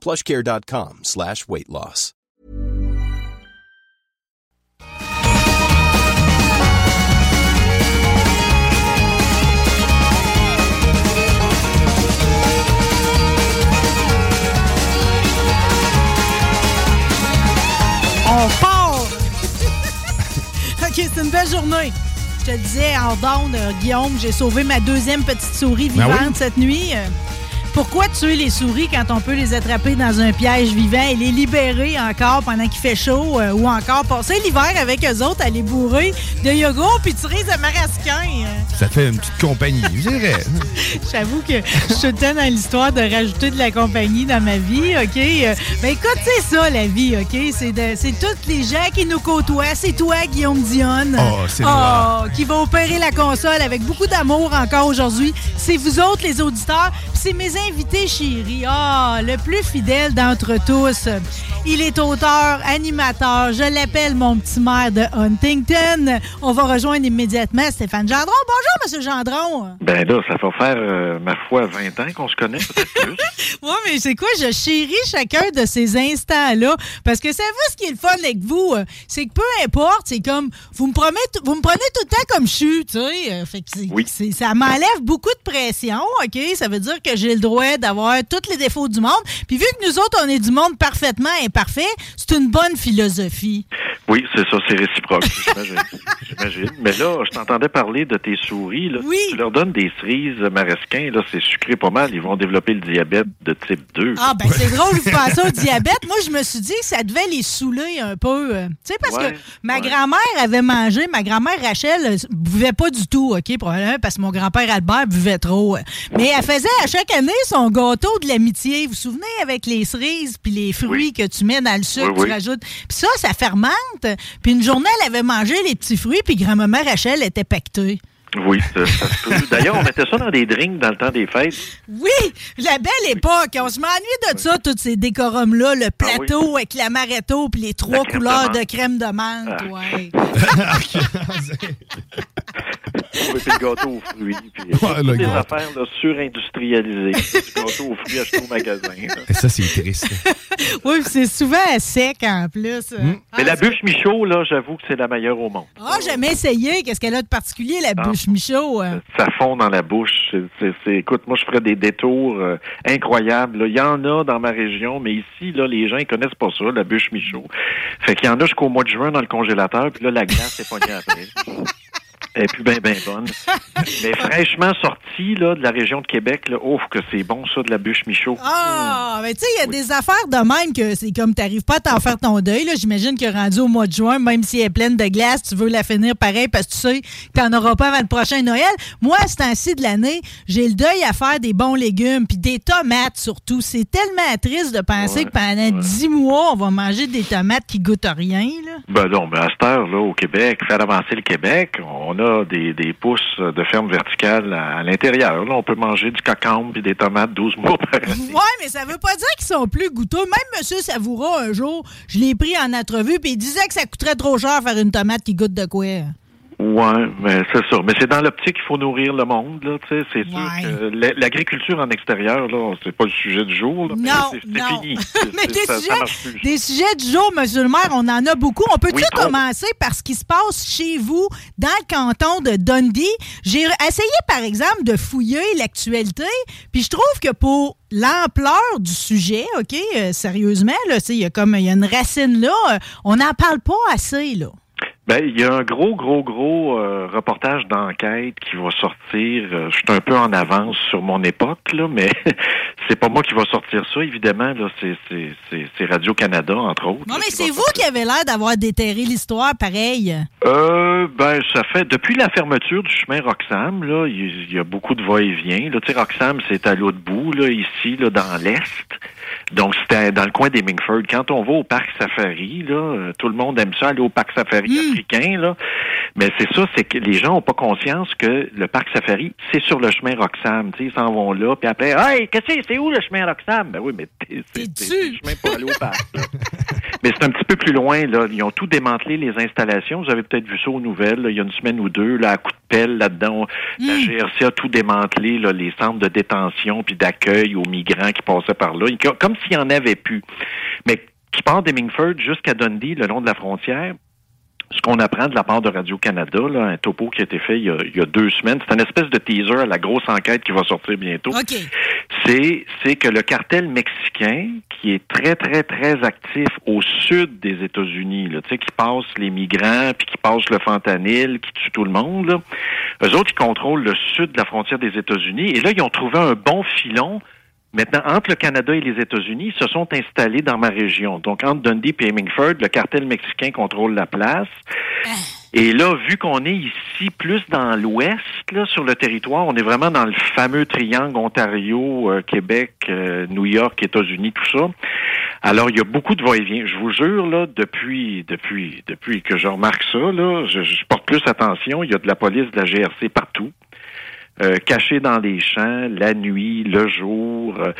plushcare.com slash weight loss. On part! OK, c'est une belle journée. Je te disais en donne, Guillaume, j'ai sauvé ma deuxième petite souris Ben vivante oui. cette nuit. Pourquoi tuer les souris quand on peut les attraper dans un piège vivant et les libérer encore pendant qu'il fait chaud euh, ou encore passer l'hiver avec eux autres à les bourrer de yogourt puis tirer de marasquin? euh? Ça fait une petite compagnie, je dirais. J'avoue que je suis tout dans l'histoire de rajouter de la compagnie dans ma vie, OK? Euh, Ben écoute, c'est ça, la vie, OK? C'est tous les gens qui nous côtoient. C'est toi, Guillaume Dionne. Oh, c'est Oh, moi. qui va opérer la console avec beaucoup d'amour encore aujourd'hui. C'est vous autres, les auditeurs. C'est mes invités chéris. Ah, le plus fidèle d'entre tous. Il est auteur, animateur. Je l'appelle mon petit maire de Huntington. On va rejoindre immédiatement Stéphane Gendron. Bonjour, Monsieur Gendron. Ben là, ça va faire, euh, ma foi, 20 ans qu'on se connaît, peut-être plus. Oui, mais c'est quoi? Je chéris chacun de ces instants-là. Parce que savez-vous ce qui est le fun avec vous? C'est que peu importe, c'est comme, vous me, prenez, vous me prenez tout le temps comme je suis, tu sais. euh, Fait que c'est- Oui. c'est- ça m'enlève beaucoup de pression, OK? Ça veut dire que j'ai le droit d'avoir tous les défauts du monde. Puis vu que nous autres, on est du monde parfaitement imparfait, c'est une bonne philosophie. Oui, c'est ça, c'est réciproque, j'imagine. Mais là, je t'entendais parler de tes souris. Là. Oui. Tu leur donnes des cerises maresquins, là, c'est sucré pas mal. Ils vont développer le diabète de type 2. Ah, ben c'est drôle, vous pensez au diabète. Moi, je me suis dit que ça devait les saouler un peu. euh, Tu sais, parce Ouais, que ma ouais. grand-mère avait mangé, ma grand-mère Rachel euh, buvait pas du tout, OK, probablement parce que mon grand-père Albert buvait trop. euh. Mais elle faisait à chaque année son gâteau de l'amitié. Vous vous souvenez avec les cerises puis les fruits que tu mets dans le sucre, Oui, tu oui. rajoutes. Puis ça, ça fermente. Puis une journée, elle avait mangé les petits fruits, puis grand-maman Rachel était pactée. Oui, ça, ça se peut. D'ailleurs, on mettait ça dans des drinks dans le temps des fêtes. Oui, la belle époque. On se m'ennuie de ça, tous ces décorums-là, le plateau avec l'amaretto puis les trois couleurs de crème de menthe. Ah. ouais. On mettait le gâteau aux fruits. Puis, euh, Ouais, le toutes des gâteau. affaires là, surindustrialisées. du gâteau aux fruits acheté au magasin. là. Et ça, c'est triste. Oui, puis c'est souvent sec en plus. Hmm. Ah, Mais la bûche Michaud, là, j'avoue que c'est la meilleure au monde. Ah, j'aime essayer. Qu'est-ce qu'elle a de particulier, la Ah. Michaud? euh? Ça fond dans la bouche. C'est- écoute, moi, je ferais des détours euh, incroyables. là. Il y en a dans ma région, mais ici, là, les gens ils connaissent pas ça, la bûche Michaud. Fait qu'il y en a jusqu'au mois de juin dans le congélateur, puis là, la glace est pognée après. Et puis ben ben bonne. Mais fraîchement sortie là, de la région de Québec, là, ouf que c'est bon ça de la bûche Michaud. Ah, mais tu sais, il y a Oui. des affaires de même que c'est comme t'arrives pas à t'en faire ton deuil. là. J'imagine que rendu au mois de juin, même si elle est pleine de glace, tu veux la finir pareil parce que tu sais que t'en auras pas avant le prochain Noël. Moi, à ce temps-ci de l'année, j'ai le deuil à faire des bons légumes puis des tomates surtout. C'est tellement triste de penser Ouais, que pendant ouais. dix mois, on va manger des tomates qui goûtent à rien. Là. Ben non, mais à cette heure, là, au Québec, faire avancer le Québec, on des, des pousses de ferme verticale à, l'intérieur. Là, on peut manger du cacambe et des tomates 12 mois par. Ouais, mais ça veut pas dire qu'ils sont plus goûteux. Même M. Savoura, un jour, je l'ai pris en entrevue puis il disait que ça coûterait trop cher faire une tomate qui goûte de quoi. Ouais, mais c'est ça. Mais c'est dans l'optique qu'il faut nourrir le monde, là. Tu sais, c'est sûr que la- l'agriculture en extérieur, là, c'est pas le sujet du jour. Là, Non, c'est- fini. Mais des ça- ça sujets, marche plus. des sujets du jour, Monsieur le maire, on en a beaucoup. On peut-tu Oui, commencer par ce qui se passe chez vous dans le canton de Dundee? J'ai essayé, par exemple, de fouiller l'actualité, puis je trouve que pour l'ampleur du sujet, OK, euh, sérieusement, là, il y a comme il y a une racine là, euh, on n'en parle pas assez, là. Ben, il y a un gros, gros, gros euh, reportage d'enquête qui va sortir. Euh, je suis un peu en avance sur mon époque, là, mais c'est pas moi qui va sortir ça, évidemment. Là, c'est, c'est, c'est, c'est Radio-Canada, entre autres. Non, là, mais c'est vous sortir. qui avez l'air d'avoir déterré l'histoire, pareil. Euh, ben, ça fait depuis la fermeture du chemin Roxham, là, il y, a beaucoup de va-et-vient. Là, tu sais, Roxham, c'est à l'autre bout, là, ici, là, dans l'est. Donc, c'était dans le coin des Mingford. Quand on va au parc safari, là, euh, tout le monde aime ça, aller au parc safari Mm. Là. Mais c'est ça, c'est que les gens ont pas conscience que le parc safari, c'est sur le chemin Roxham. Tu ils s'en vont là, puis après, hey, qu'est-ce que c'est? C'est où le chemin Roxham? Ben oui, mais c'est le chemin pour aller au parc. là. Mais c'est un petit peu plus loin, là. Ils ont tout démantelé, les installations. Vous avez peut-être vu ça aux nouvelles, là, il y a une semaine ou deux, là, à coup de pelle, là-dedans. La Mm. GRC a tout démantelé, là, les centres de détention puis d'accueil aux migrants qui passaient par là. Comme s'il y en avait plus. Mais qui part d'Hemingford jusqu'à Dundee, le long de la frontière, ce qu'on apprend de la part de Radio-Canada, là, un topo qui a été fait il y a, il y a deux semaines, c'est une espèce de teaser à la grosse enquête qui va sortir bientôt OK. c'est c'est que le cartel mexicain qui est très très très actif au sud des États-Unis, là, tu sais, qui passe les migrants puis qui passe le fentanyl, qui tue tout le monde, là. eux autres ils contrôlent le sud de la frontière des États-Unis et là ils ont trouvé un bon filon. Maintenant, entre le Canada et les États-Unis, ils se sont installés dans ma région. Donc, entre Dundee et Hemingford, le cartel mexicain contrôle la place. Et là, vu qu'on est ici plus dans l'ouest, là, sur le territoire, on est vraiment dans le fameux triangle Ontario, euh, Québec, euh, New York, États-Unis, tout ça. Alors, il y a beaucoup de va-et-vient. Je vous jure, là, depuis, depuis, depuis que je remarque ça, là, je, je porte plus attention. Il y a de la police, de la GRC partout. Euh, cachés dans les champs, la nuit, le jour. Euh,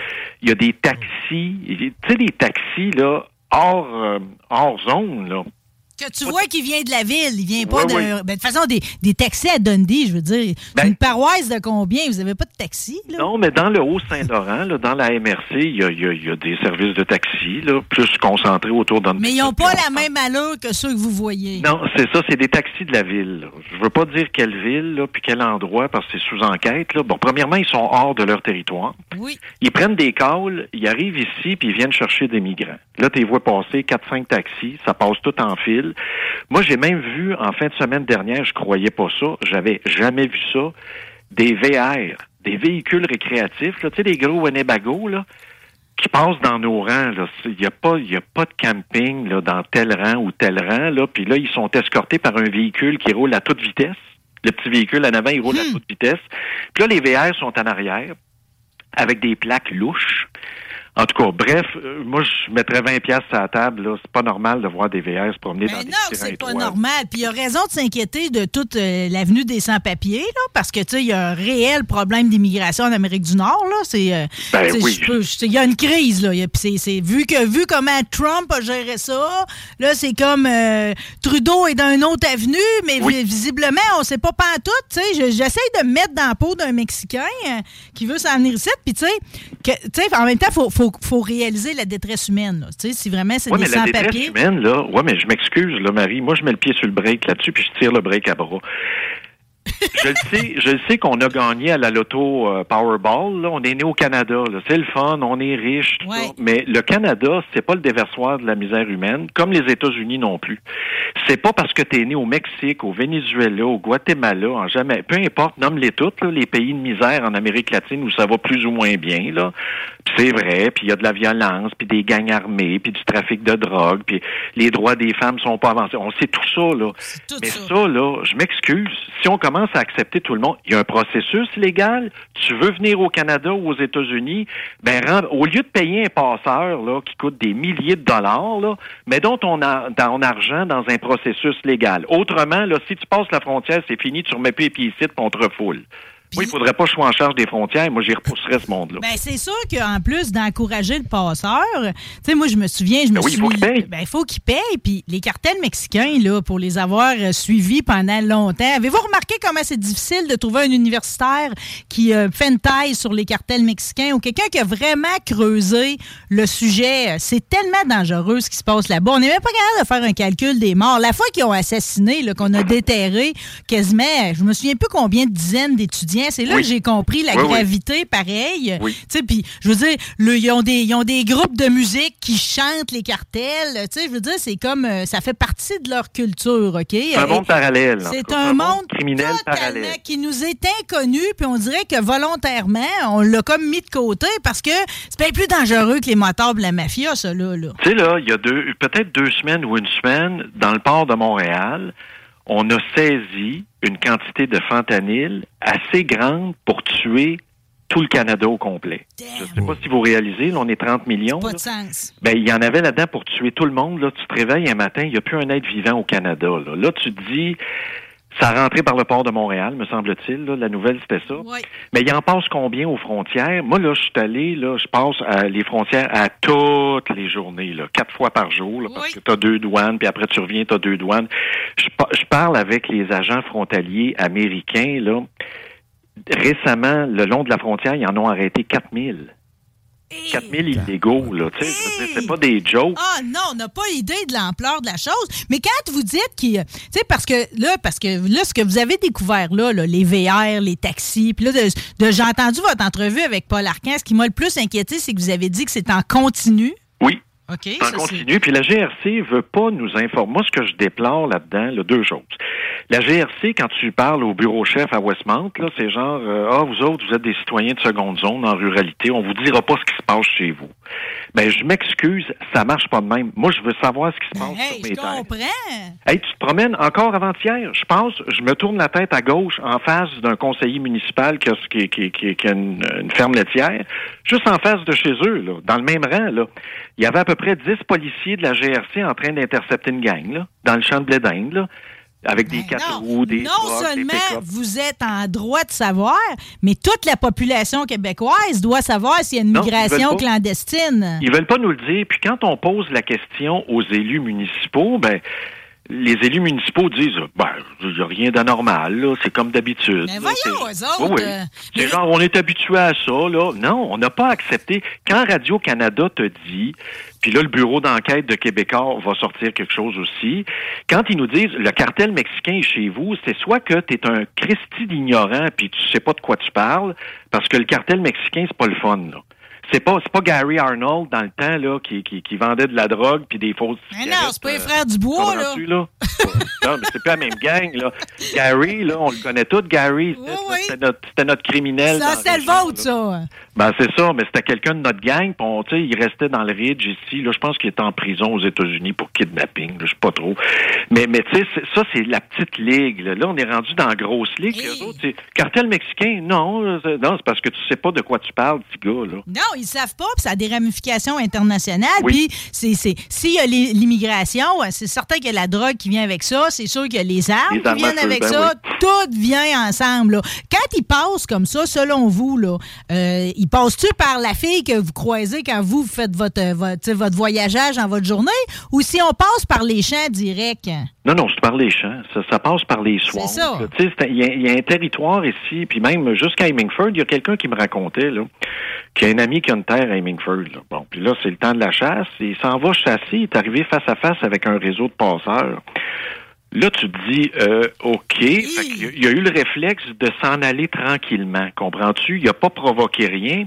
Il y a des taxis. Tu sais, des taxis, là, hors, euh, hors zone, là. Que tu vois qu'il vient de la ville, il vient pas de. Ben, de toute façon, des, des taxis à Dundee, je veux dire. Ben- une paroisse de combien? Vous avez pas de taxi, là? Non, mais dans le Haut-Saint-Laurent, dans la MRC, il y a, y a- il y a des services de taxi, là, plus concentrés autour d'un. Mais ils n'ont pas la même allure que ceux que vous voyez. Non, c'est ça, c'est des taxis de la ville. là. Je veux pas dire quelle ville, là, puis quel endroit, parce que c'est sous enquête. Là. Bon, premièrement, ils sont hors de leur territoire. Oui. Ils prennent des calls, ils arrivent ici, puis ils viennent chercher des migrants. Là, tu les vois passer 4-5 taxis, ça passe tout en Moi, j'ai même vu, en fin de semaine dernière, je croyais pas ça, j'avais jamais vu ça, des VR, des véhicules récréatifs, là, tu sais, des gros Winnebago, là, qui passent dans nos rangs. Il n'y a, pas- y a pas de camping là, dans tel rang ou tel rang. Là. Puis là, ils sont escortés par un véhicule qui roule à toute vitesse. Le petit véhicule en avant, il roule à toute vitesse. Puis là, les VR sont en arrière avec des plaques louches. En tout cas, bref, euh, moi, je mettrais 20 pièces à la table. là. C'est pas normal de voir des VR se promener dans Mais des non, c'est pas normal. Puis il y a raison de s'inquiéter de toute euh, l'avenue des sans-papiers, là, parce que, tu sais, il y a un réel problème d'immigration en Amérique du Nord, là. C'est. euh, Ben oui. Il y a une crise, là. Puis c'est- c'est vu que, vu comment Trump a géré ça, là, c'est comme Trudeau est dans une autre avenue, mais Oui. visiblement, on sait pas pantoute, tu sais. Je- J'essaie de me mettre dans la peau d'un Mexicain qui veut s'en venir ici, puis tu sais, que- tu sais, en même temps, il faut, faut, faut réaliser la détresse humaine, là. Si vraiment c'est Oui, des mais la détresse sans-papiers. humaine, là, ouais, mais je m'excuse, là, Marie. Moi, je mets le pied sur le break là-dessus, puis je tire le break à bras. je le sais, je le sais qu'on a gagné à la loto euh, Powerball. Là. On est né au Canada. C'est le fun, on est riche, tout Ouais. ça. Mais le Canada, c'est pas le déversoir de la misère humaine, comme les États-Unis non plus. C'est pas parce que tu es né au Mexique, au Venezuela, au Guatemala, en jamais, peu importe, nomme-les toutes, là, les pays de misère en Amérique latine où ça va plus ou moins bien. Là. C'est vrai, puis il y a de la violence, puis des gangs armés, puis du trafic de drogue, puis les droits des femmes sont pas avancés. On sait tout ça, là. tout Mais ça. ça, là, je m'excuse. Si on commence à accepter tout le monde, il y a un processus légal. Tu veux venir au Canada ou aux États-Unis, ben au lieu de payer un passeur là qui coûte des milliers de dollars, là, mets donc ton, argent dans un processus légal. Autrement, là, si tu passes la frontière, c'est fini, tu remets plus les pieds ici, puis on te refoule. Moi, il faudrait pas que je sois en charge des frontières. Moi, j'y repousserais ce monde-là. Ben, c'est sûr qu'en plus d'encourager le passeur, tu sais, moi, je me souviens, je me Ben oui, suis. il faut qu'il paye. Ben, il faut qu'il paye. Puis les cartels mexicains, là, pour les avoir euh, suivis pendant longtemps, avez-vous remarqué comment c'est difficile de trouver un universitaire qui euh, fait une taille sur les cartels mexicains ou quelqu'un qui a vraiment creusé le sujet? C'est tellement dangereux ce qui se passe là-bas. On n'est même pas capable de faire un calcul des morts. La fois qu'ils ont assassiné, qu'on a déterré quasiment, je me souviens plus combien de dizaines d'étudiants, c'est là Oui. que j'ai compris la Oui, gravité pareil. Oui. Sais, puis je veux dire, le- ils, ont des, ils ont des groupes de musique qui chantent les cartels. Je veux dire, c'est comme, euh, ça fait partie de leur culture, OK? C'est un Et- monde parallèle. c'est un monde criminel parallèle. qui nous est inconnu, puis on dirait que volontairement, on l'a comme mis de côté parce que c'est bien plus dangereux que les motards de la mafia, ça, là. là. Tu sais, là, il y a deux, peut-être deux semaines ou une semaine, dans le port de Montréal, on a saisi une quantité de fentanyl assez grande pour tuer tout le Canada au complet. Je ne sais pas si vous réalisez, là, on est 30 millions. Pas de sens. Ben, il y en avait là-dedans pour tuer tout le monde. Là, tu te réveilles un matin, il n'y a plus un être vivant au Canada. Là, Là, tu te dis, ça a rentré par le port de Montréal, me semble-t-il. La nouvelle, c'était ça. Oui. Mais il en passe combien aux frontières? Moi, là, je suis allé, là, je passe à les frontières à toutes les journées, là, quatre fois par jour, là, parce que tu as deux douanes, puis après tu reviens, tu as deux douanes. Je, je parle avec les agents frontaliers américains, là. Récemment, le long de la frontière, ils en ont arrêté 4000. 4000 illégaux, là. Tu sais, c'est pas des jokes. Ah non, on n'a pas idée de l'ampleur de la chose. Mais quand vous dites qu'il. Tu sais, parce que là, parce que là, ce que vous avez découvert là, là, les VR, les taxis, puis là, de, de- j'ai entendu votre entrevue avec Paul Arcan. Ce qui m'a le plus inquiété, c'est que vous avez dit que c'est en continu. Oui, OK. En continu. Puis la GRC veut pas nous informer. Moi, ce que je déplore là-dedans, là, deux choses. La GRC, quand tu parles au bureau chef à Westmount, là, c'est genre, euh, ah, vous autres, vous êtes des citoyens de seconde zone en ruralité, on vous dira pas ce qui se passe chez vous. Ben, je m'excuse, ça marche pas de même. Moi, je veux savoir ce qui se Ben, passe hey, sur mes je terres. comprends. Hey, tu te promènes encore avant-hier? Je pense, je me tourne la tête à gauche en face d'un conseiller municipal qui a, qui, qui- qui- qui a une, une ferme laitière, juste en face de chez eux, là, dans le même rang. Là. Il y avait à peu près 10 policiers de la GRC en train d'intercepter une gang, là, dans le champ de blé d'Inde, là, avec des Ben quatre non, roues, des non seulement vous êtes en droit de savoir, mais toute la population québécoise doit savoir s'il y a une Non, migration clandestine. Ils veulent pas nous le dire. Puis quand on pose la question aux élus municipaux, ben les élus municipaux disent ben il n'y a rien d'anormal, là, c'est comme d'habitude. Mais voyons, c'est- eux autres, Oui, oui. euh, C'est genre on est habitué à ça, là. Non, on n'a pas accepté. Quand Radio-Canada te dit, puis là, le bureau d'enquête de Québécois va sortir quelque chose aussi. Quand ils nous disent le cartel mexicain est chez vous, c'est soit que tu es un Christi d'ignorant puis tu sais pas de quoi tu parles, parce que le cartel mexicain, c'est pas le fun, là. C'est pas, c'est pas Gary Arnold dans le temps là qui, qui, qui vendait de la drogue puis des fausses. Mais non, c'est pas les euh, frères Dubois, là. là? non, mais c'est pas la même gang, là. Gary, là, on le connaît tous, Gary. C'était Oui, notre, notre criminel. Ça, c'était le vôtre, ça. Ben, c'est ça, mais c'était quelqu'un de notre gang. On, tu sais, il restait dans le Ridge ici. Là, je pense qu'il était en prison aux États-Unis pour kidnapping. Je sais pas trop. Mais, mais tu sais, c'est- ça, c'est la petite ligue. Là, Là, on est rendu dans la grosse ligue. Hey. Eux autres, c'est cartel mexicain. Non, euh, c'est- non, c'est parce que tu sais pas de quoi tu parles, petit gars. Là. Non, ils savent pas, puis ça a des ramifications internationales. Oui. Puis s'il y a l'i- l'immigration, c'est certain qu'il y a la drogue qui vient avec ça, c'est sûr qu'il y a les armes Les qui armes viennent avec ben ça, tout vient ensemble. là. Quand ils passent comme ça, selon vous, là, euh, ils passent-tu par la fille que vous croisez quand vous faites votre, euh, votre, voyageage en votre journée, ou si on passe par les champs directs? Non, non, c'est par les champs. Ça, ça passe par les Il y, a- il y a un territoire ici, puis même jusqu'à Hemingford, il y a quelqu'un qui me racontait là, qu'il y a un ami qui a une terre à Hemingford. Là. Bon, puis là, c'est le temps de la chasse. Il s'en va chasser. Il est arrivé face à face avec un réseau de passeurs. Là, tu te dis, euh, OK. Il y a eu le réflexe de s'en aller tranquillement. Comprends-tu? Il n'a pas provoqué rien.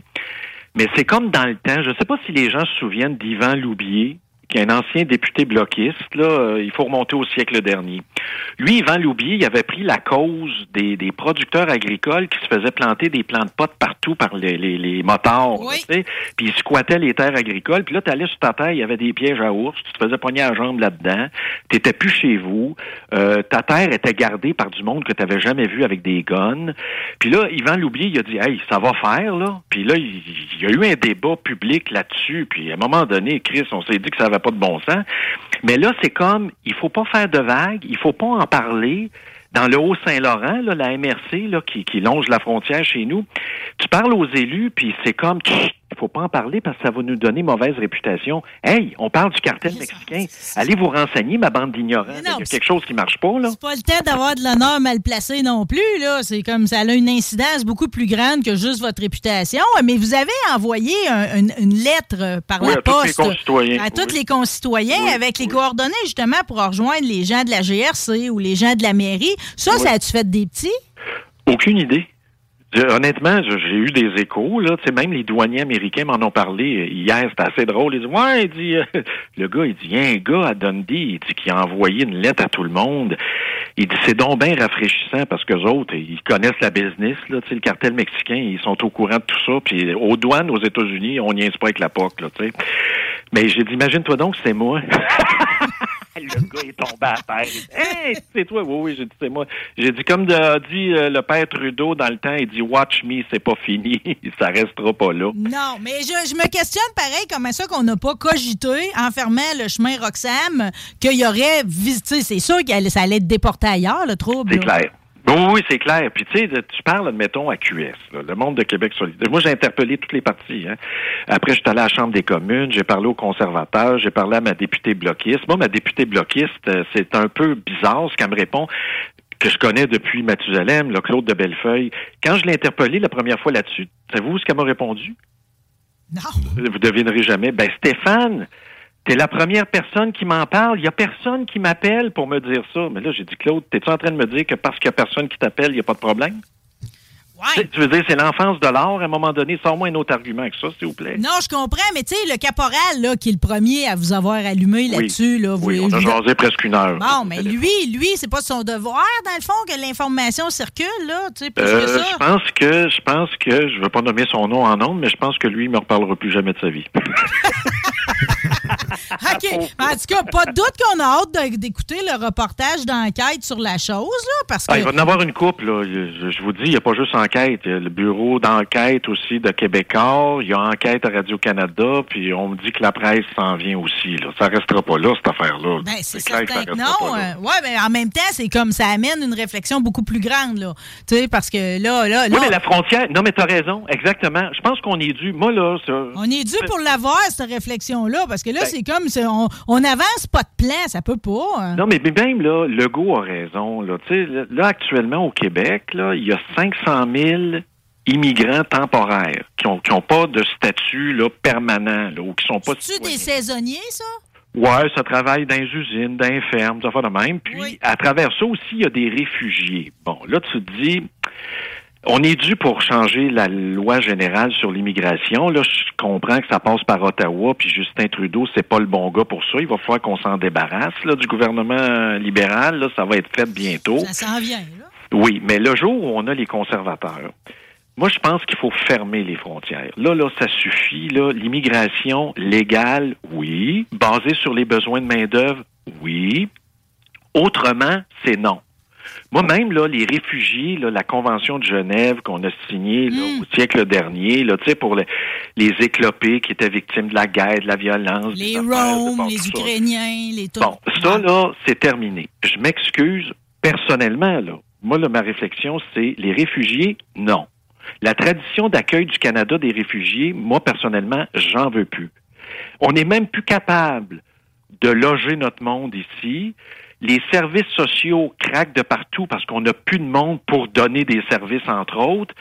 Mais c'est comme dans le temps. Je ne sais pas si les gens se souviennent d'Yvan Loubier, qui est un ancien député bloquiste. Là, euh, il faut remonter au siècle dernier. Lui, Yvan Loubier, il avait pris la cause des, des producteurs agricoles qui se faisaient planter des plants de potes partout par les, les, les motards. Oui. tu sais. Puis ils squattaient les terres agricoles. Puis là, tu allais sur ta terre, il y avait des pièges à ours. Tu te faisais pogner la jambe là-dedans. Tu n'étais plus chez vous. Euh, ta terre était gardée par du monde que tu n'avais jamais vu avec des guns. Puis là, Yvan Loubier, il a dit, hey, ça va faire, là. Puis là, il, il y a eu un débat public là-dessus. Puis à un moment donné, Chris, on s'est dit que ça pas de bon sens. Mais là, c'est comme, il faut pas faire de vagues, il faut pas en parler. dans le Haut-Saint-Laurent, la MRC là, qui, qui longe la frontière chez nous, tu parles aux élus, puis c'est comme, il faut pas en parler parce que ça va nous donner mauvaise réputation. Hey, on parle du cartel mexicain. Allez vous renseigner, ma bande d'ignorants. Il y a quelque chose qui marche pas, là. C'est pas le temps d'avoir de l'honneur mal placé non plus, là. C'est comme ça a une incidence beaucoup plus grande que juste votre réputation. Mais vous avez envoyé un- une, une lettre euh, par Oui, la à tous les poste concitoyens, à tous oui. les concitoyens Oui, avec les coordonnées justement pour rejoindre les gens de la GRC ou les gens de la mairie. Ça, ça a-tu fait des petits? Aucune idée. Honnêtement, j'ai eu des échos, là. Tu même les douaniers américains m'en ont parlé hier. C'était assez drôle. Ils disent, ouais, il dit, euh, le gars, il dit, il y a un gars à Dundee, il qu'il a envoyé une lettre à tout le monde. Il dit, c'est donc bien rafraîchissant parce que autres, ils connaissent la business, là. Le cartel mexicain, ils sont au courant de tout ça. Puis aux douanes aux États-Unis, on n'y pas avec la POC, là, tu sais. Mais j'ai dit, imagine-toi donc, c'est moi. Le gars est tombé à terre. Hey, c'est toi? Oui, oui, j'ai dit, c'est moi. J'ai dit, comme a dit euh, le père Trudeau dans le temps, il dit, watch me, c'est pas fini. Ça restera pas là. Non, mais je, je me questionne pareil comment ça qu'on n'a pas cogité en fermant le chemin Roxham qu'il y aurait visité. C'est sûr que ça allait être déporté ailleurs, le trouble. C'est clair. Oui, oui, c'est clair. Puis tu sais, tu parles, admettons, à QS, là, le monde de Québec solidaire. Moi, j'ai interpellé toutes les parties. Hein. Après, je suis allé à la Chambre des communes, j'ai parlé aux conservateurs, j'ai parlé à ma députée bloquiste. Moi, ma députée bloquiste, euh, c'est un peu bizarre ce qu'elle me répond que je connais depuis Mathusalem, là, Claude de Bellefeuille. Quand je l'ai interpellé la première fois là-dessus, savez-vous ce qu'elle m'a répondu? Non. Vous devinerez jamais. Ben, Stéphane, t'es la première personne qui m'en parle. Il y a personne qui m'appelle pour me dire ça. Mais là, j'ai dit, Claude, t'es-tu en train de me dire que parce qu'il y a personne qui t'appelle, il n'y a pas de problème? Tu sais, Tu veux dire, c'est l'enfance de l'art. À un moment donné, sors-moi un autre argument que ça, s'il vous plaît. Non, je comprends, mais tu sais, le caporal, là, qui est le premier à vous avoir allumé là-dessus, là, vous, Oui, on a vous- jasé presque une heure. Bon, mais lui, lui, c'est pas son devoir, dans le fond, que l'information circule, là, tu sais, plus que Euh, ça. je pense que, je pense que, je veux pas nommer son nom en nombre, mais je pense que lui, il me reparlera plus jamais de sa vie. OK. Mais En tout cas, pas de doute qu'on a hâte d'écouter le reportage d'enquête sur la chose, là, parce que... Ah, il va en avoir une couple, là. Je, je vous dis, il n'y a pas juste enquête. Il y a le bureau d'enquête aussi de Québécois. Il y a enquête à Radio-Canada. Puis on me dit que la presse s'en vient aussi, là. Ça restera pas là, cette affaire-là. Ben, c'est que certain que non. euh, ouais, mais en même temps, c'est comme ça amène une réflexion beaucoup plus grande, là. Tu sais, parce que là, là, Oui, là, mais la frontière. Non, mais t'as raison. Exactement. Je pense qu'on est dû. Moi, là, ça. on est dû pour l'avoir, cette réflexion-là, parce que là, Ben- c'est comme, on, on avance pas de plan, ça peut pas. Non, mais même là, Legault a raison. Là, actuellement, au Québec, là, il y a 500 000 immigrants temporaires qui ont, qui ont pas de statut là, permanent là, ou qui sont pas C'est-tu des saisonniers, ça? Ouais, ça travaille dans les usines, dans les fermes, ça fait de même. Puis, Oui. à travers ça aussi, il y a des réfugiés. Bon, là, tu te dis, on est dû pour changer la loi générale sur l'immigration. Là, je comprends que ça passe par Ottawa, puis Justin Trudeau, c'est pas le bon gars pour ça. Il va falloir qu'on s'en débarrasse là, du gouvernement libéral. Là, ça va être fait bientôt. Ça s'en vient, là. Oui, mais le jour où on a les conservateurs, moi, je pense qu'il faut fermer les frontières. Là, là, ça suffit. Là, l'immigration légale, oui. Basée sur les besoins de main-d'œuvre, oui. Autrement, c'est non. Moi-même, là, les réfugiés, là, la Convention de Genève qu'on a signée là, Mm. au siècle dernier, là, tu sais, pour les, les éclopés qui étaient victimes de la guerre, de la violence. Les Roms, bon, les. Ukrainiens, les. Bon, ça, là, c'est terminé. Je m'excuse personnellement, là. Moi, là, ma réflexion, c'est les réfugiés, non. La tradition d'accueil du Canada des réfugiés, moi, personnellement, j'en veux plus. On n'est même plus capable de loger notre monde ici. Les services sociaux craquent de partout parce qu'on n'a plus de monde pour donner des services, entre autres.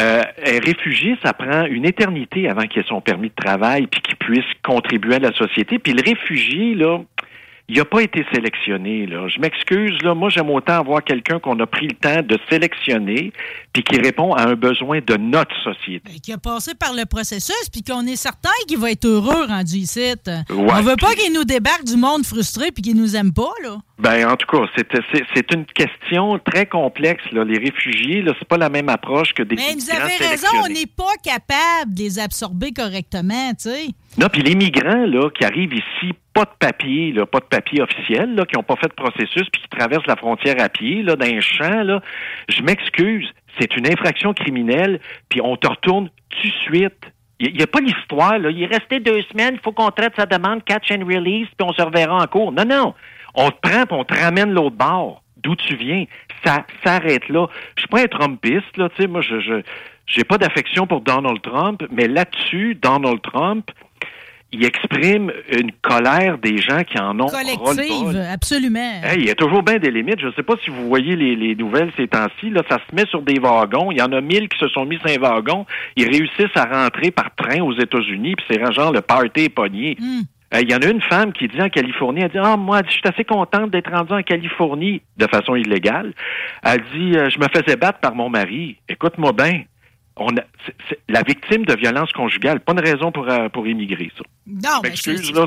Euh, un réfugié, ça prend une éternité avant qu'il ait son permis de travail puis qu'il puisse contribuer à la société. Puis le réfugié, là, il n'a pas été sélectionné. Là. Je m'excuse, là. Moi, j'aime autant avoir quelqu'un qu'on a pris le temps de sélectionner puis qui répond à un besoin de notre société. Ben, qui a passé par le processus, puis qu'on est certain qu'il va être heureux rendu ici. Ouais, On veut pas qu'il nous débarque du monde frustré puis qu'il nous aime pas, là. Ben, en tout cas, c'est, une question très complexe. Là. Les réfugiés, là, c'est pas la même approche que des Mais vous avez raison, on n'est pas capable de les absorber correctement, tu sais. Non, puis les migrants là, qui arrivent ici, pas de papier, là, pas de papier officiel, là, qui n'ont pas fait de processus, puis qui traversent la frontière à pied, là, dans un champ, là, je m'excuse, c'est une infraction criminelle, puis on te retourne tout de suite. Il n'y a, pas l'histoire, là. Il est resté deux semaines, il faut qu'on traite sa demande catch and release, puis on se reverra en cours. Non, non. On te prend, puis on te ramène l'autre bord, d'où tu viens? ça s'arrête là. Je suis pas un Trumpiste, là, tu sais, moi, je, je, j'ai pas d'affection pour Donald Trump, mais là-dessus, Donald Trump, il exprime une colère des gens qui en ont Collective, absolument. Hey, il y a toujours bien des limites. Je ne sais pas si vous voyez les, les nouvelles ces temps-ci. Là, ça se met sur des wagons. Il y en a mille qui se sont mis sur un wagon. Ils réussissent à rentrer par train aux États-Unis, puis c'est genre le party pogné. Hmm. Il y en a une femme qui dit en Californie, elle dit Ah, moi, je suis assez contente d'être rendue en Californie de façon illégale. Elle dit euh, Je me faisais battre par mon mari. Écoute-moi bien. On a, la victime de violence conjugale, pas une raison pour, euh, pour immigrer, ça. Non, mais M'excuse, c'est- là,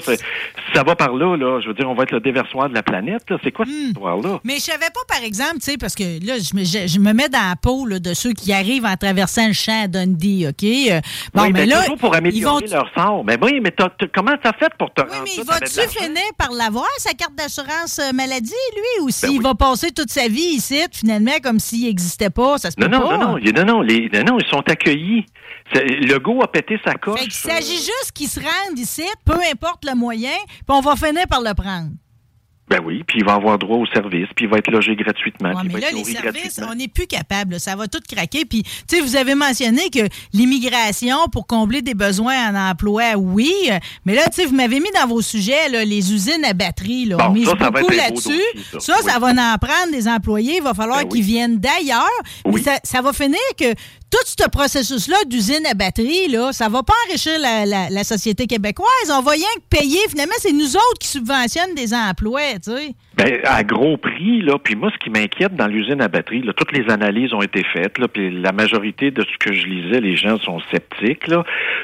ça va par là, là. Je veux dire, on va être le déversoir de la planète, là. C'est quoi Hmm. cette histoire-là? Mais je savais pas, par exemple, tu sais, parce que là, je me, je, je me mets dans la peau là, de ceux qui arrivent en traversant le champ à Dundee, OK? Euh, Bon, oui, mais ben, là, toujours pour ils améliorer vont... leur sort. Mais oui, mais t'as- t'as- comment t'as fait pour te Oui, rendre mais il va-tu finir par l'avoir, sa carte d'assurance euh, maladie, lui, ou s'il Ben oui. va passer toute sa vie ici, finalement, comme s'il n'existait pas? Ça se peut Non, non, pas. non, non, il- non, non, les, non, non, ils sont accueillis. C'est- Le go a pété sa coche. Fait qu'il s'agit juste qu'ils se rendent ici, peu importe le moyen, puis on va finir par le prendre. Ben oui, puis il va avoir droit au service, puis il va être logé gratuitement, Ouais, il mais va là, être les services, on n'est plus capable. Ça va tout craquer. Puis, tu sais, vous avez mentionné que l'immigration pour combler des besoins en emploi, oui. Mais là, tu sais, vous m'avez mis dans vos sujets là, les usines à batterie. Là. Bon, on mise ça, ça va beaucoup là-dessus. ça. Ça, Oui. ça va en prendre des employés. Il va falloir Ben oui. qu'ils viennent d'ailleurs. Mais Oui. ça, ça va finir que tout ce processus-là d'usine à batterie, là, ça va pas enrichir la, société québécoise. On va rien que payer. Finalement, c'est nous autres qui subventionnent des emplois, tu sais. Ben, à gros prix, là, puis moi, ce qui m'inquiète dans l'usine à batterie, là, toutes les analyses ont été faites, là, puis la majorité de ce que je lisais, les gens sont sceptiques, là.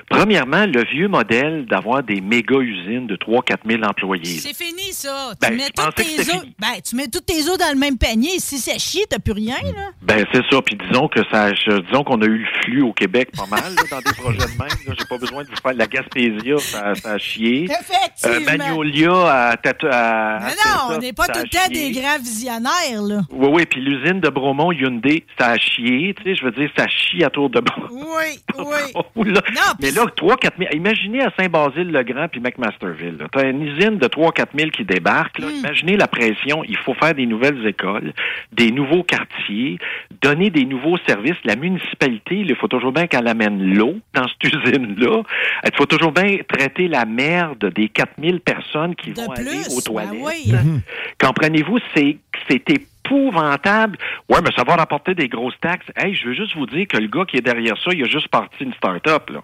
Premièrement, le vieux modèle d'avoir des méga-usines de 3-4 000 employés. C'est fini, ça. Ben, tu, mets toutes tes fini. ben, tu mets toutes tes œufs dans le même panier. Si ça chie, t'as plus rien, là. Ben c'est ça. Puis disons que ça, disons qu'on a eu le flux au Québec pas mal là, dans des projets de même. J'ai pas besoin de vous faire la Gaspésia, ça, ça a chié. Euh, Effectivement. Magnolia à, Tata- à, Mais à non, on n'est pas ça tout le temps des grands visionnaires, là. Oui, oui. Puis l'usine de Bromont Hyundai, ça a chié. Tu sais, je veux dire, ça chie à tour de bras. Oui, oui. Non, Mais là, 3 4 000. Imaginez à Saint-Basile-le-Grand puis McMasterville. Tu as une usine de 3 4 000 qui débarque. là. Hmm. Imaginez la pression. Il faut faire des nouvelles écoles, des nouveaux quartiers, donner des nouveaux services. La municipalité, il faut toujours bien qu'elle amène l'eau dans cette usine-là. Il faut toujours bien traiter la merde des 4 000 personnes qui De vont aller aux ben toilettes. oui. Comprenez-vous, c'est épouvantable. Ouais, mais ça va rapporter des grosses taxes. Hey, je veux juste vous dire que le gars qui est derrière ça, il a juste parti une start-up, là.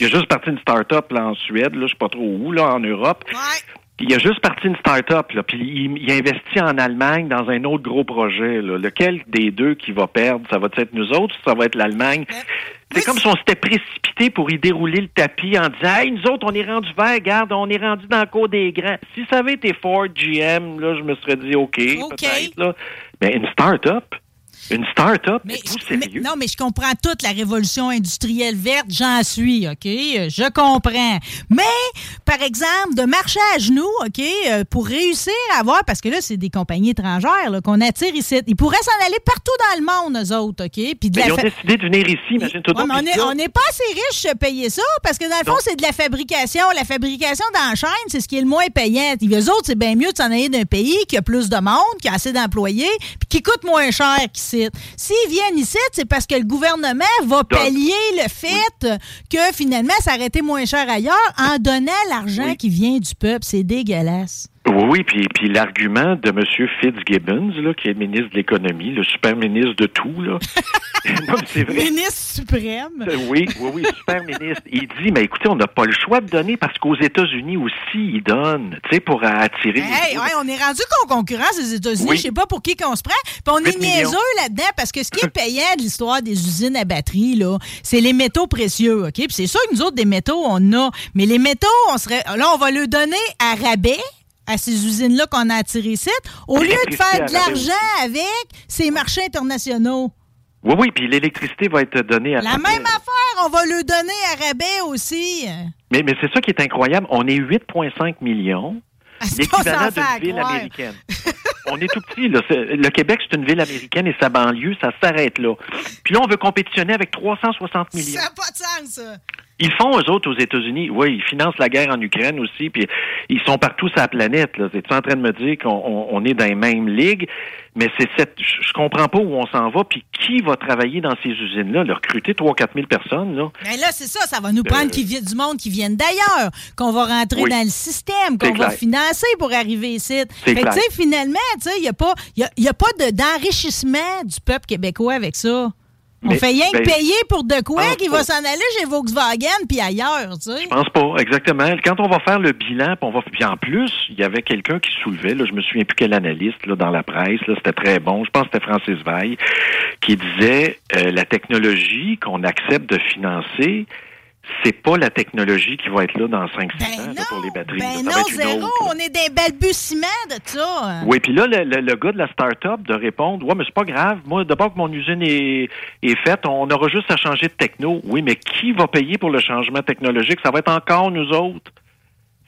Il a juste parti une start-up là, en Suède, là, je sais pas trop où, là, en Europe. Ouais. Il a juste parti une start-up, là, puis il, il investit en Allemagne dans un autre gros projet. Là. Lequel des deux qui va perdre? Ça va être nous autres ou ça va être l'Allemagne? C'est comme si on s'était précipité pour y dérouler le tapis en disant Hey, nous autres, on est rendu vert, regarde, on est rendu dans le cours des grands. Si ça avait été Ford, GM, là, je me serais dit OK, OK. peut-être. Là. Mais une start-up, une start-up, Mais, êtes-vous mais- sérieux? non, mais je comprends toute la révolution industrielle verte, j'en suis, OK? Je comprends. Mais, par exemple, de marcher à genoux, OK, euh, pour réussir à avoir, parce que là, c'est des compagnies étrangères là, qu'on attire ici. Ils pourraient s'en aller partout dans le monde, eux autres, OK? Puis de Mais la ils ont fa- décidé de venir ici, imagine-toi Ouais, on n'est pas assez riche de payer ça parce que dans le fond, c'est de la fabrication. La fabrication dans la chaîne, c'est ce qui est le moins payant. Puis eux autres, c'est bien mieux de s'en aller d'un pays qui a plus de monde, qui a assez d'employés, puis qui coûte moins cher qu'ici. S'ils viennent ici, c'est parce que le gouvernement va pallier le fait que finalement, ça aurait été moins cher ailleurs en donnant l'argent Oui. qui vient du peuple. C'est dégueulasse. Oui, oui, puis, puis l'argument de M. Fitzgibbons, là, qui est ministre de l'économie, le super ministre de tout, là. non, c'est vrai. Ministre suprême? Euh, Oui, oui, oui, super ministre. Il dit, mais écoutez, on n'a pas le choix de donner parce qu'aux États-Unis aussi, ils donnent, tu sais, pour attirer. Hey, les- ouais, on est rendu qu'on concurrence les États-Unis. Oui. Je sais pas pour qui qu'on se prend. Puis on est 8 millions. niaiseux là-dedans parce que ce qui est payant de l'histoire des usines à batterie, là, c'est les métaux précieux, OK? Puis c'est sûr que nous autres, des métaux, on a. Mais les métaux, on serait. Là, on va le donner à rabais à ces usines-là qu'on a attirées ici, au lieu de faire de rabais l'argent avec ces marchés internationaux. Oui, oui, puis l'électricité va être donnée à La même affaire, on va le donner à rabais aussi. Mais, mais c'est ça qui est incroyable. On est 8,5 millions. Qu'on L'équivalent d'une ville croire? américaine. On est tout petit. Là. Le Québec, c'est une ville américaine et sa banlieue, ça s'arrête là. Puis là, on veut compétitionner avec 360 millions. Ça n'a pas de sens, ça. Ils font, eux autres, aux États-Unis. Oui, ils financent la guerre en Ukraine aussi, puis ils sont partout sur la planète. Là. Es-tu en train de me dire qu'on on est dans les mêmes ligues? Mais c'est cette... Je comprends pas où on s'en va, puis qui va travailler dans ces usines-là? Le recruter 3-4 000 personnes, là? Ben là, c'est ça. Ça va nous prendre qui vient du monde qui viennent d'ailleurs, qu'on va rentrer Oui. dans le système, qu'on va financer pour arriver ici. Fait que, clair. tu sais, finalement, tu sais, il n'y a pas, y a, y a pas de- d'enrichissement du peuple québécois avec ça. On fait rien que ben, payer pour de quoi pense qui va s'en aller chez Volkswagen puis ailleurs, tu sais. Je pense pas, exactement. Quand on va faire le bilan, puis on va. Puis en plus, il y avait quelqu'un qui soulevait, là, je me souviens plus quel analyste là, dans la presse, là, c'était très bon. Je pense que c'était Francis Veil, qui disait euh, la technologie qu'on accepte de financer, c'est pas la technologie qui va être là dans 5-6 ans Ben là, pour les batteries. ben non, va être zéro. autre. On est des balbutiements de ça. Oui, puis là, le, le- le gars de la start-up de répondre, ouais, mais c'est pas grave. Moi, d'abord que mon usine est, est faite, on aura juste à changer de techno. Oui, mais qui va payer pour le changement technologique? Ça va être encore nous autres.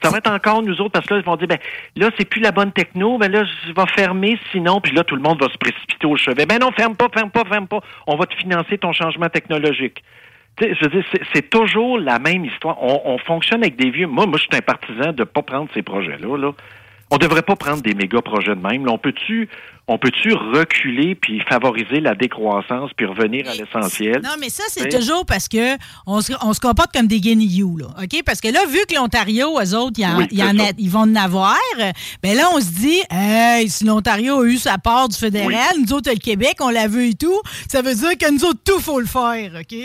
Ça va être encore nous autres parce que là, ils vont dire, ben là, c'est plus la bonne techno, ben là, je vais fermer sinon, puis là, tout le monde va se précipiter au chevet. Ben non, ferme pas, ferme pas, ferme pas. On va te financer ton changement technologique. Je veux dire, c'est- toujours la même histoire. On, on fonctionne avec des vieux. Moi, moi, je suis un partisan de pas prendre ces projets-là. Là. On devrait pas prendre des méga projets de même. On peut-tu, on peut-tu reculer puis favoriser la décroissance puis revenir à l'essentiel? Non, mais ça, c'est Oui. toujours parce que on se, on se comporte comme des guenilloux, là. OK? Parce que là, vu que l'Ontario, eux autres, ils, en- Oui, ils en a- ils vont en avoir, ben là, on se dit, hey, si l'Ontario a eu sa part du fédéral, nous autres, le Québec, on l'a vu et tout, ça veut dire que nous autres, tout, faut le faire, OK?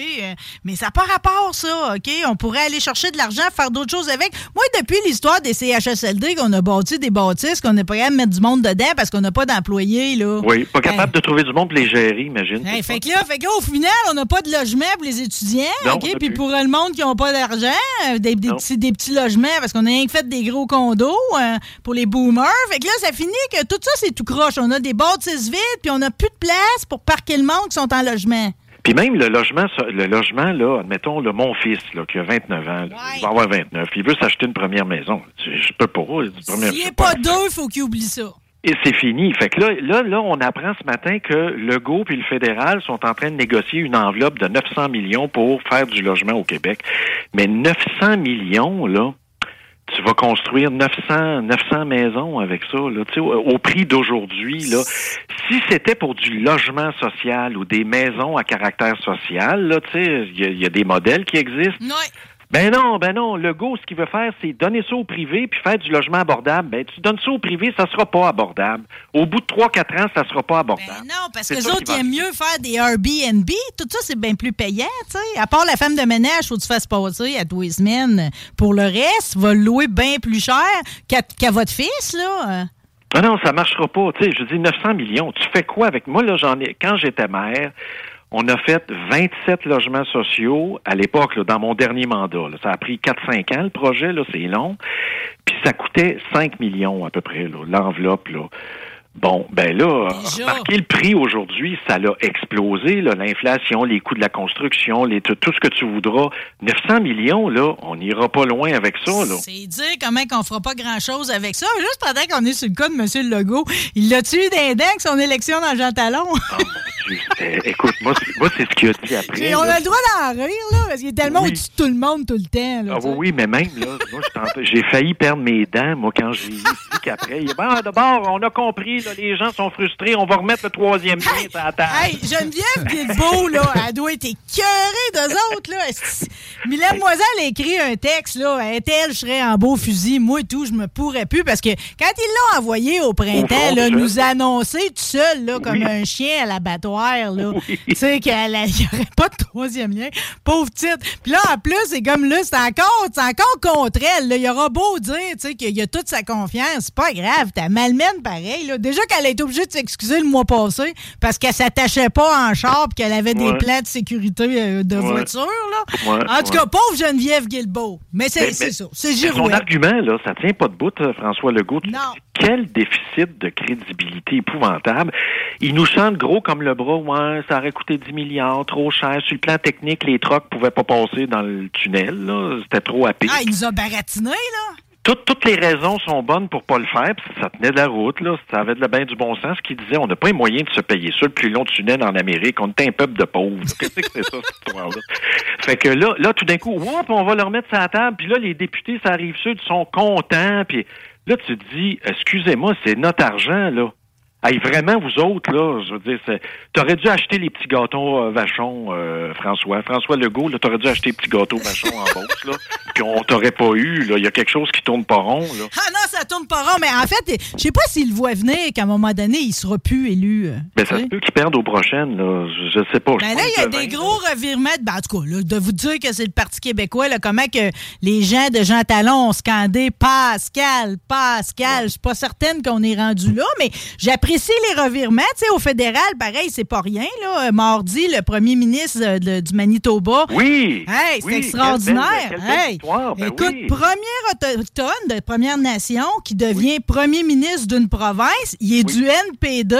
Mais ça n'a pas rapport, ça, OK? On pourrait aller chercher de l'argent, faire d'autres choses avec. Moi, depuis l'histoire des CHSLD, qu'on a bâti des bâtisses, qu'on n'est pas capable de mettre du monde dedans parce qu'on n'a pas d'employés, là. Oui, pas capable Hey. de trouver du monde pour les gérer, imagine. Hey, fait que là, fait que là, au final, on n'a pas de logement pour les étudiants, Non, OK? Puis pour le monde qui n'a pas d'argent, euh, des, des petits, des petits logements, parce qu'on a rien que fait des gros condos euh, pour les boomers. Fait que là, ça finit que tout ça, c'est tout croche. On a des bâtisses vides, puis on n'a plus de place pour parquer le monde qui sont en logement. Puis même le logement, le logement, là, admettons, là, mon fils, là, qui a 29 ans, là, il va avoir 29, il veut s'acheter une première maison. Je, je peux pas. S'il n'est pas le faire. deux, faut qu'il oublie ça. Et c'est fini. Fait que là, là, là, on apprend ce matin que Legault et le fédéral sont en train de négocier une enveloppe de 900 millions pour faire du logement au Québec. Mais 900 millions, là, tu vas construire 900, 900 maisons avec ça, là, tu sais, au, prix d'aujourd'hui, là. Si c'était pour du logement social ou des maisons à caractère social, là, tu sais, il y, a- des modèles qui existent. Ben non, ben non. Le go, ce qu'il veut faire, c'est donner ça au privé puis faire du logement abordable. Ben, tu donnes ça au privé, ça sera pas abordable. Au bout de 3-4 ans, ça sera pas abordable. Ben non, parce que les autres, qui va ils aiment mieux faire des Airbnb. Tout ça, c'est bien plus payant, tu sais. À part la femme de ménage, faut que tu fasses passer à tous les semaines. Pour le reste, le louer bien plus cher qu'à votre fils, là. Ah non, ça marchera pas. Tu sais, je dis 900 millions. Tu fais quoi avec moi là J'en ai. Quand j'étais maire, on a fait 27 logements sociaux à l'époque, dans mon dernier mandat. là. Ça a pris 4-5 ans le projet, c'est long. Puis ça coûtait 5 millions à peu près, l'enveloppe. Là. Bon, ben là, Déjà. remarquez le prix aujourd'hui, ça l'a explosé, l'inflation, les coûts de la construction, les, tout, tout ce que tu voudras. 900 millions, là, on n'ira pas loin avec ça, là. C'est dire comment qu'on fera pas grand-chose avec ça. Juste pendant qu'on est sur le cas de M. Legault, il l'a tué d'un dingue son élection dans Jean Talon? Oh mon Dieu. Eh, écoute, moi, c'est- ce qu'il a dit après. Et on là. a le droit d'en rire, là, parce qu'il est tellement Oui. au-dessus de tout le monde tout le temps. Là, Ah oui, oui, mais même, là, j'ai failli perdre mes dents, moi, quand j'ai dit qu'après, il ben, d'abord, on a compris, là, les gens sont frustrés, on va remettre le troisième lien sur la table. Hey, Geneviève Guilbeault, là, elle doit être écœurée d'eux autres, là. Mylène Moiselle a écrit un texte, là? Tel, je serais en beau fusil. Moi et tout, je me pourrais plus? Parce que quand ils l'ont envoyé au printemps, Au là, nous annoncer tout seul, là, comme Oui. un chien à l'abattoir, là. Oui. Tu sais, qu'il n'y aurait pas de troisième lien. Pauvre petite. Puis là, en plus, c'est comme là, c'est encore, c'est encore contre elle, là. Il aura beau dire, tu sais, qu'il a toute sa confiance. C'est pas grave. T'as malmène pareil, là. Déjà qu'elle a été obligée de s'excuser le mois passé parce qu'elle s'attachait pas en char puis qu'elle avait des plans de sécurité euh, de Ouais. voiture, là. Ouais, en tout cas, pauvre Geneviève Guilbeault. Mais c'est ça. C'est Son argument, là, ça tient pas de bout, euh, François Legault. Non. Quel déficit de crédibilité épouvantable. Il nous chante gros comme le bras, ouais, ça aurait coûté 10 milliards, trop cher. Sur le plan technique, les trocs pouvaient pas passer dans le tunnel. C'était trop à pic. Ah, il nous a baratiné, là. Toutes, les raisons sont bonnes pour pas le faire, puis ça tenait de la route, là. Ça avait de la bien du bon sens, qui disait on n'a pas les moyens de se payer ça le plus long tunnel en Amérique. On est un peuple de pauvres. Qu'est-ce que c'est ça, cette histoire-là? Fait que là, là, tout d'un coup, whoop, on va le remettre sur la table, puis là, les députés, ça arrive sud, sont contents, puis là, tu te dis, excusez-moi, c'est notre argent, là. Hey, vraiment, vous autres, là, je veux dire, c'est- t'aurais dû acheter les petits gâteaux euh, vachons, euh, François. François Legault, là, t'aurais dû acheter les petits gâteaux vachons en Beauce, là. Puis on t'aurait pas eu, là. Il y a quelque chose qui tourne pas rond, là. Ah non, ça tourne pas rond, mais en fait, je sais pas s'il le voit venir qu'à un moment donné, il sera plus élu. euh, Mais tu ça se peut qu'ils perdent aux prochaines, là. Je, je sais pas. Je Ben là, il y a des gros revirements. de- Ben, en tout cas, là, de vous dire que c'est le Parti québécois, là, comment que les gens de Jean Talon ont scandé Pascal, Pascal. Je suis pas certaine qu'on est rendu là, mais j'apprécie les revirements. Tu sais, au fédéral, pareil, c'est pas rien. Là. Mardi, le premier ministre euh, de- du Manitoba. Oui! Hey, c'est Oui, extraordinaire. quelle belle- quelle Hey, ben Écoute, oui. premier autochtone de Première Nation qui devient premier ministre d'une province, il est du NPD.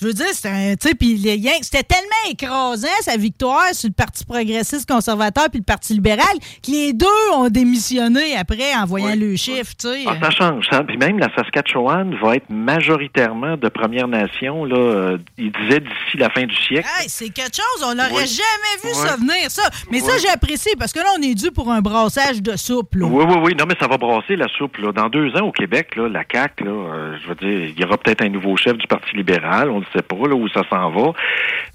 Je veux dire, c'était tellement écrasant sa victoire sur le Parti progressiste conservateur puis le Parti libéral que les deux ont démissionné après en voyant le chiffre. Ah, ça change. Ça. Puis même la Saskatchewan va être majoritairement de Première Nation. Là, euh, il disait d'ici la fin du siècle. Hey, c'est quelque chose, on n'aurait Oui. jamais vu ça venir, ça. Mais ça, j'apprécie parce que là, on est dû pour un brassage de soupe, là. Oui, oui, oui. Non, mais ça va brasser la soupe. Là. Dans deux ans, au Québec, là, la CAQ, là, euh, je veux dire, il y aura peut-être un nouveau chef du Parti libéral. On ne sait pas là, où ça s'en va.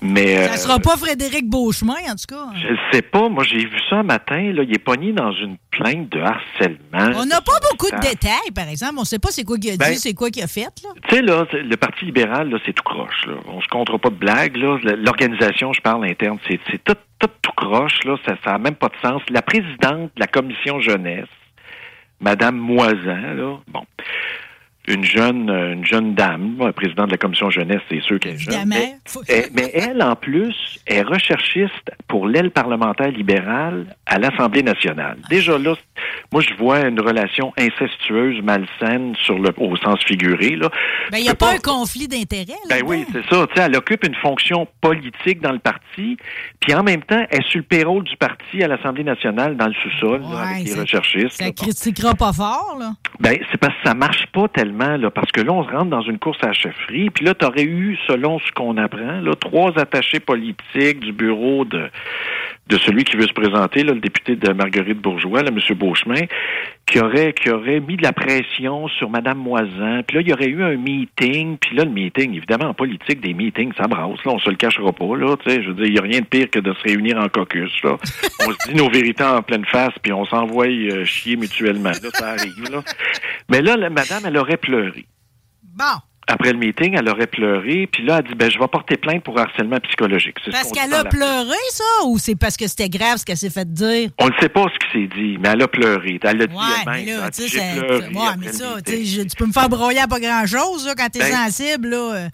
Mais Ça euh, sera pas Frédéric Beauchemin, en tout cas. je ne sais pas. Moi, j'ai vu ça un matin. Là, il est pogné dans une plainte de harcèlement. On n'a pas beaucoup de détails, par exemple. On ne sait pas c'est quoi qu'il a Ben, dit, c'est quoi qu'il a fait. Là. Tu sais, là, le Parti libéral, là, c'est tout croche, là. On se comptera pas de blague, là. L'organisation, je parle interne, c'est c'est tout, tout, tout croche, là. Ça n'a même pas de sens. La présidente de la commission jeunesse, Madame Moisan, là, bon, une jeune, une jeune dame, présidente de la commission jeunesse, c'est sûr qu'elle est jeune. Mais, eh, mais elle, en plus, est recherchiste pour l'aile parlementaire libérale à l'Assemblée nationale. Déjà là, moi, je vois une relation incestueuse, malsaine, sur le, au sens figuré, là. Ben, il n'y Je a pas un conflit d'intérêts. ben oui, c'est ça. Elle occupe une fonction politique dans le parti, puis en même temps, elle est sur le payroll du parti à l'Assemblée nationale dans le sous-sol, Ouais, avec les recherchistes. Ça. Bon. critiquera pas fort, là. Ben, c'est parce que ça marche pas tellement, parce que là, on se rentre dans une course à la chefferie, puis là, tu aurais eu, selon ce qu'on apprend, là, trois attachés politiques du bureau de, de celui qui veut se présenter, là, le député de Marguerite Bourgeois, là, M. Beauchemin, qui aurait, qui aurait mis de la pression sur Mme Moisan. Puis là, il y aurait eu un meeting. Puis là, le meeting, évidemment, en politique, des meetings, ça brasse. Là, on se le cachera pas. Là, tu sais, je veux dire, il n'y a rien de pire que de se réunir en caucus. Là. on se dit nos vérités en pleine face, puis on s'envoie euh, chier mutuellement. Là, ça arrive. Là. Mais là, la madame, elle aurait pleuré. Bon. Après le meeting, elle aurait pleuré, puis là, elle dit, ben, je vais porter plainte pour harcèlement psychologique. Parce qu'elle a pleuré, ça, ou c'est parce que c'était grave ce qu'elle s'est fait dire? On ne sait pas ce qui s'est dit, mais elle a pleuré. Elle l'a Ouais, elle-même. tu dit, ça- pleuré ouais, mais ça, tu je- tu peux me faire broyer à pas grand-chose, quand t'es Ben- sensible, là.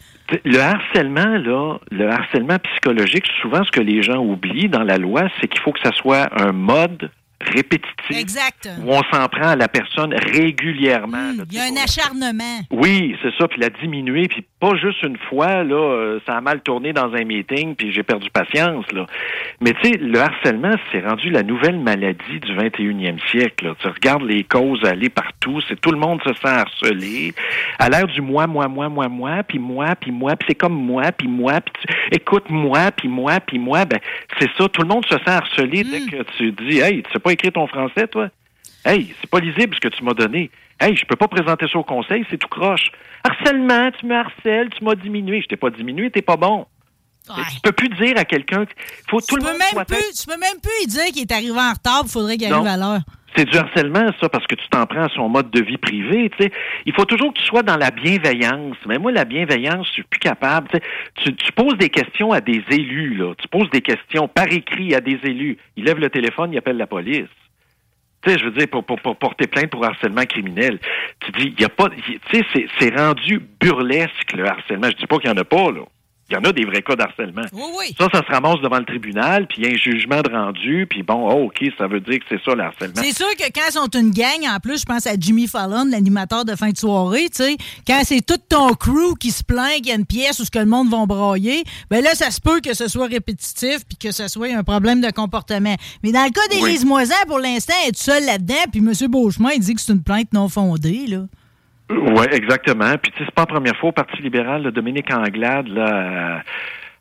Le harcèlement, là, le harcèlement psychologique, souvent, ce que les gens oublient dans la loi, c'est qu'il faut que ça soit un mode répétitif Exact. où on s'en prend à la personne régulièrement. Là, Il y a un acharnement. Oui, c'est ça, puis la diminuer, puis pas juste une fois, là, euh, ça a mal tourné dans un meeting, puis j'ai perdu patience, là. Mais tu sais, le harcèlement, c'est rendu la nouvelle maladie du 21e siècle. Là. Tu regardes les causes aller partout, c'est tout le monde se sent harcelé, à l'ère du moi, moi, moi, moi, moi, puis moi, puis moi, puis c'est comme moi, puis moi, puis tu- écoute moi, puis moi, puis moi, ben c'est ça, tout le monde se sent harcelé dès que tu dis, hey, tu sais pas écrire ton français, toi? Hey, c'est pas lisible ce que tu m'as donné. Hey, je peux pas présenter ça au conseil, c'est tout croche. Harcèlement, tu me harcèles, tu m'as diminué. Je t'ai pas diminué, t'es pas bon. Ouais. Tu peux plus dire à quelqu'un que faut tout Tu le peux, monde même plus, tu peux même plus lui dire qu'il est arrivé en retard, il faudrait qu'il arrive à l'heure. C'est du harcèlement, ça, parce que tu t'en prends à son mode de vie privé. tu sais. Il faut toujours que tu sois dans la bienveillance. Mais moi, la bienveillance, je suis plus capable. tu. Tu, poses des questions à des élus, là. Tu poses des questions par écrit à des élus. Ils lèvent le téléphone, ils appellent la police. Tu sais, je veux dire, pour, pour, pour porter plainte pour harcèlement criminel. Tu dis, il y a pas. Tu sais, c'est- c'est rendu burlesque, le harcèlement. Je dis pas qu'il y en a pas, là. Il y en a des vrais cas d'harcèlement. Oui, oui. Ça, ça se ramasse devant le tribunal, puis il y a un jugement de rendu, puis bon, oh, OK, ça veut dire que c'est ça le harcèlement. C'est sûr que quand ils sont une gang, en plus, je pense à Jimmy Fallon, l'animateur de fin de soirée, tu sais, quand c'est tout ton crew qui se plaint qu'il y a une pièce où ce que le monde va brailler, ben là, ça se peut que ce soit répétitif puis que ce soit un problème de comportement. Mais dans le cas d'Élise Moisin, pour l'instant, elle est seule là-dedans, puis M. Beauchemin, il dit que c'est une plainte non fondée, là. Oui, exactement. Puis, tu sais, c'est pas la première fois au Parti libéral, là, Dominique Anglade, là,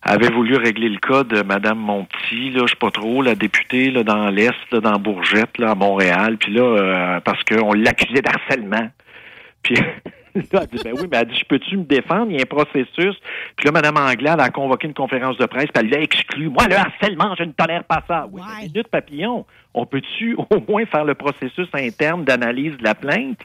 avait voulu régler le cas de Mme Monti, là, je sais pas trop, la députée là, dans l'Est, là, dans Bourgette, là, à Montréal. Puis là, euh, parce qu'on l'accusait d'harcèlement. Puis là, elle dit, ben oui, mais elle dit, je peux-tu me défendre? Il y a un processus. Puis là, Mme Anglade a convoqué une conférence de presse, puis elle l'a exclu. Moi, le harcèlement, je ne tolère pas ça. Oui, minute papillon. On peut-tu au moins faire le processus interne d'analyse de la plainte?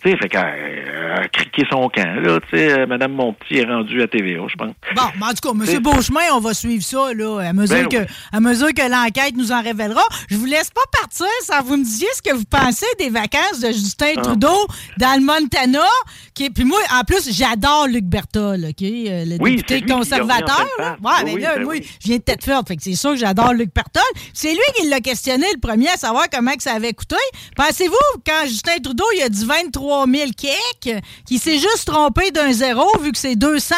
Tu sais, fait qu'elle euh, a criqué son camp, là. Tu sais, euh, Mme Monti est rendue à TVA, je pense. Bon, mais en tout cas, M. Beauchemin, on va suivre ça là, à mesure Ben que, oui. à mesure que l'enquête nous en révélera. Je vous laisse pas partir sans vous me disiez ce que vous pensez des vacances de Justin Ah. Trudeau dans le Montana. Qui, puis moi, en plus, j'adore Luc Berthold, OK? euh, Le Oui, député lui conservateur. là. Ouais, face. mais Oui, là, ben moi, oui. je viens de Tedford, fait que c'est sûr que j'adore Luc Berthold. C'est lui qui l'a questionné le premier à savoir comment que ça avait coûté. Pensez-vous, quand Justin Trudeau, il a dit 23 000 kek, qu'il s'est juste trompé d'un zéro vu que c'est 230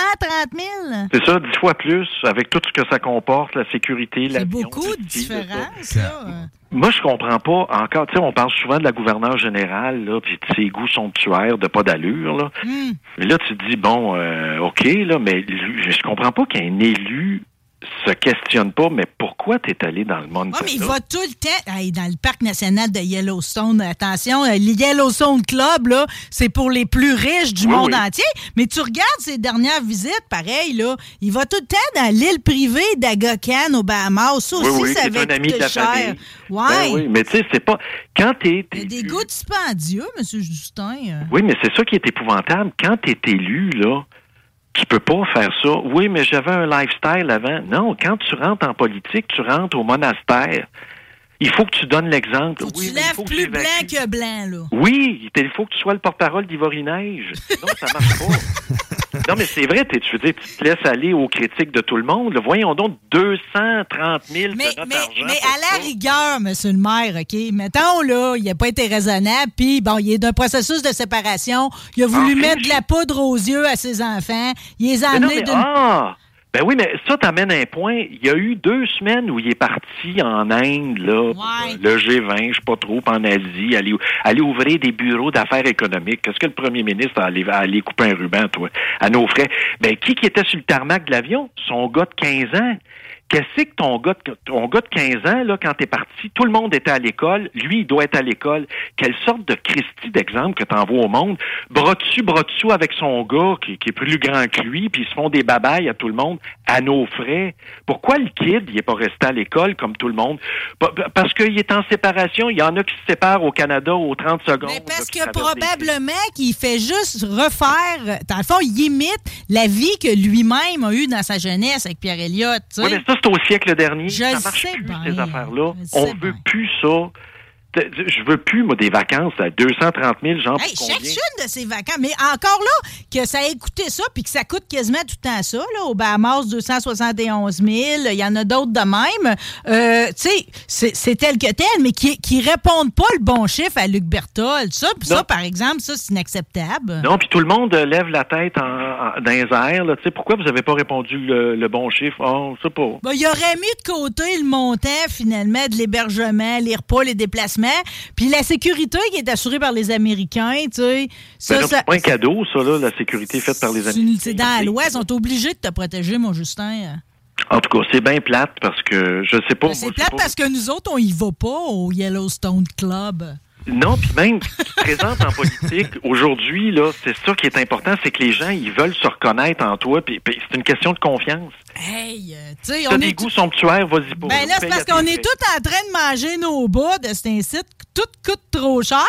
000? C'est ça, dix fois plus, avec tout ce que ça comporte, la sécurité, C'est l'avion. beaucoup de là. Moi, je comprends pas encore. Tu sais, on parle souvent de la gouverneure générale, là, puis de ses goûts somptuaires, de pas d'allure, là. Hmm. Mais là, tu te dis, bon, euh, OK, là, mais lui, je comprends pas qu'un élu se questionne pas, mais pourquoi t'es allé dans le monde Ouais, mais il va tout le temps hey, dans le parc national de Yellowstone. Attention, euh, le Yellowstone Club, là, c'est pour les plus riches du Oui, monde oui. entier. Mais tu regardes ses dernières visites, pareil, là, il va tout le temps dans l'île privée d'Aga Khan aux Bahamas. Ça aussi, oui, ça est un ami de la cher. famille. Ouais. Ben oui, mais tu sais, c'est pas. Quand t'es. Il y a des goûts dispendieux, M. Justin. Oui, mais c'est ça qui est épouvantable. Quand t'es élu, là, tu peux pas faire ça. Oui, mais j'avais un lifestyle avant. Non, quand tu rentres en politique, tu rentres au monastère. Il faut que tu donnes l'exemple. Oui, tu lèves plus blanc que blanc, là. Oui, il faut que tu sois le porte-parole d'Ivory Neige. Non, ça marche pas. non, mais c'est vrai, tu veux dire, tu te laisses aller aux critiques de tout le monde. Voyons donc 230 000 Mais, de notre mais, argent mais pour à la ça. rigueur, monsieur le maire, OK? Mettons, là, il n'a pas été raisonnable, puis bon, il est d'un processus de séparation. Il a voulu Ah, mettre de la poudre aux yeux à ses enfants. Il les a amenés d'une. ah! Ben oui, mais ça t'amène un point. Il y a eu deux semaines où il est parti en Inde, là, Ouais. euh, le G20, je sais pas trop, en Asie, aller, aller ouvrir des bureaux d'affaires économiques. Qu'est-ce que le premier ministre a allé, a allé couper un ruban, toi, à nos frais? Ben, qui qui était sur le tarmac de l'avion? Son gars de 15 ans. Qu'est-ce que ton gars, de, ton gars de 15 ans, là, quand t'es parti, tout le monde était à l'école, lui, il doit être à l'école. Quelle sorte de Christie d'exemple que t'envoies au monde? Bras dessus, bras dessous avec son gars, qui, qui est plus grand que lui, puis ils se font des babayes à tout le monde, à nos frais? Pourquoi le kid, il est pas resté à l'école comme tout le monde? Pa- pa- Parce qu'il est en séparation. Il y en a qui se séparent au Canada aux 30 secondes. Mais parce là, que probablement qu'il fait juste refaire. Dans le fond, il imite la vie que lui-même a eue dans sa jeunesse avec Pierre Elliott. tu sais. Oui, mais ça, au siècle dernier. Je ça marche sais plus, bien. ces affaires-là. On veut bien. plus ça. Je veux plus, moi, des vacances à 230 000, genre, Hey, chacune de ces vacances. Mais encore là, que ça ait coûté ça, puis que ça coûte quasiment tout le temps ça, là, au Bahamas, 271 000, il y en a d'autres de même. Euh, tu sais, c'est- tel que tel, mais qui, qui répondent pas le bon chiffre à Luc Berthold. Ça, puis ça, par exemple, ça, c'est inacceptable. Non, puis tout le monde euh, lève la tête en, en- dans les airs. Là. Tu sais, Pourquoi vous n'avez pas répondu le, le bon chiffre? Oh, je sais pas. Ben, il aurait mis de côté le montant, finalement, de l'hébergement, les repas, les déplacements, puis la sécurité qui est assurée par les Américains, tu sais. Ça, Ben c'est un cadeau, ça, là, la sécurité faite par les une- c'est dans l'Ouest, ils sont obligés de te protéger, mon Justin. En tout cas, c'est bien plate parce que je sais pas. Ben, c'est plate pas- parce que nous autres, on y va pas au Yellowstone Club. Non, puis même, tu te présentes en politique, aujourd'hui, là, c'est ça qui est important, c'est que les gens, ils veulent se reconnaître en toi, puis, puis c'est une question de confiance. Hey, euh, tu sais, on est. des goûts somptuaires, vas-y pas. Ben là, c'est parce qu'on est tous en train de manger nos bas de cet incite. Tout coûte trop cher.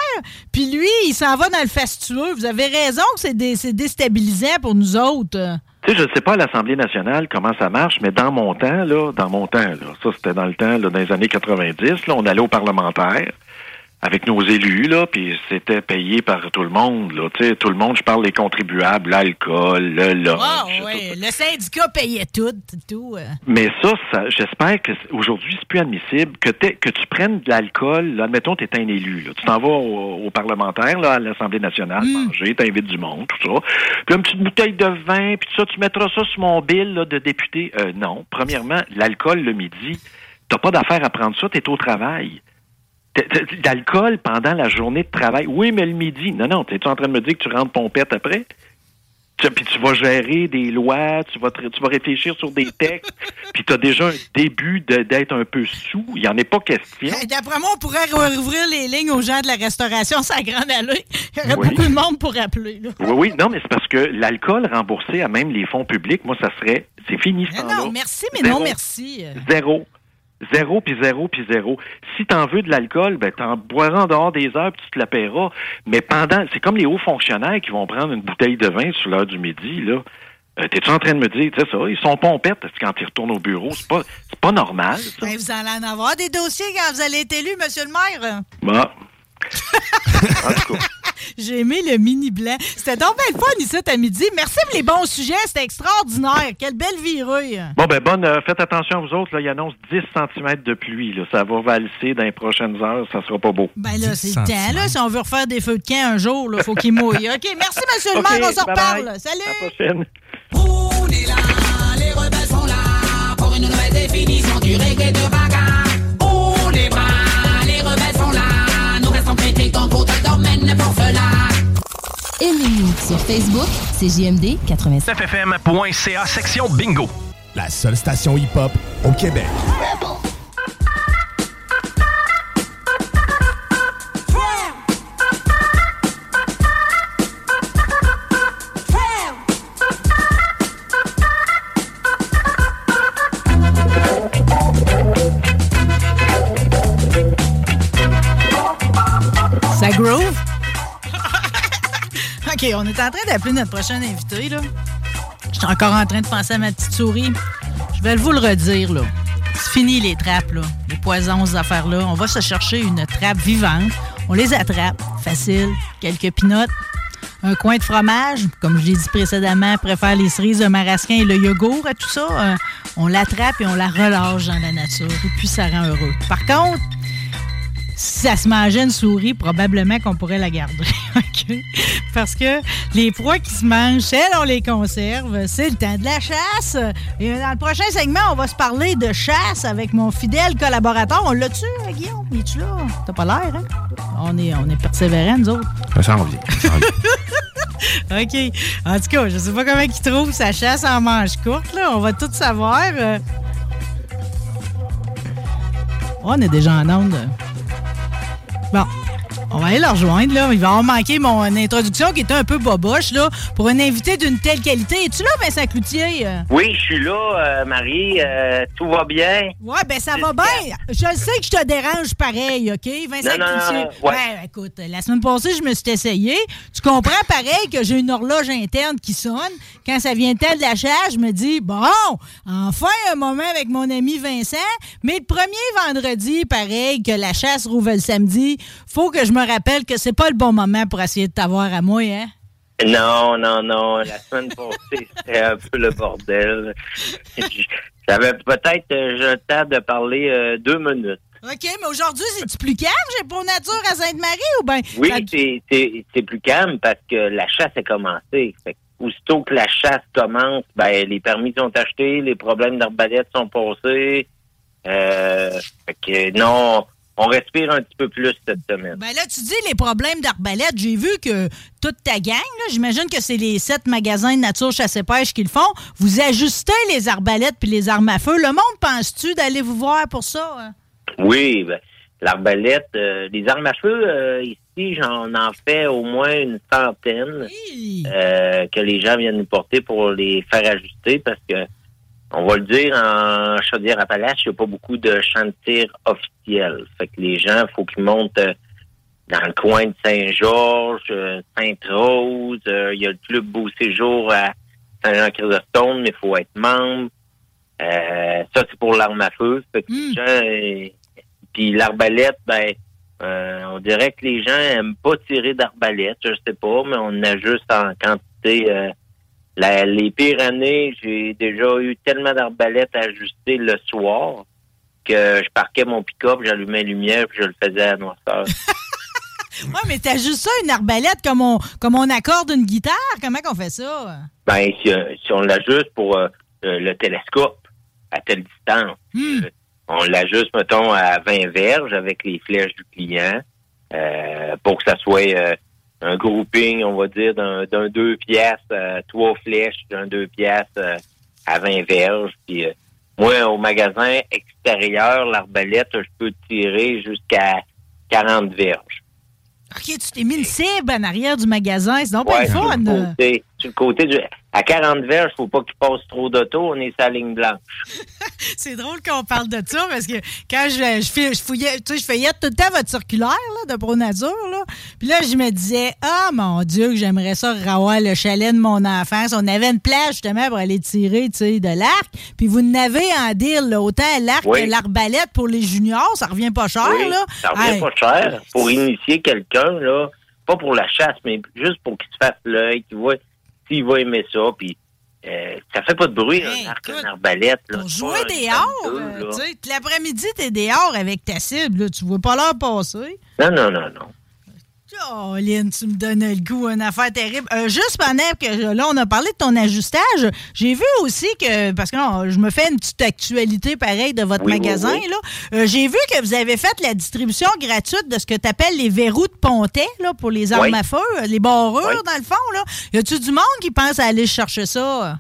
Puis lui, il s'en va dans le fastueux. Vous avez raison que c'est dé- c'est déstabilisant pour nous autres. Tu sais, je ne sais pas à l'Assemblée nationale comment ça marche, mais dans mon temps, là, dans mon temps, là, ça c'était dans le temps, là, dans les années 90, là, on allait aux parlementaires. Avec nos élus, là, puis c'était payé par tout le monde, là. Tu sais, tout le monde, je parle des contribuables, l'alcool, le lunch. Ah, tout oui. Le syndicat payait tout, tout. euh. Mais ça, ça j'espère que aujourd'hui, c'est plus admissible que, que tu prennes de l'alcool. Là, admettons, tu es un élu. Là. Tu t'en vas au, au parlementaire, là, à l'Assemblée nationale, manger, tu invites du monde, tout ça. Puis une petite bouteille de vin, puis tout ça, tu mettras ça sur mon bill là, de député. Euh, non. Premièrement, l'alcool le midi, t'as pas d'affaire à prendre ça, tu es au travail. L'alcool pendant la journée de travail. Oui, mais le midi. Non, non. T'es-tu en train de me dire que tu rentres pompette après? Puis tu vas gérer des lois, tu vas, te- tu vas réfléchir sur des textes, puis tu as déjà un début d'être un peu sous. Il n'y en est pas question. Hey, D'après moi, on pourrait rouvrir les lignes aux gens de la restauration, ça grande allée. Il y aurait Oui. beaucoup de monde pour appeler. Là. Oui, oui, non, mais c'est parce que l'alcool remboursé à même les fonds publics, moi, ça serait, c'est fini ce temps-là. non, merci, mais Zéro. non, merci. Zéro. Zéro, puis zéro, puis zéro. Si t'en veux de l'alcool, ben t'en boiras en dehors des heures, puis tu te la paieras. Mais pendant, c'est comme les hauts fonctionnaires qui vont prendre une bouteille de vin sur l'heure du midi, là. Euh, T'es-tu en train de me dire, tu sais ça, ils sont pompettes parce que quand ils retournent au bureau, c'est pas, c'est pas normal, ça. ben, vous allez en avoir des dossiers quand vous allez être élu, monsieur le maire. Bon. en tout cas. J'ai aimé le mini blanc. C'était donc bien le fun ici à midi. Merci pour les bons sujets. C'était extraordinaire. Quelle belle virée. Bon, ben, bonne, euh, faites attention à vous autres, là. Il annonce 10 cm de pluie, là. Ça va valser dans les prochaines heures, ça sera pas beau. Ben là, 10 c'est le temps, là. Si on veut refaire des feux de camp un jour, il faut qu'il mouille. OK, merci, monsieur le maire. On se reparle. À la Salut. prochaine. On est là, les rebelles sont là pour une nouvelle définition du reggae de bagarre. On les bras, les rebelles sont là, nous restons dans pour cela. Aimez-nous sur Facebook, c'est JMD 87. ffm.ca section bingo. La seule station hip-hop au Québec. Ça groove? OK, on est en train d'appeler notre prochain invité, là. Je suis encore en train de penser à ma petite souris. Je vais vous le redire, là. C'est fini les trappes, là. Les poisons, ces affaires-là. On va se chercher une trappe vivante. On les attrape. Facile. Quelques pinottes. Un coin de fromage. Comme je l'ai dit précédemment, préfère les cerises, le marasquin et le yogourt à tout ça. Euh, on l'attrape et on la relâche dans la nature. Et puis, ça rend heureux. Par contre, si ça se mangeait une souris, probablement qu'on pourrait la garder. OK? Parce que les proies qui se mangent, celles, on les conserve. C'est le temps de la chasse. Et dans le prochain segment, on va se parler de chasse avec mon fidèle collaborateur. On l'a-tu, euh, Guillaume? Es-tu là? T'as pas l'air, hein? On est, on est persévérants, nous autres. Ça s'en vient. ça s'en vient. OK. En tout cas, je sais pas comment il trouve sa chasse en manche courte, là. On va tout savoir. euh. Oh, on est déjà en onde. Bon. On va aller le rejoindre, là. Il va avoir manqué mon introduction qui était un peu boboche, là, pour un invité d'une telle qualité. Es-tu là, Vincent Cloutier? Oui, je suis là, euh, Marie. euh, tout va bien? Ouais, ben ça va bien. Je sais que je te dérange pareil, OK? Vincent Non, Cloutier? non, ouais. Ben, écoute, la semaine passée, je me suis essayé. Tu comprends pareil que j'ai une horloge interne qui sonne. Quand ça vient tel de la chasse, je me dis, bon, enfin un moment avec mon ami Vincent. Mais le premier vendredi, pareil, que la chasse rouvre le samedi, faut que je me rappelle que c'est pas le bon moment pour essayer de t'avoir à moi, hein? Non, non, non. La semaine passée, c'était un peu le bordel. J'avais peut-être euh, le temps de parler euh, deux minutes. OK, mais aujourd'hui, c'est-tu plus calme? J'ai pour nature à Sainte-Marie ou bien? Oui, c'est- plus calme parce que la chasse a commencé. Fait que aussitôt que la chasse commence, ben les permis sont achetés, les problèmes d'arbalète sont passés. Euh, fait que non, on respire un petit peu plus cette semaine. Ben là, tu dis les problèmes d'arbalète. J'ai vu que toute ta gang, j'imagine que c'est les sept magasins de nature chasse et pêche qui le font. Vous ajustez les arbalètes puis les armes à feu. Le monde pense-tu d'aller vous voir pour ça? hein? Oui, ben, l'arbalète, euh, les armes à feu, euh, ici, j'en en fais au moins une centaine euh, que les gens viennent nous porter pour les faire ajuster parce que, on va le dire, en Chaudière-Appalaches, il n'y a pas beaucoup de champs de tir officiels. Fait que les gens, faut qu'ils montent euh, dans le coin de Saint-Georges, euh, Sainte-Rose, euh, il y a le club Beau Séjour à Saint-Jean-Chrysostome, mais il faut être membre. Euh, ça, c'est pour l'arme à feu. Fait que les Mm. gens, euh, puis l'arbalète, ben, Euh, on dirait que les gens aiment pas tirer d'arbalète, je sais pas, mais on ajuste en quantité. euh, la- les pires années, j'ai déjà eu tellement d'arbalètes à ajuster le soir que je parquais mon pick-up, j'allumais la lumière puis je le faisais à noirceur. Ouais, mais t'as juste ça, une arbalète, comme on, comme on accorde une guitare? Comment qu'on fait ça? Ben, si, euh, si on l'ajuste pour euh, euh, le télescope à telle distance, euh, on l'ajuste, mettons, à 20 verges avec les flèches du client euh, pour que ça soit euh, un grouping, on va dire, d'un d'un deux piastres, trois flèches d'un deux piastres à 20 verges. Puis, moi, au magasin extérieur, l'arbalète, je peux tirer jusqu'à 40 verges. OK, tu t'es mis une cible en arrière du magasin. C'est donc pas Ouais, le fun. Sur le côté du, à 40 verges, faut pas qu'il passe trop d'auto, on est sa ligne blanche. C'est drôle qu'on parle de ça parce que quand je, je, fouillais, tu sais, je tout le temps votre circulaire là, de Pro Nature, là. Puis là, je me disais, ah mon Dieu, que j'aimerais ça revoir le chalet de mon enfance. On avait une plage justement pour aller tirer, tu sais, de l'arc. Puis vous n'avez en deal, là, autant l'arc Oui. que l'arbalète pour les juniors, ça revient pas cher, Oui, là. ça revient Hey, pas cher. Pour initier quelqu'un, là, pas pour la chasse, mais juste pour qu'il se fasse l'œil, qu'il voit s'il va aimer ça, puis euh, ça fait pas de bruit, un arc, une arbalète. Là, Pour jouer dehors, euh, l'après-midi, t'es dehors avec ta cible, là, tu vois pas l'heure passer. Non, non, non, non. Oh, Lynn, tu me donnes le goût, une affaire terrible. Euh, juste pendant que là, on a parlé de ton ajustage, j'ai vu aussi que, parce que non, je me fais une petite actualité pareille de votre Oui, magasin, oui. là. Euh, j'ai vu que vous avez fait la distribution gratuite de ce que tu appelles les verrous de pontet, là, pour les armes à feu, euh, les barrures, dans le fond, là. Y a-tu du monde qui pense à aller chercher ça?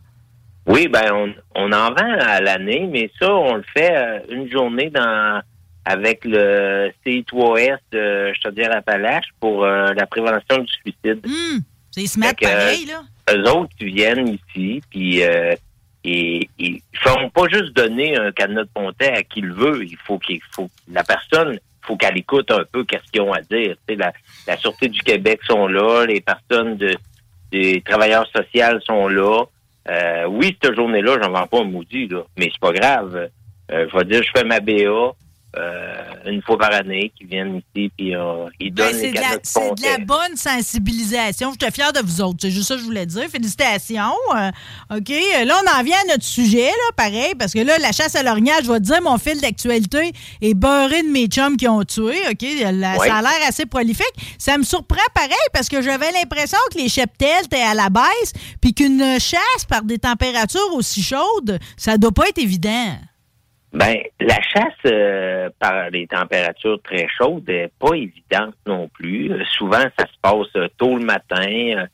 Oui, ben on, on en vend à l'année, mais ça, on le fait euh, une journée dans avec le C3S de Chaudière-Appalaches pour euh, la prévention du suicide. Hum, c'est smart que, pareil, là. eux autres qui viennent ici, puis euh, ils ils font pas juste donner un cadenas de pontet à qui le veut. Il faut qu'il faut la personne, faut qu'elle écoute un peu qu'est-ce qu'ils ont à dire. Tu sais, la, la sûreté du Québec sont là, les personnes de, des travailleurs sociaux sont là. Euh, oui, cette journée-là, j'en vends pas un maudit, là, mais c'est pas grave. Euh, je vais dire, je fais ma BA. Euh, une fois par année qui viennent ici puis euh, ils Ben, donnent c'est les c'est de la bonne sensibilisation. Je suis fière de vous autres. C'est juste ça que je voulais dire. Félicitations. Euh, OK. Là, on en vient à notre sujet, là, pareil, parce que là, la chasse à l'orignal, je vais te dire, mon fil d'actualité est beurré de mes chums qui ont tué. OK? La-. Ça a l'air assez prolifique. Ça me surprend pareil parce que j'avais l'impression que les cheptels étaient à la baisse, puis qu'une chasse par des températures aussi chaudes, ça doit pas être évident. Ben, la chasse euh, par les températures très chaudes n'est pas évidente non plus. Euh, souvent, ça se passe euh, tôt le matin, euh,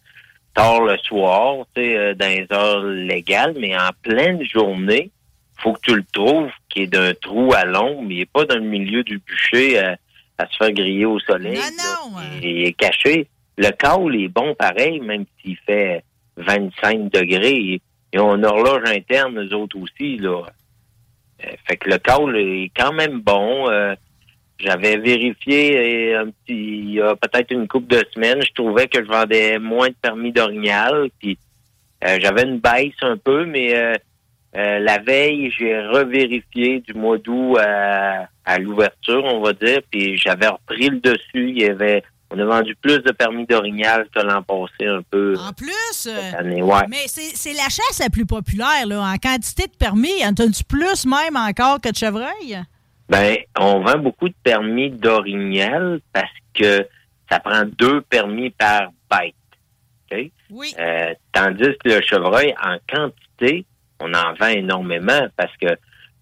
tard le soir, tu sais, euh, dans les heures légales, mais en pleine journée, faut que tu le trouves qui est d'un trou à l'ombre, mais il n'est pas dans le milieu du bûcher à se faire griller au soleil. là. Il est caché. Le câble est bon pareil, même s'il fait 25 degrés. Ils ont une horloge interne, eux autres aussi, là. Euh, fait que le câble est quand même bon. Euh, J'avais vérifié euh, un petit, il y a peut-être une couple de semaines, je trouvais que je vendais moins de permis d'orignal. Puis euh, j'avais une baisse un peu, mais euh, euh, la veille, j'ai revérifié du mois d'août à, à l'ouverture, on va dire, puis j'avais repris le dessus. Il y avait, on a vendu plus de permis d'orignal que l'an passé un peu. En plus, euh, cette année, ouais. mais c'est la chasse la plus populaire. Là. En quantité de permis, en as-tu plus même encore que de chevreuil? Ben, on vend beaucoup de permis d'orignal parce que ça prend deux permis par bête. Oui. Euh, tandis que le chevreuil, en quantité, on en vend énormément parce que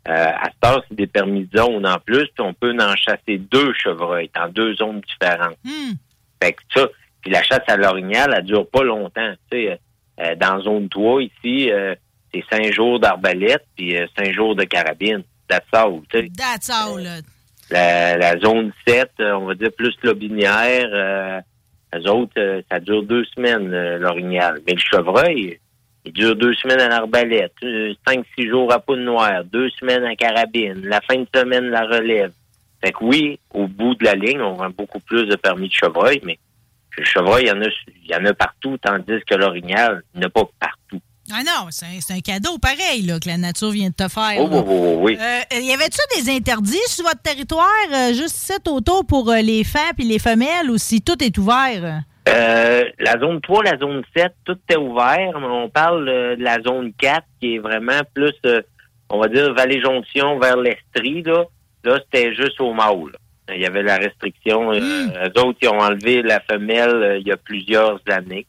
euh, à cette heure, c'est des permis de zone en plus, puis on peut en chasser deux chevreuils dans deux zones différentes. Hmm. Fait que ça, puis la chasse à l'orignal, elle dure pas longtemps. Tu sais, euh, dans zone 3, ici, euh, c'est cinq jours d'arbalète, puis euh, cinq jours de carabine. That's all, tu sais. That's all. là. La, la zone 7, euh, on va dire plus lobinière, euh, les autres, euh, ça dure deux semaines, euh, l'orignal. Mais le chevreuil, il dure deux semaines à l'arbalète, euh, cinq, six jours à poudre noire, deux semaines à carabine, la fin de semaine, la relève. Fait que oui, au bout de la ligne, on vend beaucoup plus de permis de chevreuil, mais le chevreuil, il y en a, il y en a partout, tandis que l'orignal, il n'y en a pas partout. Ah non, c'est un, un cadeau pareil là, que la nature vient de te faire. Oh, là. oui, oui, oui. Euh, y avait-tu des interdits sur votre territoire, euh, juste cet auto pour euh, les femmes et les femelles, ou si tout est ouvert? Euh, la zone 3, la zone 7, tout est ouvert. mais On parle euh, de la zone 4 qui est vraiment plus, euh, on va dire, Vallée-Jonction vers l'Estrie. Là, là c'était juste au mâle. Il y avait la restriction. Eux autres, ils ont enlevé la femelle il y a plusieurs années.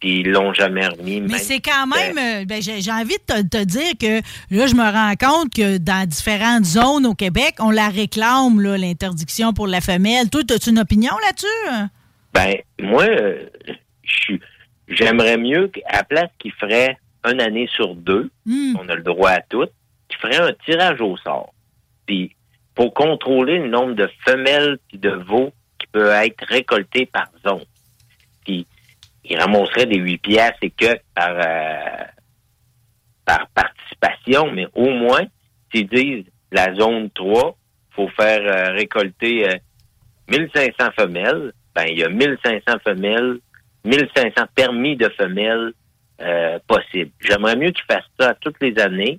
Puis ils l'ont jamais remis. Mais c'est quand même, ben, j'ai envie de te, te dire que là, je me rends compte que dans différentes zones au Québec, on la réclame, l'interdiction pour la femelle. Toi, as-tu une opinion là-dessus? Ben, moi, euh, j'aimerais mieux qu'à la place qu'il ferait une année sur deux, Hmm. on a le droit à tout, qu'il ferait un tirage au sort. Puis, pour contrôler le nombre de femelles et de veaux qui peut être récoltés par zone. Puis, il ramasserait des 8 piastres et que par, euh, par participation, mais au moins, s'ils disent la zone 3, faut faire euh, récolter euh, 1500 femelles, ben il y a 1500 femelles, 1500 permis de femelles euh, possibles. J'aimerais mieux qu'ils fassent ça toutes les années,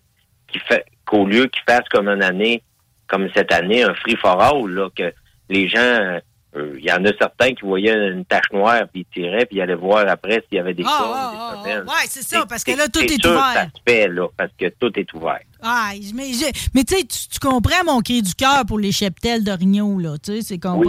qu'au lieu qu'ils fassent comme une année, comme cette année, un free for all, là, que les gens, euh, euh, il y en a certains qui voyaient une tache noire, puis ils tiraient, puis ils allaient voir après s'il y avait des Ah, corps ah, des ah, femelles. ah, ouais, c'est ça, parce que là, tout est sûr que ouvert. ça se fait, là, parce que tout est ouvert. Ah, mais, mais tu tu comprends mon cri du cœur pour les cheptels d'orignaux, là. Tu sais, c'est comprends.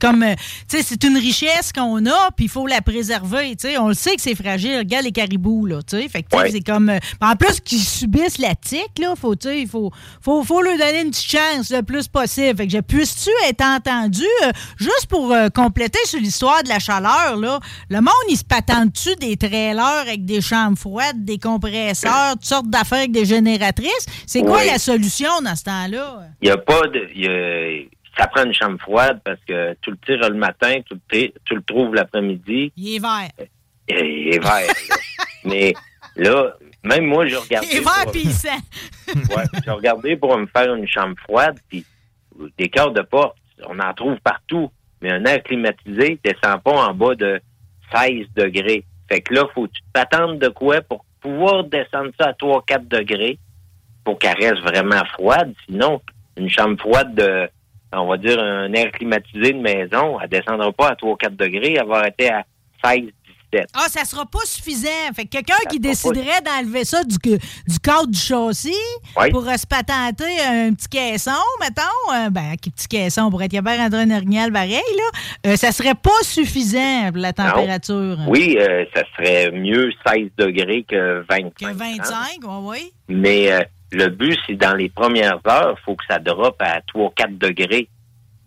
Comme. euh, Tu sais, c'est une richesse qu'on a, puis il faut la préserver. Tu sais, on le sait que c'est fragile. Regarde les caribous, là. Tu sais, fait que, c'est comme. euh, en plus qu'ils subissent la tique, là, faut, tu sais, il faut, faut, faut leur donner une petite chance le plus possible. Fait que je puisse-tu être entendu, euh, juste pour euh, compléter sur l'histoire de la chaleur, là, le monde, il se patente-tu des trailers avec des chambres froides, des compresseurs, toutes sortes d'affaires avec des C'est quoi Oui. la solution dans ce temps-là? Il y a pas de. y a- ça prend une chambre froide parce que tu le tires le matin, tu le, tires- tu le trouves l'après-midi, Il est vert. et il est vert. là. Mais là, même moi, j'ai regardé. Il est vert puis. Ouais, j'ai regardé pour me faire une chambre froide, puis des corps de porte, on en trouve partout. Mais un air climatisé descend pas en bas de 16 degrés. Fait que là, faut que tu t'attendre de quoi pour pouvoir descendre ça à 3-4 degrés pour qu'elle reste vraiment froide. Sinon, une chambre froide de, on va dire, un air climatisé de maison, elle descendra pas à 3-4 degrés, elle va arrêter à 16-17. Ah, ça sera pas suffisant. Fait que quelqu'un qui déciderait d'enlever ça du, du cadre du châssis Oui. pour euh, se patenter un petit caisson, mettons, euh, ben, un petit caisson pour être capable de rentrer un orignal pareil, là, euh, ça serait pas suffisant pour la température. Oui, euh, ça serait mieux 16 degrés que 25. Que 25, oui, oui. Mais euh, le but, c'est dans les premières heures, il faut que ça droppe à 3-4 degrés.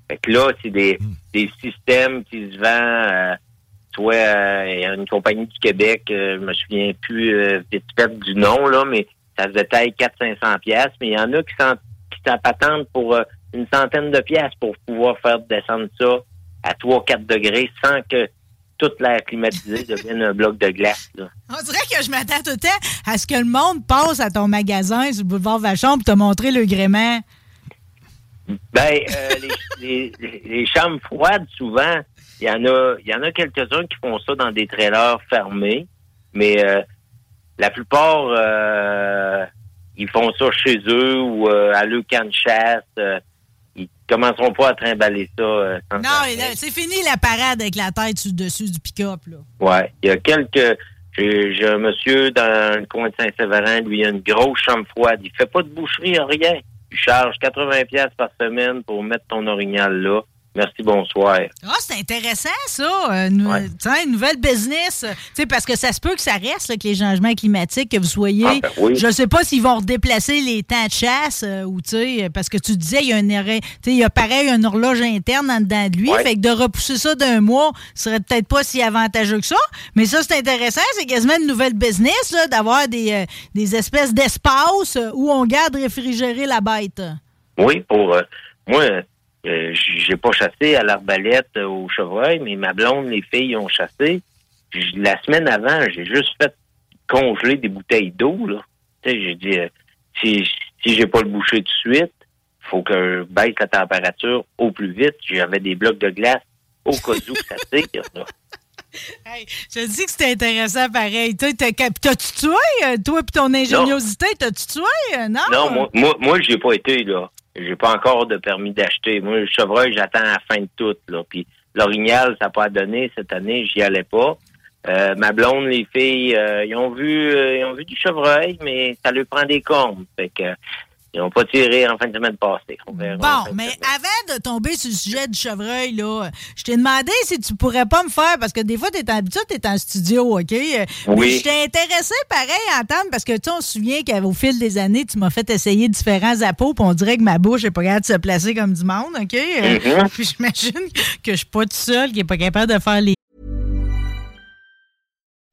Fait que là, c'est des, des systèmes qui se vendent, euh, soit euh, il y a une compagnie du Québec, euh, je me souviens plus euh, vite fait du nom, là, mais ça se détaille 400-500 pièces mais il y en a qui s'en qui s'en patentent pour euh, une centaine de pièces pour pouvoir faire descendre ça à 3-4 degrés sans que toute l'air climatisé devienne un bloc de glace. Là. On dirait que je m'attends tout le temps à ce que le monde passe à ton magasin sur le boulevard Vachon pour te montrer le gréement. Ben, euh, les, les- les chambres froides, souvent, il y en a, y en a quelques-uns qui font ça dans des trailers fermés, mais euh, la plupart, euh, ils font ça chez eux ou à leur camp de chasse. Ils commenceront pas à trimballer ça. euh, sans Non, c'est fini la parade avec la tête sur le dessus du pick-up. Ouais, il y a quelques. J'ai un monsieur dans le coin de Saint-Séverin, lui, il a une grosse chambre froide. Il fait pas de boucherie, rien. Il charge 80 pièces par semaine pour mettre ton orignal là. Merci, bonsoir. Ah, c'est intéressant, ça. euh, nou- Ouais. tiens, une nouvelle business. euh, parce que ça se peut que ça reste là, avec les changements climatiques, que vous soyez. Ah, ben oui. Je ne sais pas s'ils vont redéplacer les temps de chasse euh, ou, parce que tu disais, il y a un arrêt- il y a pareil une horloge interne en dedans de lui. Ouais. Fait que de repousser ça d'un mois serait peut-être pas si avantageux que ça. Mais ça, c'est intéressant. C'est quasiment une nouvelle business, d'avoir des, euh, des espèces d'espaces où on garde réfrigérer la bête. Oui, pour moi, euh, j'ai pas chassé à l'arbalète euh, au chevreuil, mais ma blonde, les filles ont chassé. La semaine avant, j'ai juste fait congeler des bouteilles d'eau. Là. J'ai dit euh, si si j'ai pas le boucher tout de suite, faut que je baisse la température au plus vite. J'avais des blocs de glace au cas où ça tire. là. Hey, je dis que c'était intéressant pareil. T'as-tu tué, euh, toi et ton ingéniosité, t'as-tu tué? Non? Non, moi, moi, moi j'y ai pas été, là. J'ai pas encore de permis d'acheter. Moi, le chevreuil, j'attends la fin de tout, là. Puis l'orignal, ça n'a pas donné cette année, j'y allais pas. Euh, ma blonde, les filles, euh, ils ont vu euh, ils ont vu du chevreuil, mais ça lui prend des cornes. Fait que ils n'ont pas tiré en fin de semaine passée. On en Bon, fin mais avant de tomber sur le sujet du chevreuil, là, je t'ai demandé si tu pourrais pas me faire, parce que des fois, t'es habitué, t'es en studio, OK? Euh, Oui. Mais je t'ai intéressé pareil à entendre, parce que tu sais, on se souvient qu'au fil des années, tu m'as fait essayer différents appos, puis on dirait que ma bouche est pas capable de se placer comme du monde, OK? Euh, Mhm. Puis j'imagine que je suis pas toute seule qui est pas capable de faire les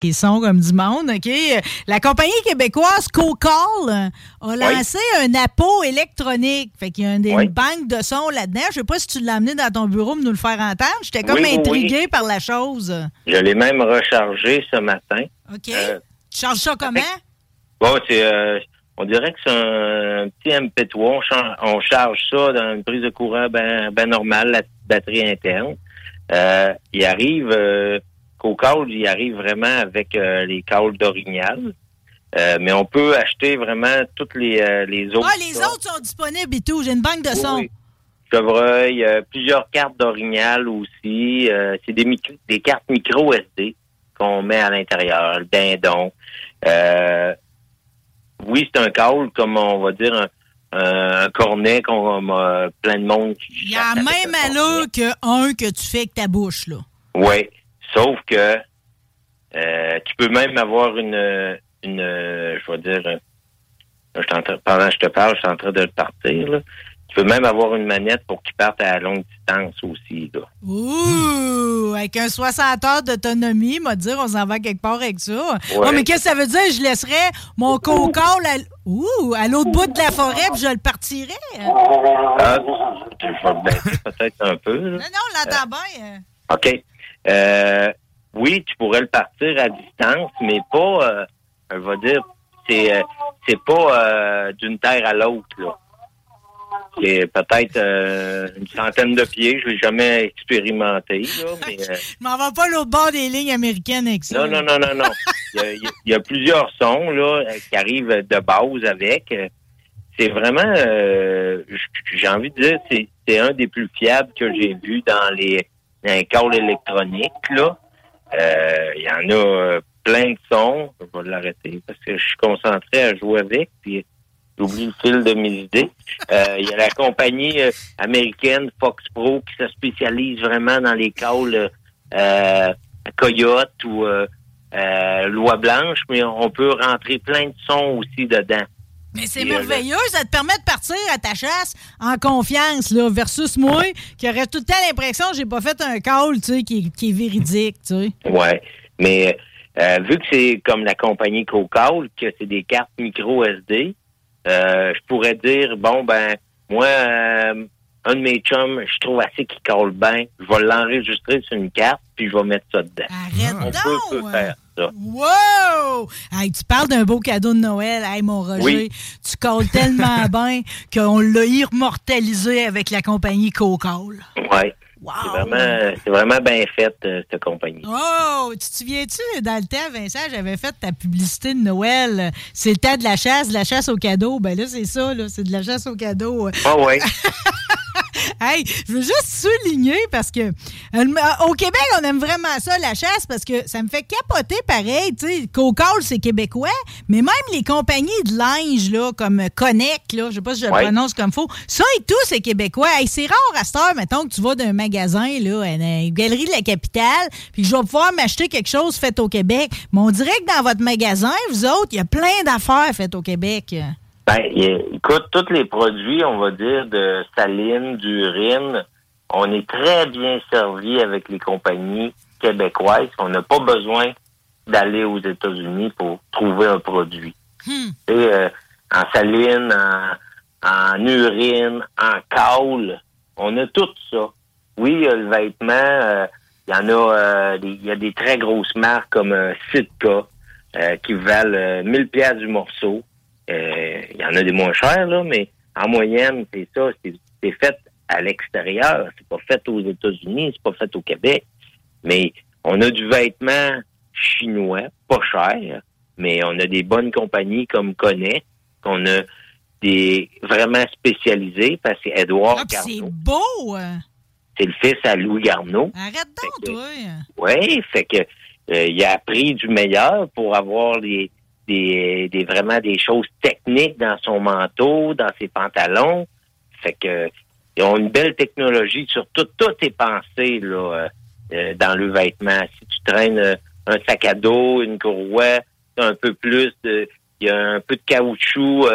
Qui sont comme du monde, OK? La compagnie québécoise CoCall a lancé un appôt électronique. Fait qu'il y a une, Oui. banque de sons là-dedans. Je sais pas si tu l'as amené dans ton bureau pour nous le faire entendre. J'étais comme Oui, intriguée par la chose. Je l'ai même rechargé ce matin. OK? Euh, tu charges ça comment? Bon, c'est, euh, on dirait que c'est un, petit MP3. On, charge ça dans une prise de courant ben, ben normale, la batterie interne. Euh, il arrive, qu'au câble, il arrive vraiment avec euh, les câbles d'orignal. Euh, mais on peut acheter vraiment toutes les, euh, les autres. Ah, les autres sont disponibles et tout. J'ai une banque de Oui, sons. oui. Chevreuil, euh, plusieurs cartes d'orignal aussi. C'est des, des cartes micro SD qu'on met à l'intérieur, le dindon. Oui, c'est un câble, comme on va dire, un, un cornet qu'on a plein de monde qui Il y a la même allure qu'un que tu fais avec ta bouche, là. Oui, sauf que euh, tu peux même avoir une, une euh, je vais dire, euh, je pendant que je te parle, je suis en train de le partir. Là. Tu peux même avoir une manette pour qu'il parte à longue distance aussi. Là. Ouh, avec un 60 heures d'autonomie, m'a dire, on s'en va quelque part avec ça. Ouais. mais qu'est-ce que ça veut dire? Je laisserais mon coca à, ouh, à l'autre bout de la forêt puis je le partirais. Ah, je vais peut-être un peu. Là. Non, non, on l'entend bien. OK. Euh, oui, tu pourrais le partir à distance, mais pas, euh, je vais dire, c'est, euh, c'est pas euh, d'une terre à l'autre, là. C'est peut-être euh, une centaine de pieds. Je l'ai jamais expérimenté, là, mais... euh, Je m'en vais pas l'autre bord des lignes américaines avec ça. non, non, non, non, non. Il y a, il y a- plusieurs sons là euh, qui arrivent de base avec. Euh, C'est vraiment, euh, j'ai envie de dire, c'est, c'est un des plus fiables que j'ai vu dans les, dans les câbles électroniques. Là, Euh, il y en a euh, plein de sons. Je vais l'arrêter parce que je suis concentré à jouer avec. Puis j'oublie le fil de mes idées. Euh, Il y a la compagnie euh, américaine Fox Pro qui se spécialise vraiment dans les câbles euh, Coyote ou euh, euh, Loi Blanche, mais on peut rentrer plein de sons aussi dedans. Mais c'est euh, merveilleux, ça te permet de partir à ta chasse en confiance, là, versus moi, qui aurait tout le temps l'impression que j'ai pas fait un call, tu sais, qui, qui est véridique, tu sais. Ouais, mais euh, vu que c'est comme la compagnie Cocal, que c'est des cartes micro SD, euh, je pourrais dire bon ben moi euh, un de mes chums, je trouve assez qu'il colle bien, je vais l'enregistrer sur une carte puis je vais mettre ça dedans. Arrête On peut, peut faire ça. Wow! Hey, tu parles d'un beau cadeau de Noël. Hey, mon Roger, Oui. tu colles tellement bien qu'on l'a immortalisé avec la compagnie Cocal. C'est vraiment, vraiment bien fait, euh, cette compagnie. Oh, tu te souviens-tu, dans le temps, Vincent, j'avais fait ta publicité de Noël. C'est le temps de la chasse, de la chasse au cadeau. Ben là, c'est ça, là, c'est de la chasse au cadeau. Ah ouais. hey, je veux juste souligner parce que euh, au Québec, on aime vraiment ça, la chasse, parce que ça me fait capoter pareil. Tu sais, Cocal, c'est québécois, mais même les compagnies de linge, là, comme Connect, là, je sais pas si je le prononce comme faux, ça et tout, c'est québécois. Hey, c'est rare à cette heure, mettons, que tu vas d'un magasin, là, à une galerie de la capitale, puis je vais pouvoir m'acheter quelque chose fait au Québec. Mais on dirait que dans votre magasin, vous autres, il y a plein d'affaires faites au Québec. Ben, écoute, tous les produits, on va dire, de saline, d'urine, on est très bien servi avec les compagnies québécoises. On n'a pas besoin d'aller aux États-Unis pour trouver un produit. Hmm. Euh, en saline, en, urine, en caule, on a tout ça. Oui, le vêtement, euh, il y en a, euh, il y a des très grosses marques comme Sitka qui valent 1000 pièces du morceau. Il y en a des moins chers là, mais en moyenne, c'est ça, c'est fait à l'extérieur. C'est pas fait aux États-Unis, c'est pas fait au Québec. Mais on a du vêtement chinois, pas cher, mais on a des bonnes compagnies comme Connaît, qu'on a des vraiment spécialisés, parce que Edouard ah, C'est beau! C'est le fils à Louis Garneau. Arrête donc, toi! Oui, fait que euh, il a appris du meilleur pour avoir des, des, des vraiment des choses techniques dans son manteau, dans ses pantalons. Fait que ils ont une belle technologie sur tout. Tout est pensé là, euh, euh, dans le vêtement. Si tu traînes un sac à dos, une courroie, un peu plus de. Il y a un peu de caoutchouc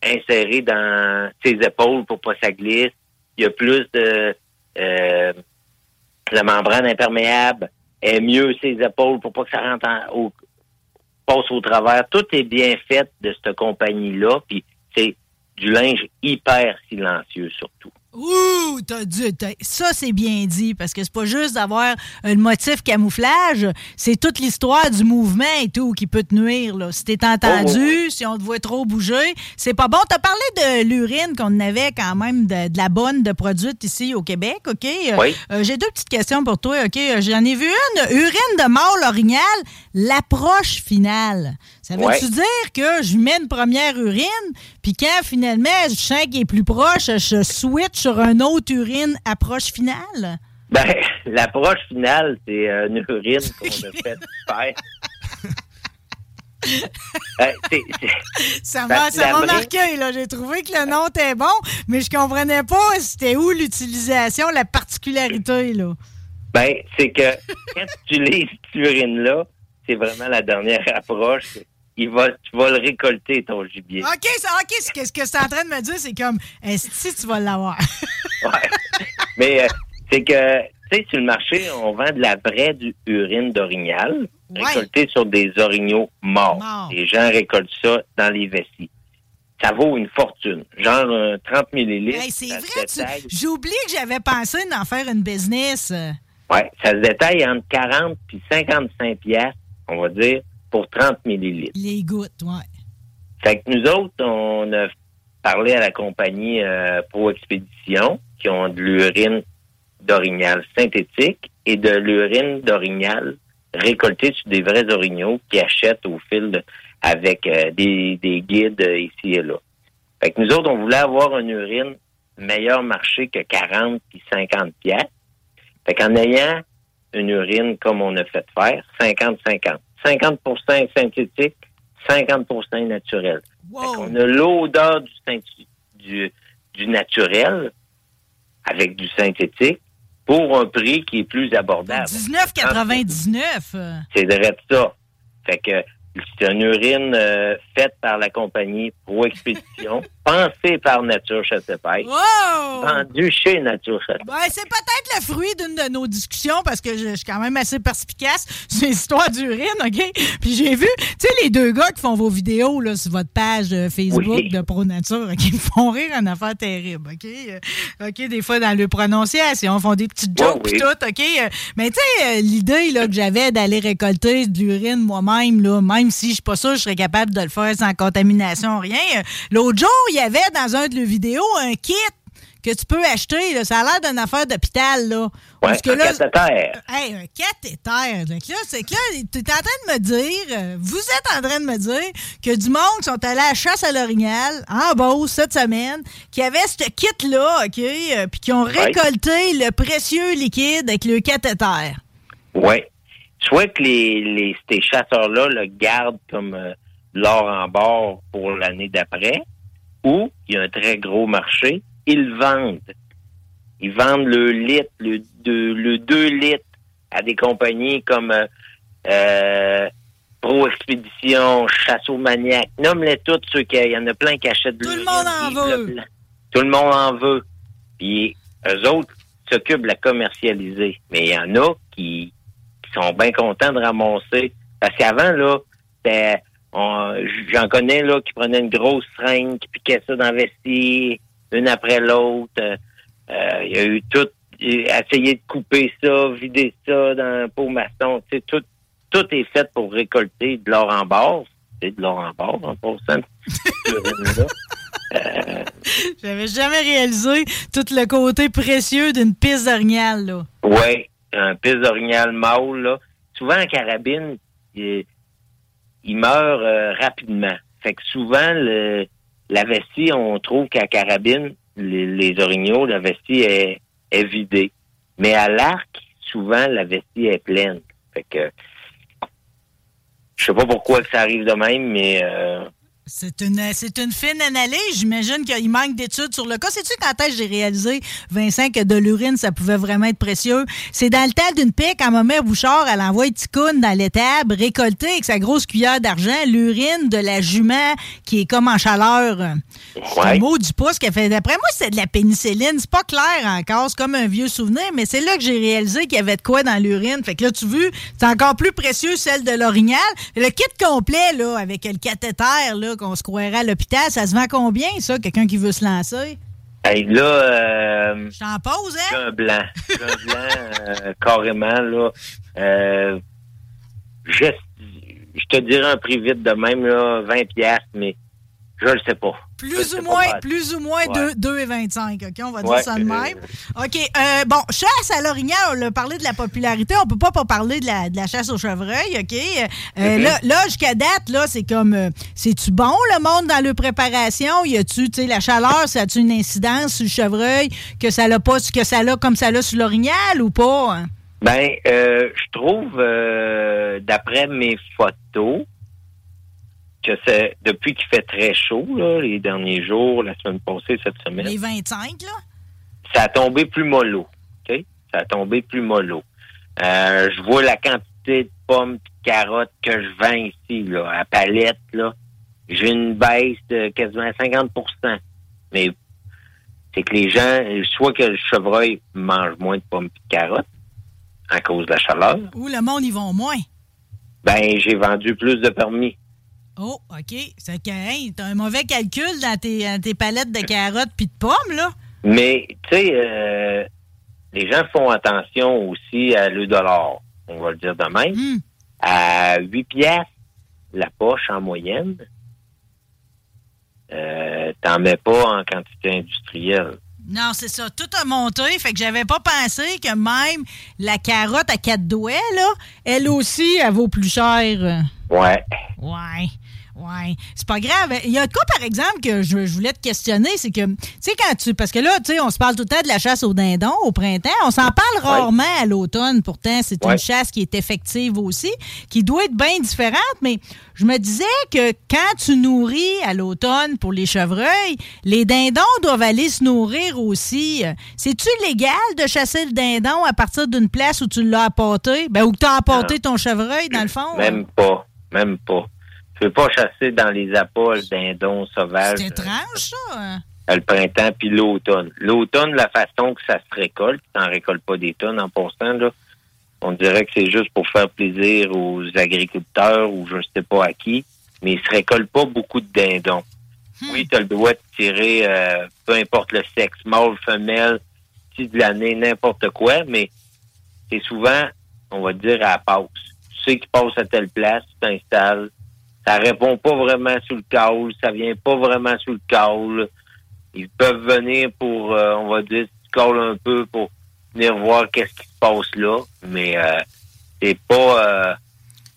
inséré dans ses épaules pour pas que ça glisse. Il y a plus de la membrane imperméable est mieux ses épaules pour pas que ça rentre au passe au travers. Tout est bien fait de cette compagnie-là, puis c'est du linge hyper silencieux surtout. Ouh, t'as dit, ça c'est bien dit, parce que c'est pas juste d'avoir un motif camouflage, c'est toute l'histoire du mouvement et tout qui peut te nuire. Là. Si t'es entendu, si on te voit trop bouger, c'est pas bon. T'as parlé de l'urine qu'on avait quand même de, la bonne de produite ici au Québec, OK? Oui. Euh, j'ai deux petites questions pour toi, OK? J'en ai vu une, urine de mort l'orignal, l'approche finale. Ça veut-tu dire que je mets une première urine, puis quand finalement je sens qu'il est plus proche, je switch sur un autre urine approche finale? Ben, l'approche finale, c'est une urine qu'on a fait faire. Euh, ça m'a marqué, là. J'ai trouvé que le nom était bon, mais je comprenais pas c'était où l'utilisation, la particularité, là. Ben, c'est que quand tu utilises cette urine-là, c'est vraiment la dernière approche il va, tu vas le récolter, ton gibier. OK, ça, OK, ce que, ce que c'est en train de me dire, c'est comme, si tu vas l'avoir? ouais. Mais euh, c'est que, tu sais, sur le marché, on vend de la vraie urine d'orignal, récoltée sur des orignaux morts. Les gens récoltent ça dans les vessies. Ça vaut une fortune, genre 30 millilitres. c'est vrai, j'ai oublié que j'avais pensé d'en faire une business. Oui, ça se détaille entre 40 et 55 pièces, on va dire, pour 30 millilitres. Les gouttes, oui. Fait que nous autres, on a parlé à la compagnie euh, Pro Expédition qui ont de l'urine d'orignal synthétique et de l'urine d'orignal récoltée sur des vrais orignaux qui achètent au fil avec euh, des, guides ici et là. Fait que nous autres, on voulait avoir une urine meilleur marché que 40 puis 50 pièces. Fait qu'en ayant une urine comme on a fait faire, 50-50. 50% synthétique, 50% naturel. On a l'odeur du, du, naturel avec du synthétique pour un prix qui est plus abordable. 19,99. C'est direct ça. Fait que c'est une urine euh, faite par la compagnie Pro Expédition, pensée par Nature Châteaupaille, wow! vendue chez Nature Châteaupaille. c'est peut-être le fruit d'une de nos discussions parce que je, suis quand même assez perspicace sur l'histoire d'urine, OK? Puis j'ai vu, tu sais, les deux gars qui font vos vidéos là, sur votre page euh, Facebook de Pro Nature, qui me font rire une affaire terrible, OK? Euh, OK, des fois dans le prononciation, ils font des petites jokes tout, OK? Mais tu sais, l'idée là, que j'avais d'aller récolter de l'urine moi-même, là, même même si je suis pas sûre que je serais capable de le faire sans contamination, rien. L'autre jour, il y avait dans un de leurs vidéos un kit que tu peux acheter. Là. Ça a l'air d'une affaire d'hôpital. Là. Ouais, Parce que un là, cathéter. Hey, un cathéter. Donc là, c'est que là, tu es en train de me dire, euh, vous êtes en train de me dire que du monde qui sont allés à la chasse à l'orignal en Beauce cette semaine, qui avait ce kit-là, OK, euh, puis qui ont récolté le précieux liquide avec le cathéter. Oui. Soit que les, les, ces chasseurs-là le gardent comme euh, l'or en bord pour l'année d'après, ou il y a un très gros marché, ils vendent. Ils vendent le litre, le 2 le deux litres à des compagnies comme euh, euh, Pro Expédition, Chasseur Maniac. Nomme-les toutes ceux qui il y en a plein qui achètent de Tout le monde en veut. Tout le monde en veut. Puis eux autres s'occupent de la commercialiser. Mais il y en a qui, qui sont bien contents de ramasser. Parce qu'avant, là, c'était- j'en connais là qui prenaient une grosse seringue, qui piquaient ça dans le vestiaire, une après l'autre. Euh, euh, Il y a eu tout, essayer de couper ça, vider ça dans un pot maçon. Tu sais, tout, tout est fait pour récolter de l'or en barre. C'est de l'or en barre, en passant. Euh, J'avais jamais réalisé tout le côté précieux d'une piste d'orignal, là. Oui, un piste d'orignal mâle, là. Souvent, en carabine, il, il meurt euh, rapidement. Fait que souvent, le, la vestie, on trouve qu'à carabine, les, les orignaux, la vestie est, est vidée. Mais à l'arc, souvent, la vestie est pleine. Fait que, je sais pas pourquoi ça arrive de même, mais euh, C'est une, c'est une fine analyse. J'imagine qu'il manque d'études sur le cas. Sais-tu quand est-ce que j'ai réalisé, Vincent, que de l'urine, ça pouvait vraiment être précieux? C'est dans le temps d'une paix, quand ma mère Bouchard, elle envoie Ticoune dans l'étable, récolter avec sa grosse cuillère d'argent l'urine de la jument qui est comme en chaleur. C'est un Ouais. mot du pouce qu'elle fait. D'après moi, c'est de la pénicilline. C'est pas clair encore. C'est comme un vieux souvenir, mais c'est là que j'ai réalisé qu'il y avait de quoi dans l'urine. Fait que là, tu vois, c'est encore plus précieux celle de l'orignal. Le kit complet, là, avec le cathéter, là, qu'on se croirait à l'hôpital, ça se vend combien, ça, quelqu'un qui veut se lancer? hey, là, euh, J'en pose, j'ai hein? un blanc. J'ai un blanc, euh, carrément, là. Euh, je, je te dirais un prix vite de même, là, 20 piastres, mais je le sais pas. Plus ou pas moins, mal. plus ou moins Ouais. 2, et 25, OK? On va dire ça de même. OK. euh, bon, chasse à l'orignal, on a parlé de la popularité. On peut pas pas parler de la, de la chasse au chevreuil, OK? Euh, Mhm. Là, là jusqu'à date, là, c'est comme... euh, C'est-tu bon, le monde, dans leur préparation? Y a-tu, tu sais, la chaleur, ça a-tu une incidence sur le chevreuil? Que ça l'a pas, que ça l'a comme ça l'a sur l'orignal ou pas? hein? Ben, euh, je trouve, euh, d'après mes photos, que c'est depuis qu'il fait très chaud, là, les derniers jours, la semaine passée, cette semaine, Les 25, là? ça a tombé plus mollo. OK? Ça a tombé plus mollo. Euh, je vois la quantité de pommes et de carottes que je vends ici, là, à palette, là. J'ai une baisse de quasiment 50% Mais c'est que les gens, soit que le chevreuil mange moins de pommes et de carottes à cause de la chaleur, Ou le monde, ils vont moins? ben j'ai vendu plus de permis. Oh, OK. C'est que, t'as un mauvais calcul dans tes, dans tes palettes de carottes puis de pommes, là? Mais, tu sais, euh, les gens font attention aussi à le dollar, on va le dire de même. Hmm. À 8 piastres, la poche en moyenne, euh, t'en mets pas en quantité industrielle. Non, c'est ça. Tout a monté. Fait que j'avais pas pensé que même la carotte à quatre doigts, là, elle aussi, elle vaut plus cher. Ouais. Ouais. Ouais. C'est pas grave. Il y a de quoi, par exemple, que je, je voulais te questionner, c'est que, tu sais, quand tu. Parce que là, tu sais, on se parle tout le temps de la chasse au dindon au printemps. On s'en parle rarement à l'automne. Pourtant, c'est une chasse qui est effective aussi, qui doit être bien différente. Mais je me disais que quand tu nourris à l'automne pour les chevreuils, les dindons doivent aller se nourrir aussi. C'est-tu légal de chasser le dindon à partir d'une place où tu l'as apporté? Ben, où tu as apporté ton chevreuil, dans le fond? Même pas. Même pas. Tu peux pas chasser dans les apolles dindons sauvages. C'est étrange, ça. hein? euh, le printemps puis l'automne. L'automne, la façon que ça se récolte, tu n'en récoltes pas des tonnes en passant, là. On dirait que c'est juste pour faire plaisir aux agriculteurs ou je ne sais pas à qui, mais ils se récoltent pas beaucoup de dindons. Oui, tu as le droit de tirer, euh, peu importe le sexe, mâle, femelle, si de l'année, n'importe quoi, mais c'est souvent, on va dire, à la passe. Tu sais qu'il passe à telle place, tu t'installes. Ça répond pas vraiment sur le call, ça vient pas vraiment sur le call. ils peuvent venir pour, euh, on va dire, coller un peu pour venir voir qu'est-ce qui se passe là, mais euh, c'est pas... euh,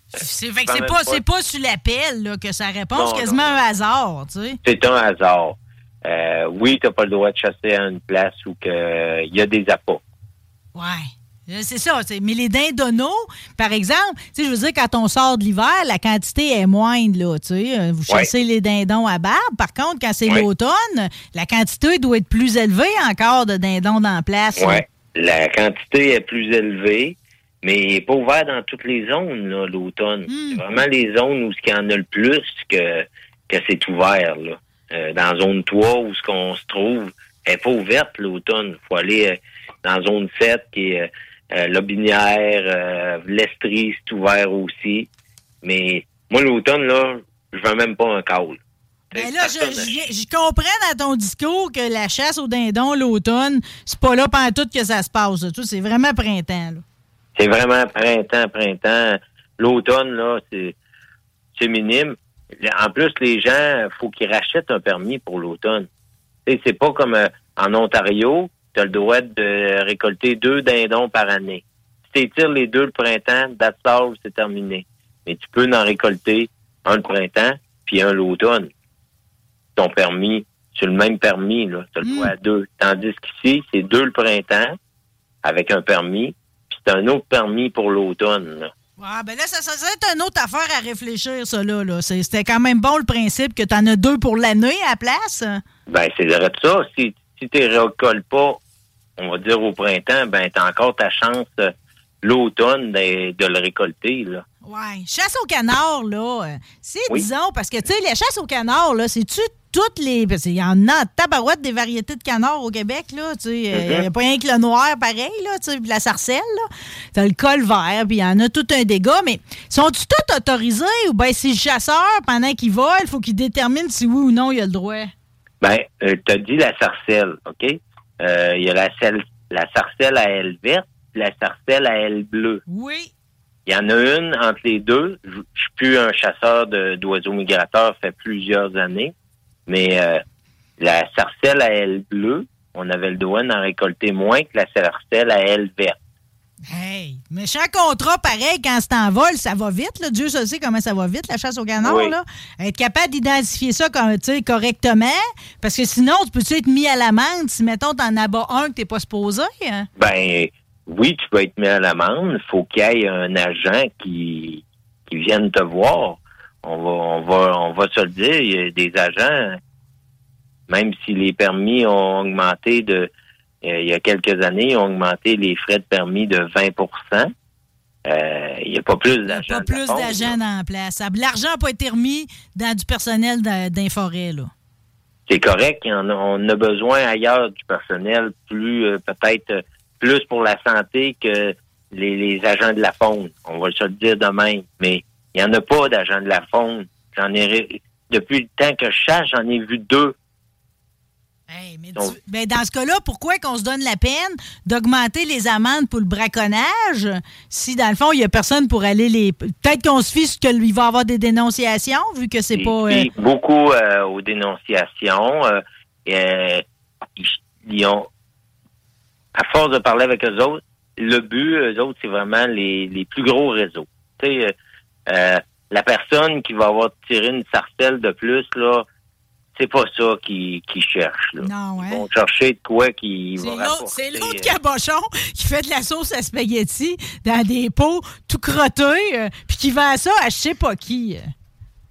C'est fait que quand c'est même pas, c'est pas sur l'appel que ça répond, c'est quasiment un hasard, tu sais. c'est un hasard. Euh, oui, t'as pas le droit de chasser à une place où il y a des appâts. Ouais. Euh, C'est ça. Mais les dindonneaux, par exemple, je veux dire, quand on sort de l'hiver, la quantité est moindre, là, tu sais. Euh, Vous Ouais. chassez les dindons à barbe. Par contre, quand c'est Ouais. l'automne, la quantité doit être plus élevée encore de dindons dans la place. Ouais. La quantité est plus élevée, mais il n'est pas ouvert dans toutes les zones, l'automne. Hmm. C'est vraiment les zones où il y en a le plus que, que c'est ouvert, là. Euh, dans zone 3, où ce qu'on se trouve, elle n'est pas ouverte l'automne. Il faut aller euh, dans zone 7, qui est euh, euh, Lobinière, euh, l'Estrie, c'est ouvert aussi. Mais moi, l'automne, là, je veux même pas un call. Ben là, je, je- je comprends dans ton discours que la chasse aux dindons l'automne, c'est pas là pendant tout que ça se passe. C'est vraiment printemps. là. C'est vraiment printemps, printemps. L'automne, là, c'est, c'est minime. En plus, les gens, faut qu'ils rachètent un permis pour l'automne. C'est pas comme euh, en Ontario, tu as le droit de récolter deux dindons par année. Si tu les deux le printemps, all, c'est terminé. Mais tu peux en récolter un le printemps, puis un l'automne. Ton permis, sur le même permis, là, tu as le droit à deux. Tandis qu'ici, c'est deux le printemps, avec un permis, puis c'est un autre permis pour l'automne. Ouais, ben là, ça, ça serait une autre affaire à réfléchir, ça, là. là. C'est- C'était quand même bon le principe que t'en as deux pour l'année à la place. Ben, c'est vrai de ça. Si, si tu ne récoltes pas, on va dire au printemps, ben, tu as encore ta chance euh, l'automne de, de le récolter. Là. Ouais. Chasse au canard, là, euh, c'est, Oui. disons, parce que, tu sais, la chasse au canard, là, c'est-tu toutes les. Parce qu'il y en a tabarouette des variétés de canards au Québec, là. Tu sais, il n'y a Mhm. pas rien que le noir pareil, là, tu sais, puis la sarcelle, là. T'as le col vert, puis il y en a tout un dégât, mais sont-tu tous autorisés ou bien si le chasseur, pendant qu'il vole, il faut qu'il détermine si oui ou non il a le droit? Ben, tu as dit la sarcelle, OK? Euh, Il y a la, selle- la sarcelle à aile verte la sarcelle à aile bleue. Oui. Il y en a une entre les deux. Je suis plus un chasseur d'oiseaux migrateurs, fait plusieurs années. Mais euh, la sarcelle à aile bleue, on avait le droit d'en récolter moins que la sarcelle à aile verte. Hey, méchant contrat, pareil, quand c'est en vol, ça va vite. Là. Dieu se sait comment ça va vite, la chasse au canard. Oui. Là. Être capable d'identifier ça comme, correctement, parce que sinon, tu peux-tu être mis à l'amende si, mettons, t'en abats un que t'es pas supposé? hein? Ben oui, tu peux être mis à l'amende. Il faut qu'il y ait un agent qui, qui vienne te voir. On va, on va, on va se le dire. Il y a des agents, même si les permis ont augmenté de, il y a quelques années, ils ont augmenté les frais de permis de 20% euh, Il n'y a pas plus d'agents. Pas plus d'agents dans la place. L'argent n'a pas été remis dans du personnel d'un d'un forêt, là. c'est correct. en on a besoin ailleurs du personnel, plus euh, peut-être euh, plus pour la santé que les, les agents de la faune. On va se le dire demain. Mais il n'y en a pas d'agents de la faune. J'en ai depuis le temps que je chasse, j'en ai vu deux. Donc, Ben, dans ce cas-là, pourquoi qu'on se donne la peine d'augmenter les amendes pour le braconnage si, dans le fond, il n'y a personne pour aller les. Peut-être qu'on se fie sur qu'il va y avoir des dénonciations, vu que c'est pas. euh, beaucoup euh, aux dénonciations. euh, ils, ils ont, à force de parler avec eux autres, le but, eux autres, c'est vraiment les, les plus gros réseaux. Tu sais, la personne qui va avoir tiré une sarcelle de plus, là, c'est pas ça qu'ils cherchent. Là. Non, Ils vont chercher de quoi qui va c'est l'autre euh, cabochon qui fait de la sauce à spaghetti dans des pots tout crottés, euh, puis qui vend ça à je sais pas qui.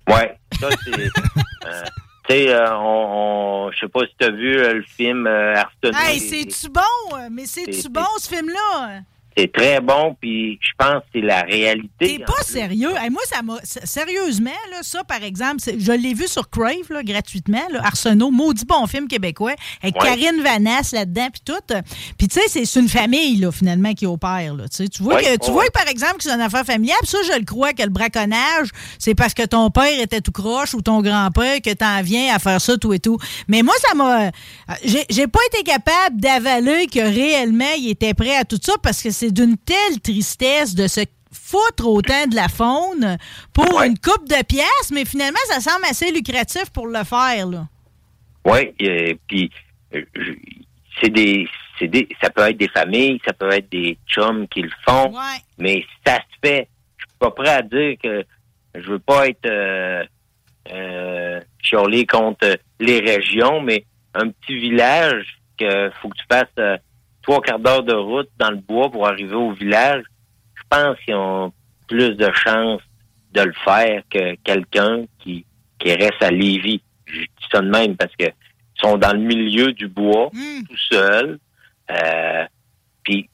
Ouais, ça c'est. euh, tu sais, euh, on, on- je sais pas si tu as vu euh, le film euh, Arsenault. Hey, c'est-tu bon? euh, Mais c'est-tu c'est- bon, ce film-là? C'est très bon, puis je pense que c'est la réalité. T'es pas sérieux? Hey, moi, ça m'a. Sérieusement, là, ça, par exemple, je l'ai vu sur Crave, là, gratuitement, là, Arsenault, maudit bon film québécois, avec Ouais. Karine Vanasse là-dedans, puis tout. Puis, tu sais, c'est- une famille, là, finalement, qui opère, là. Tu vois, Ouais, que, tu ouais. vois que, par exemple, que c'est une affaire familiale, ça, je le crois que le braconnage, c'est parce que ton père était tout croche ou ton grand-père que t'en viens à faire ça, tout et tout. Mais moi, ça m'a. J'ai pas été capable d'avaler que réellement, il était prêt à tout ça parce que c'est d'une telle tristesse de se foutre autant de la faune pour une coupe de pièces, mais finalement, ça semble assez lucratif pour le faire. Oui, puis euh, c'est des, c'est des, ça peut être des familles, ça peut être des chums qui le font, mais ça se fait. Je suis pas prêt à dire que je veux pas être euh, euh, contre les régions, mais un petit village que faut que tu fasses euh, trois quarts d'heure de route dans le bois pour arriver au village, je pense qu'ils ont plus de chances de le faire que quelqu'un qui, qui reste à Lévis. Je dis ça de même parce que ils sont dans le milieu du bois, tout seuls. Euh, puis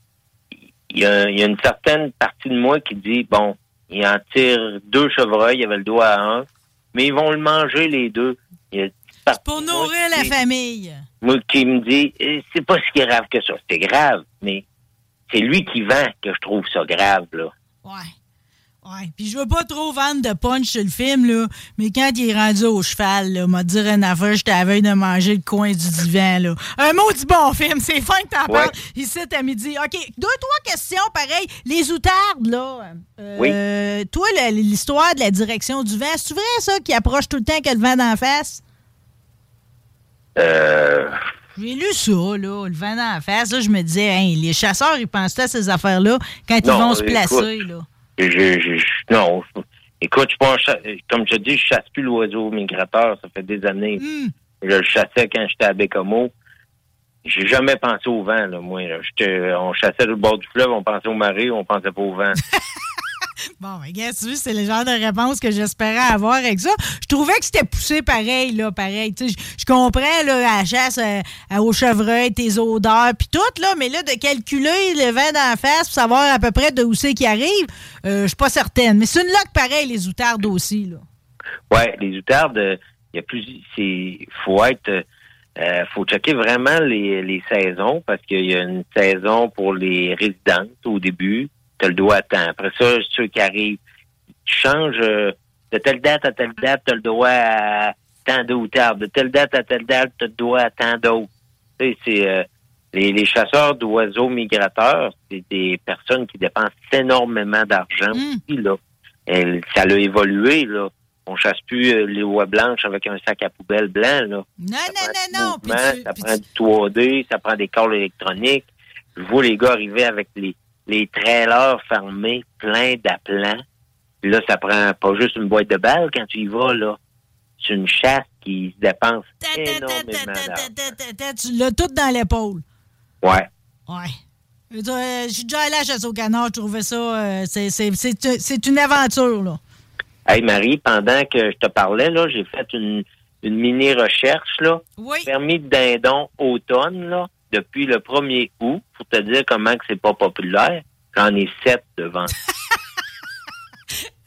il y, a, y une certaine partie de moi qui dit bon, il en tire deux chevreuils, il avait le doigt à un, mais ils vont le manger les deux. Il y a Pour nourrir la famille. Moi qui me dit Eh, c'est pas si grave que ça. C'est grave, mais c'est lui qui vend que je trouve ça grave là. Ouais. Puis je veux pas trop vendre de punch sur le film, là, mais quand il est rendu au cheval, là, m'a dit une affaire, j'étais à veille de manger le coin du divan, là. Un mot du bon film, c'est fin que t'en Ouais. parles ici à midi. OK, deux, trois questions, pareil. Les outardes, là. euh, Toi, la- l'histoire de la direction du vent, c'est vrai, ça, qui approche tout le temps que le vent d'en face? Euh, J'ai lu ça, là, le vent d'en face. Là, je me disais, hein, les chasseurs, ils pensent à ces affaires-là quand ils vont se écoute, placer, là. je- je- je- non, écoute, je cha- comme je te dis, je chasse plus l'oiseau migrateur. Ça fait des années. Hmm. Je le chassais quand j'étais à Bécomo. J'ai jamais pensé au vent, là, moi. là. J'étais- on chassait le bord du fleuve, on pensait au marée, on pensait pas au vent. Bon, ben, tu c'est le genre de réponse que j'espérais avoir avec ça. Je trouvais que c'était poussé pareil, là, pareil. Tu sais, je- comprends, là, à la chasse euh, au chevreuil, tes odeurs, puis tout, là, mais là, de calculer le vent d'en face pour savoir à peu près de où c'est qui arrive, euh, je suis pas certaine. Mais c'est une loque pareil, les outardes aussi, là. Ouais, les outardes, il y a plus, c'est, faut être, euh, faut checker vraiment les, les saisons parce qu'il y a une saison pour les résidentes au début. T'as le droit à temps. Après ça, ceux qui arrivent, tu changes euh, de telle date à telle date, t'as le droit à tant d'outardes. De telle date à telle date, t'as le droit à tant d'autres. Tu sais, c'est euh, les, les chasseurs d'oiseaux migrateurs, c'est des personnes qui dépensent énormément d'argent aussi là. Et ça a évolué là. On chasse plus euh, les oies blanches avec un sac à poubelle blanc là. Non, non, non, non. Tu- ça puis prend du 3D, ça prend des câbles électroniques. Je vois les gars arriver avec les, les trailers fermés, pleins d'aplats. Là, ça prend pas juste une boîte de balles quand tu y vas, là. C'est une chasse qui se dépense énormément tu- l'as tout dans l'épaule. Ouais. Ouais. Je euh, suis déjà allé à la chasse au canard, je trouvais ça. euh, c'est- une aventure, là. Hey Marie, pendant que je te parlais, là, j'ai fait une, une mini recherche, là. Oui. Permis de dindon automne, là, depuis le 1er août, pour te dire comment que c'est pas populaire. J'en ai sept devant.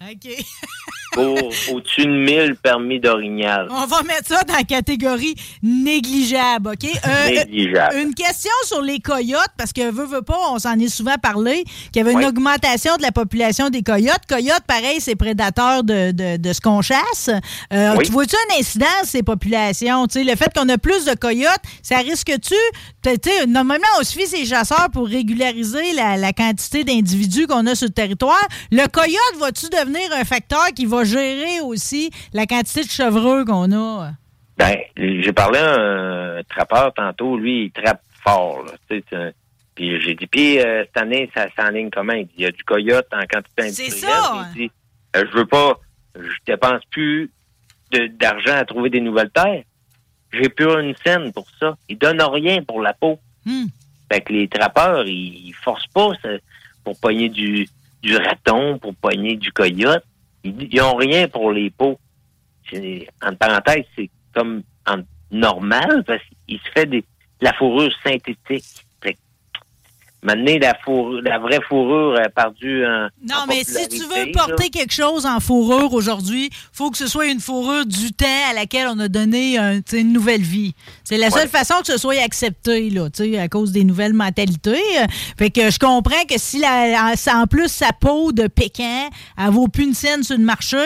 OK. au-dessus de 1000 permis d'orignal. On va mettre ça dans la catégorie négligeable, OK? Euh, Négligeable. Une question sur les coyotes, parce que veut, veut pas, on s'en est souvent parlé, qu'il y avait une Oui. augmentation de la population des coyotes. Coyotes, pareil, c'est prédateur de, de- de ce qu'on chasse. Euh, Oui. Tu vois-tu un incident ces populations? Le fait qu'on a plus de coyotes, ça risque-tu? Normalement, on suffit ces chasseurs pour régulariser la, la quantité d'individus qu'on a sur le territoire. Le coyote, va-tu devenir un facteur qui va gérer aussi la quantité de chevreux qu'on a? Ben, j'ai parlé à un trappeur tantôt, lui, il trappe fort. Là, c'est puis j'ai dit, puis euh, cette année, ça s'enligne comment? Il dit, il y a du coyote en quantité C'est industrielle. ça! Il dit, euh, je veux pas, je dépense plus d'argent à trouver des nouvelles terres. J'ai plus une scène pour ça. Ils donnent rien pour la peau. Hmm. Fait que les trappeurs, ils forcent pas ça, pour pogner du, du raton, pour pogner du coyote. Ils, ils ont rien pour les peaux. En parenthèse, c'est comme en normal parce qu'il se fait des, de la fourrure synthétique. Maintenant, la, fourrure, la vraie fourrure a perdu en. Non, mais si tu veux porter là. quelque chose en fourrure aujourd'hui, faut que ce soit une fourrure du temps à laquelle on a donné un- une nouvelle vie. C'est la seule façon que ce soit accepté, là, tu sais, à cause des nouvelles mentalités. Fait que je comprends que si la, en plus sa peau de Pékin, elle vaut plus une scène sur le marché,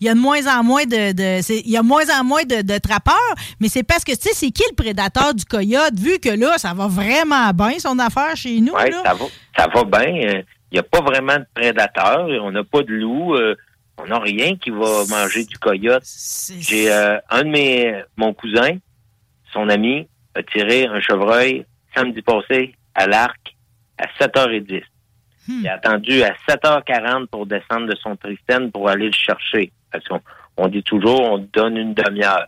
il y a de moins en moins de, il y a moins en moins de, de trappeurs, mais c'est parce que tu sais, c'est qui le prédateur du coyote, vu que là, ça va vraiment bien son affaire chez nous? Oui, ça va, ça va bien. Il n'y a pas vraiment de prédateurs. On n'a pas de loup. euh, on n'a rien qui va manger du coyote. J'ai euh, un de mes, mon cousin, son ami a tiré un chevreuil samedi passé à l'arc à 7h10. Il a attendu à 7h40 pour descendre de son Tristène pour aller le chercher. Parce qu'on on dit toujours, on donne une demi-heure.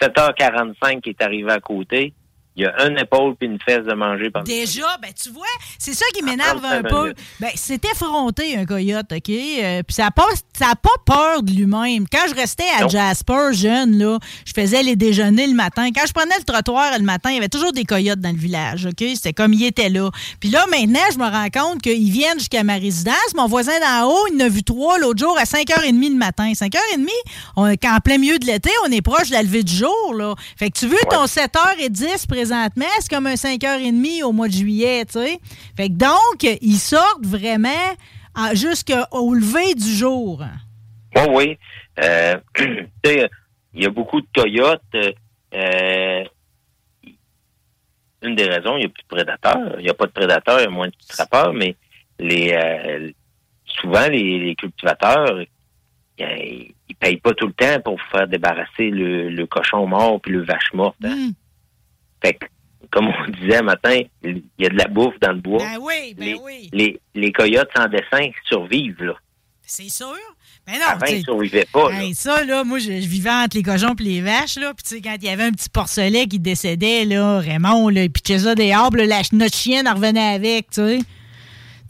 À 7h45, il est arrivé à côté. Il y a une épaule puis une fesse de manger par Déjà, ben tu vois, c'est ça qui m'énerve un 35 peu. Ben, c'est effronté, un coyote, OK? Euh, Puis ça n'a pas, ça a pas peur de lui-même. Quand je restais à Non. Jasper, jeune, là, je faisais les déjeuners le matin. Quand je prenais le trottoir le matin, il y avait toujours des coyotes dans le village, OK? C'était comme il était là. Puis là, maintenant, je me rends compte qu'ils viennent jusqu'à ma résidence. Mon voisin d'en haut, il en a vu trois l'autre jour à 5h30 le matin. 5h30, on, quand en plein milieu de l'été, on est proche de la levée du jour, là. Fait que tu veux, ton 7h10 présentement, c'est comme un 5h30 au mois de juillet, tu sais. Fait que donc, ils sortent vraiment jusqu'au lever du jour. Oui, oui. Euh, sais, il y a beaucoup de coyotes. euh, euh, une des raisons, il n'y a plus de prédateurs. Il n'y a pas de prédateurs, il y a moins de trappeurs, mais les euh, souvent les, les cultivateurs, ils ne payent pas tout le temps pour faire débarrasser le, le cochon mort puis le vache morte. hein. Fait que, comme on disait un matin, il y a de la bouffe dans le bois. Ben oui, ben les, oui. les, les coyotes sans dessin survivent, là. C'est sûr. Ben non, Avant, ils survivaient pas, là. Hey, ça, là, moi, je, je vivais entre les cochons et les vaches, là. Puis, tu sais, quand il y avait un petit porcelet qui décédait, là, Raymond, là, il pitchait ça des arbres, là, la- notre chienne en revenait avec, tu sais.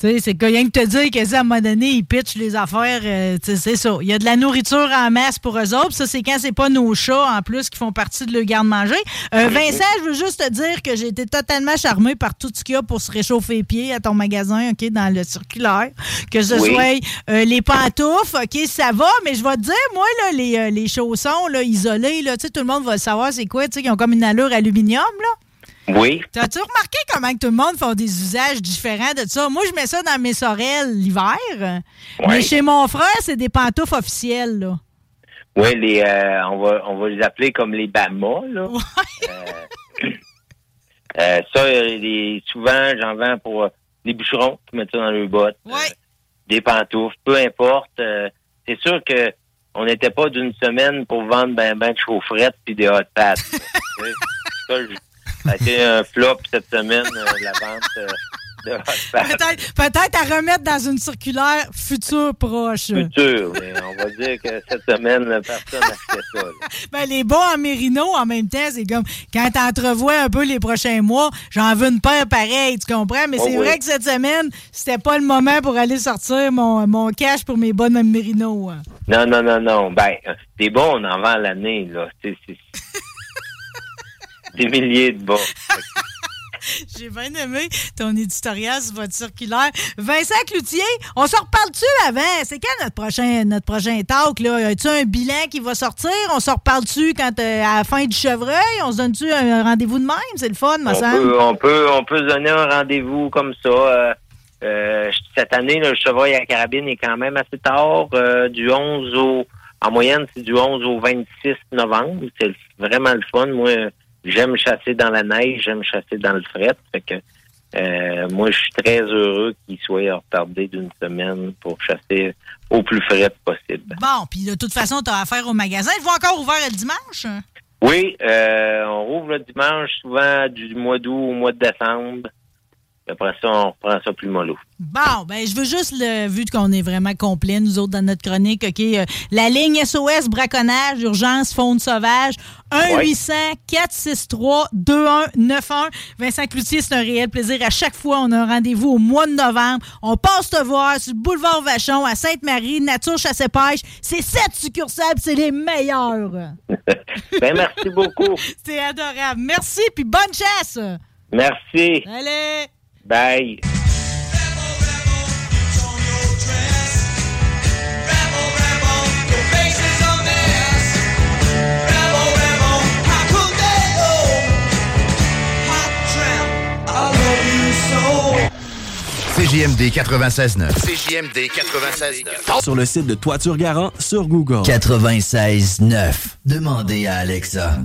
Tu sais, c'est rien que te dire que ça, à un moment donné, ils pitchent les affaires, euh, tu sais, c'est ça. Il y a de la nourriture en masse pour eux autres. Ça, c'est quand c'est pas nos chats, en plus, qui font partie de leur garde-manger. Euh, Vincent, je veux juste te dire que j'ai été totalement charmé par tout ce qu'il y a pour se réchauffer les pieds à ton magasin, OK, dans le circulaire. Que ce Oui. soit euh, les pantoufles, OK, ça va, mais je vais te dire, moi, là, les, euh, les chaussons là, isolés, là, tu sais, tout le monde va le savoir, c'est quoi, tu sais, qui ont comme une allure aluminium, là. Oui. T'as-tu remarqué comment que tout le monde fait des usages différents de ça? Moi, je mets ça dans mes sorelles l'hiver. Mais chez mon frère, c'est des pantoufles officielles, là. Oui, les, euh, on, va, on va les appeler comme les Bamas, là. Euh, euh, ça, les- souvent, j'en vends pour les bûcherons qui mettent ça dans leurs bottes. euh, des pantoufles, peu importe. c'est sûr que on n'était pas d'une semaine pour vendre ben, ben de chaufferettes puis des hot pads. ça, je- ça a été un flop cette semaine, euh, la vente euh, de. Peut-être à remettre dans une circulaire future proche. Futur, mais on va dire que cette semaine, personne n'a fait ça. Ben, les bas en mérino, en même temps, c'est comme quand t'entrevois un peu les prochains mois, j'en veux une paire pareille, tu comprends? Mais Oh c'est oui. vrai que cette semaine, c'était pas le moment pour aller sortir mon, mon cash pour mes bas en mérino. hein. Non, non, non, non. Ben, euh, des bons, on en vend l'année, là. C'est- des milliers de bas. J'ai bien aimé ton éditorial sur votre circulaire. Vincent Cloutier, on se reparle-tu avant? C'est quand notre prochain, notre prochain talk? Là? As-tu un bilan qui va sortir? On se reparle-tu quand, euh, à la fin du chevreuil? On se donne-tu un rendez-vous de même? C'est le fun, me On semble. peut, on peut, on peut se donner un rendez-vous comme ça. Euh, euh, cette année, là, le chevreuil à la carabine est quand même assez tard, du 11 au, en moyenne, c'est du 11 au 26 novembre. C'est vraiment le fun. Moi, j'aime chasser dans la neige, j'aime chasser dans le fret. Fait que, euh, moi, je suis très heureux qu'il soit retardé d'une semaine pour chasser au plus fret possible. Bon, puis de toute façon, tu as affaire au magasin. Ils vont encore ouvert le dimanche? Oui, euh, on rouvre le dimanche, souvent du mois d'août au mois de décembre. Puis Après ça, on reprend ça plus mollo. Bon, ben je veux juste, le, vu qu'on est vraiment complet, nous autres, dans notre chronique, OK, euh, la ligne SOS braconnage, urgence, faune sauvage, 1-800-463-2191. Vincent Cloutier, c'est un réel plaisir. À chaque fois, on a un rendez-vous au mois de novembre. On passe te voir sur le boulevard Vachon, à Sainte-Marie, Nature Chasse et Pêche. C'est sept succursales, c'est les meilleurs. ben, merci beaucoup. C'est adorable. Merci, puis bonne chasse. Merci. Allez. Bye. CJMD 96.9. CJMD 96.9. Sur le site de Toiture Garant sur Google. 96.9. Demandez à Alexa.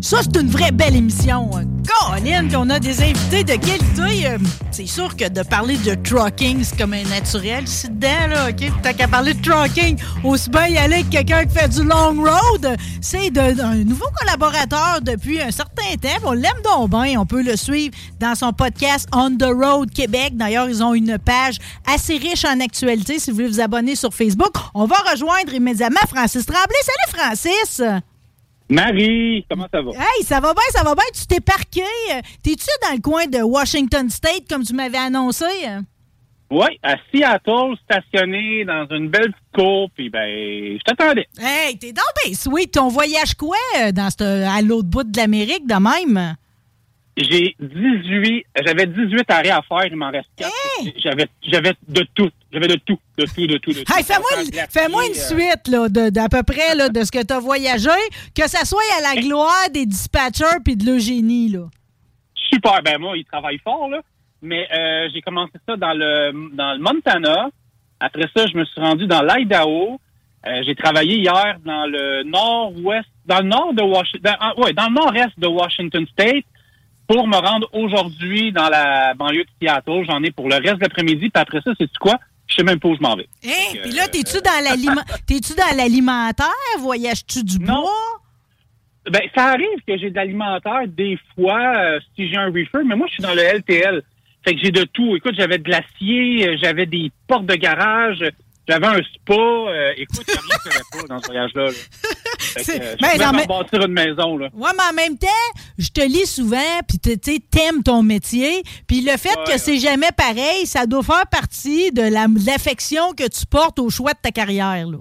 Ça, c'est une vraie belle émission. Colin, on a des invités de qualité. C'est sûr que de parler de trucking, c'est comme un naturel ici dedans, là, OK? T'as qu'à parler de trucking, aussi bien y aller avec quelqu'un qui fait du long road. C'est un nouveau collaborateur depuis un certain temps. On l'aime donc bien. On peut le suivre dans son podcast On the Road Québec. D'ailleurs, ils ont une page assez riche en actualité si vous voulez vous abonner sur Facebook. On va rejoindre immédiatement Francis Tremblay. Salut, Francis! Marie, comment ça va? Hey, ça va bien, ça va bien. Tu t'es parqué. Euh, T'es-tu dans le coin de Washington State, comme tu m'avais annoncé? Oui, à Seattle, stationné dans une belle petite cour, puis ben, je t'attendais. Hey, t'es donc bien sweet. Ton voyage quoi euh, dans cette- à l'autre bout de l'Amérique de même? J'ai 18, j'avais 18 arrêts à faire, il m'en reste 4. J'avais, j'avais de tout. J'avais de tout, de tout, de tout, de tout. Hey, fais-moi une, une suite là, de- d'à peu près là, de ce que t'as voyagé, que ça soit à la gloire des dispatchers puis de l'Eugénie. là. Super, ben moi, il travaille fort, là. Mais euh, j'ai commencé ça dans le, dans le Montana. Après ça, je me suis rendu dans l'Idaho. Euh, j'ai travaillé hier dans le nord-ouest, dans le nord de Washington, ouais, dans le nord-est de Washington State pour me rendre aujourd'hui dans la banlieue de Seattle. J'en ai pour le reste de l'après-midi. Puis après ça, c'est quoi? Je sais même pas où je m'en vais. Hein? Puis là, t'es-tu dans l'aliment- t'es-tu dans l'alimentaire? Voyages-tu du bois? Ben, ça arrive que j'ai de l'alimentaire des fois euh, si j'ai un reefer, mais moi, je suis dans le LTL. Fait que j'ai de tout. Écoute, j'avais de l'acier, euh, j'avais des portes de garage, j'avais un spa. euh, écoute, il y a rien que j'avais pas dans ce voyage-là. je non, mais- bâtir une maison, là. Ouais, mais en même temps, je te lis souvent, puis tu sais, t'aimes ton métier, puis le fait que c'est jamais pareil, ça doit faire partie de la- de l'affection que tu portes au choix de ta carrière. Là.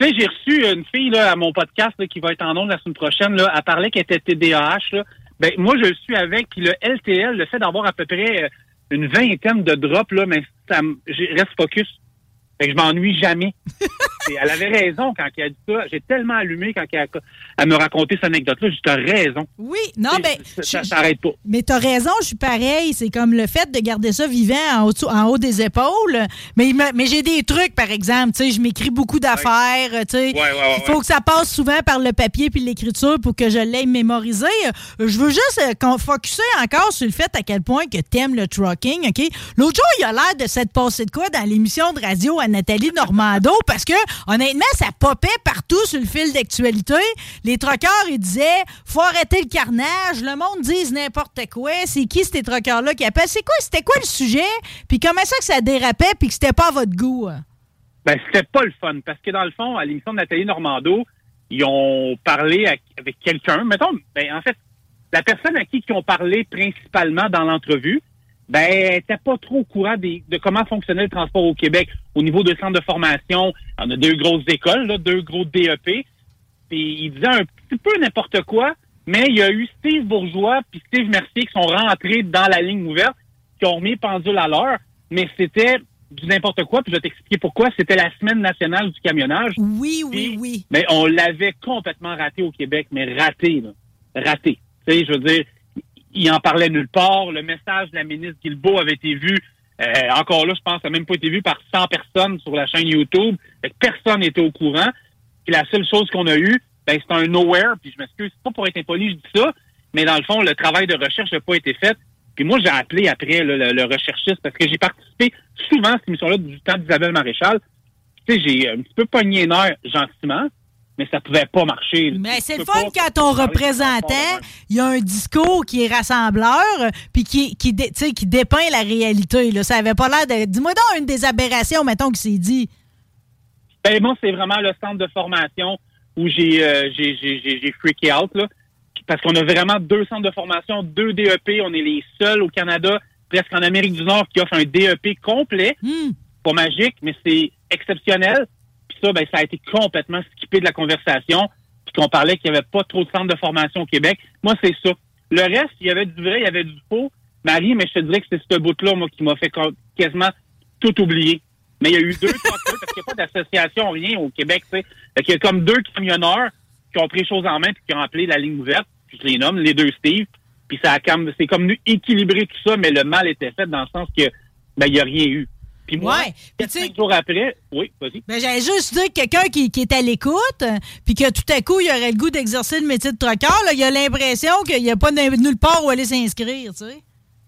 Tu sais, j'ai reçu une fille là, à mon podcast là, qui va être en ondes la semaine prochaine. Là, elle parlait qu'elle était TDAH. Là. Ben, moi, je le suis avec. Puis le LTL, le fait d'avoir à peu près euh, une vingtaine de drops, là, mais ça je reste focus. Fait que je m'ennuie jamais. Elle avait raison quand elle a dit ça. J'ai tellement allumé quand elle, a- me racontait cette anecdote-là. J'ai dit, t'as raison. Oui, non, ben. Ça, s'arrête pas. Mais t'as raison, je suis pareil. C'est comme le fait de garder ça vivant en haut, en haut des épaules. Mais, mais j'ai des trucs, par exemple. Tu sais, je m'écris beaucoup d'affaires. Tu sais, Ouais, ouais, ouais, il faut que ça passe souvent par le papier puis l'écriture pour que je l'aie mémorisé. Je veux juste euh, qu'on focuser encore sur le fait à quel point que t'aimes le trucking, OK? L'autre jour, il a l'air de s'être passé de quoi dans l'émission de radio à Nathalie Normando parce que, honnêtement, ça popait partout sur le fil d'actualité. Les truckers, ils disaient, faut arrêter le carnage, le monde dise n'importe quoi. C'est qui ces truckers-là qui appellent? C'est quoi, c'était quoi le sujet? Puis comment ça que ça dérapait puis que c'était pas à votre goût? hein? Ben, c'était pas le fun parce que dans le fond, à l'émission de Nathalie Normando, ils ont parlé avec quelqu'un. Mettons, ben, en fait, la personne à qui ils ont parlé principalement dans l'entrevue, ben, elle était pas trop au courant des- de comment fonctionnait le transport au Québec au niveau de centres de formation. On a deux grosses écoles, là, deux gros DEP. Puis il disait un petit peu n'importe quoi, mais il y a eu Steve Bourgeois puis Steve Mercier qui sont rentrés dans la ligne ouverte, qui ont remis pendule à l'heure, mais c'était du n'importe quoi, puis je vais t'expliquer pourquoi. C'était la semaine nationale du camionnage. Oui, oui, oui. Mais on l'avait complètement raté au Québec, mais raté, là. Raté. Tu sais, je veux dire, il en parlait nulle part. Le message de la ministre Guilbeault avait été vu, euh, encore là, je pense, ça n'a même pas été vu par 100 personnes sur la chaîne YouTube. Personne n'était au courant. Puis la seule chose qu'on a eue, ben, c'est un nowhere. Puis je m'excuse, c'est pas pour être impoli, je dis ça, mais dans le fond, le travail de recherche n'a pas été fait. Puis moi, j'ai appelé après le, le recherchiste parce que j'ai participé souvent à cette émission-là du temps d'Isabelle Maréchal. Tu sais, j'ai un petit peu pogné les nerfs gentiment, mais ça pouvait pas marcher. Mais c'est le fun quand ton représentant, il y a un discours qui est rassembleur, puis qui, qui, dé- qui dépeint la réalité. Là. Ça avait pas l'air de... Dis-moi donc une des aberrations, mettons, qui s'est dit. Ben, moi, c'est vraiment le centre de formation où j'ai euh, j'ai freaké out, là. Parce qu'on a vraiment deux centres de formation, deux DEP. On est les seuls au Canada, presque en Amérique du Nord, qui offrent un DEP complet. Pas magique, mais c'est exceptionnel. Ça, ben, ça a été complètement skippé de la conversation. Puis qu'on parlait qu'il n'y avait pas trop de centres de formation au Québec. Moi, c'est ça. Le reste, il y avait du vrai, il y avait du faux. Marie, mais je te dirais que c'est ce bout-là, moi, qui m'a fait quasiment tout oublier. Mais il y a eu deux truckers, parce qu'il n'y a pas d'association, rien au Québec, tu sais. Qu'il y a comme deux camionneurs qui ont pris les choses en main puis qui ont appelé la ligne ouverte. Puis je les nomme, les deux Steve. Puis ça a comme, c'est comme venu équilibrer tout ça, mais le mal était fait dans le sens que, ben, il n'y a rien eu. Puis moi, Ouais. Puis cinq jours après, oui, vas-y. Ben, j'allais juste dire que quelqu'un qui, qui est à l'écoute, puis que tout à coup, il aurait le goût d'exercer le métier de trucker, là, il a l'impression qu'il n'y a pas de- nulle part où aller s'inscrire, tu sais.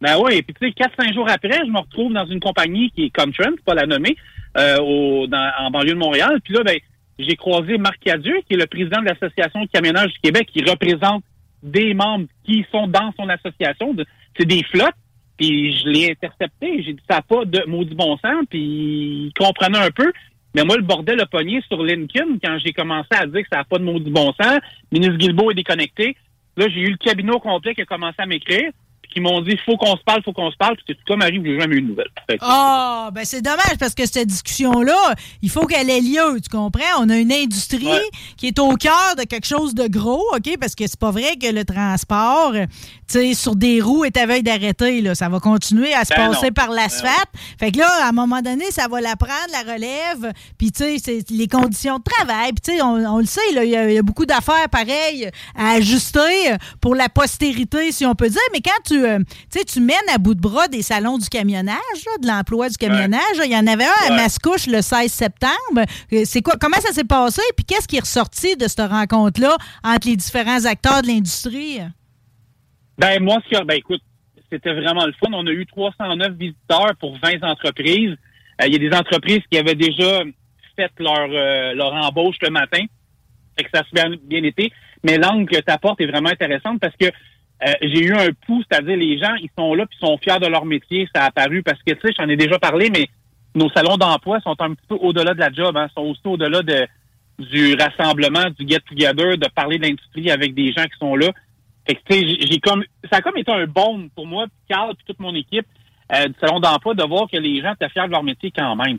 Ben oui, puis tu sais, 4-5 jours après, je me retrouve dans une compagnie qui est Comtrend, pas la nommer, euh, au, dans, en banlieue de Montréal. Puis là, ben, j'ai croisé Marc Cadieux, qui est le président de l'Association de camionnage du Québec, qui représente des membres qui sont dans son association. C'est des flottes. Je l'ai intercepté. J'ai dit, ça n'a pas de maudit bon sens. Puis il comprenait un peu. Mais moi, le bordel a pogné sur LinkedIn quand j'ai commencé à dire que ça n'a pas de maudit bon sens. Ministre Guilbeault est déconnecté. Là, j'ai eu le cabinet au complet qui a commencé à m'écrire. Qui m'ont dit, faut qu'on se parle, faut qu'on se parle. Puis c'est tout comme arrive, j'ai jamais eu de nouvelles. Ah, ben c'est dommage parce que cette discussion-là, il faut qu'elle ait lieu, tu comprends? On a une industrie Ouais. qui est au cœur de quelque chose de gros, OK? Parce que c'est pas vrai que le transport, tu sais, sur des roues est à veille d'arrêter, là. Ça va continuer à se Ben passer non. par l'asphalte. Fait que là, à un moment donné, ça va la prendre, la relève. Puis, tu sais, c'est les conditions de travail. Puis, tu sais, on, on le sait, il y, y a beaucoup d'affaires pareilles à ajuster pour la postérité, si on peut dire. Mais quand tu, euh, tu sais, tu mènes à bout de bras des salons du camionnage, là, de l'emploi du camionnage, il y en avait un à. Mascouche le 16 septembre. Euh, C'est quoi, comment ça s'est passé? Puis, qu'est-ce qui est ressorti de cette rencontre-là entre les différents acteurs de l'industrie? Ben, moi, ce que, ben, écoute, c'était vraiment le fun. On a eu 309 visiteurs pour 20 entreprises. Euh, Il y a des entreprises qui avaient déjà fait leur, euh, leur embauche le matin. Fait que ça a bien, bien été. Mais l'angle que tu apportes est vraiment intéressante parce que euh, j'ai eu un pouls, c'est-à-dire les gens, ils sont là puis sont fiers de leur métier. Ça a apparu parce que, tu sais, j'en ai déjà parlé, mais nos salons d'emploi sont un petit peu au-delà de la job, hein, sont aussi au-delà de, du rassemblement, du get-together, de parler de l'industrie avec des gens qui sont là. Tu sais, j'ai- comme, ça a comme été un baume pour moi, puis Carl, puis toute mon équipe euh, du salon d'emploi, de voir que les gens étaient fiers de leur métier quand même.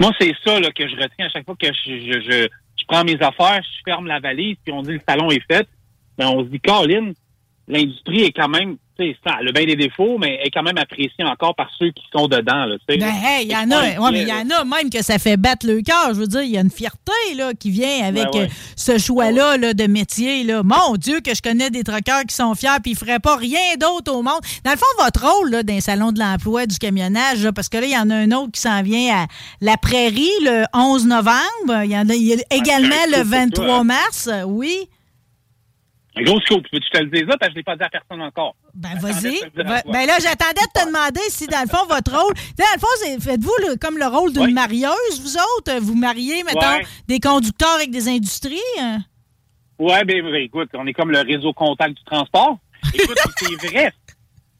moi, c'est ça que je retiens à chaque fois que je, je, je, je prends mes affaires, je ferme la valise, puis on dit le salon est fait. Ben, on se dit, Colin, l'industrie est quand même, tu sais, ça, a bien des défauts, mais est quand même appréciée encore par ceux qui sont dedans. Là, tu sais. Ben, hey, il y en a, ouais, mais il y en a même que ça fait battre le cœur. Je veux dire, il y a une fierté là, qui vient avec Ben ouais. euh, ce choix-là là, de métier. Là. Mon Dieu, que je connais des truckers qui sont fiers puis ils feraient pas rien d'autre au monde. Dans le fond, votre rôle là, dans les salons de l'emploi, du camionnage, là, parce que là, il y en a un autre qui s'en vient à La Prairie le 11 novembre. Il y en a, il y a également un le coup pour 23 toi, hein. mars. Oui. Un gros scoop. Peux-tu te le dire ça? Parce que je l'ai pas dit à personne encore. Ben, vas-y. Va-. Ben là, j'attendais de te demander si, dans le fond, votre rôle. Dans le fond, faites-vous le- comme le rôle d'une Oui. marieuse, vous autres? Vous mariez, mettons, Ouais. des conducteurs avec des industries? hein? Ouais, ben, ben, écoute, on est comme le réseau contact du transport. Écoute, c'est vrai.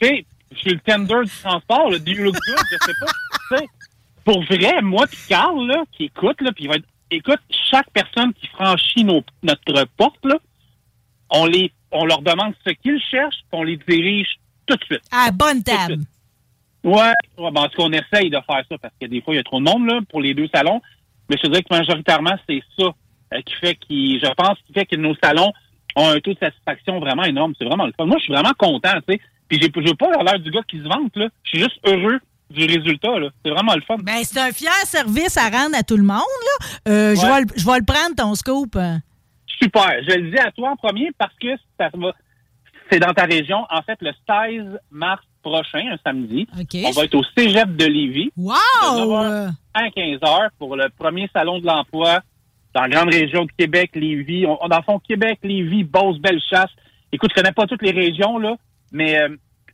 Tu sais, je suis le tender du transport, le do you look good, je sais pas. Tu sais, pour vrai, moi puis Carl, là, qui écoute, là, puis il va être, écoute, chaque personne qui franchit nos- notre porte, là, on les, on leur demande ce qu'ils cherchent, puis on les dirige tout de suite. À la bonne table. Ouais, ouais ben, en tout cas, on essaye de faire ça parce que des fois, il y a trop de monde là, pour les deux salons. Mais je te dirais que majoritairement, c'est ça euh, qui fait qui, je pense, qui fait que nos salons ont un taux de satisfaction vraiment énorme. C'est vraiment le fun. Moi, je suis vraiment content, tu sais. Puis j'ai, pas l'air du gars qui se vante, là. Je suis juste heureux du résultat, là. C'est vraiment le fun. Ben, c'est un fier service à rendre à tout le monde, là. Euh, je vais le- Je vais le prendre, ton scoop. Super. Je le dis à toi en premier parce que ça va, c'est dans ta région. En fait, le 16 mars prochain, un samedi, on va être au Cégep de Lévis. Wow! de 9h à 15 heures pour le premier salon de l'emploi dans la grande région de Québec, Lévis. On, dans le fond, Québec, Lévis, Beauce, Bellechasse. Écoute, je connais pas toutes les régions, là, mais euh,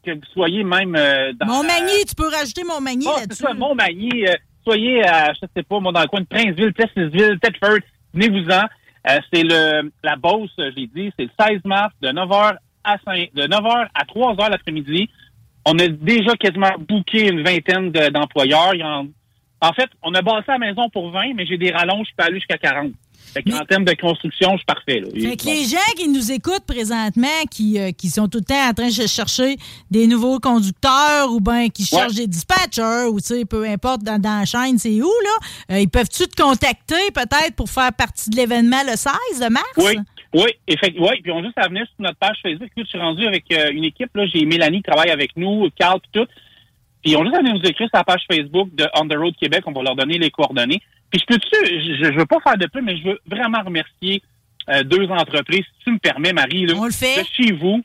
que vous soyez même euh, dans... Montmagny, tu peux rajouter Montmagny Oh, là-dessus. Montmagny. euh, soyez à, je sais pas, moi, dans le coin de Princeville, Plessisville, Thetford. Venez-vous-en. Euh, c'est le la Beauce, je l'ai dit, c'est le 16 mars de 9h à 5, de 9h à 3h l'après-midi. On a déjà quasiment booké une vingtaine de- d'employeurs. Y en, en fait, on a bâti la maison pour 20, mais j'ai des rallonges, je peux aller jusqu'à 40. Fait en termes de construction, je suis parfait. Là. Fait que les gens qui nous écoutent présentement, qui, euh, qui sont tout le temps en train de chercher des nouveaux conducteurs ou bien qui cherchent des dispatchers ou peu importe dans, dans la chaîne, c'est où, là, euh, ils peuvent-tu te contacter peut-être pour faire partie de l'événement le 16 mars? Oui, oui, effectivement. Oui, puis on juste à venir sur notre page Facebook. Je suis rendu avec euh, une équipe. Là, j'ai Mélanie qui travaille avec nous, Carl, tout. Puis on a juste à nous écrire sur la page Facebook de On the Road Québec. On va leur donner les coordonnées. Puis je peux-tu, je, je veux pas faire de peu, mais je veux vraiment remercier euh, deux entreprises, si tu me permets, Marie. Là, On le fait. De chez vous.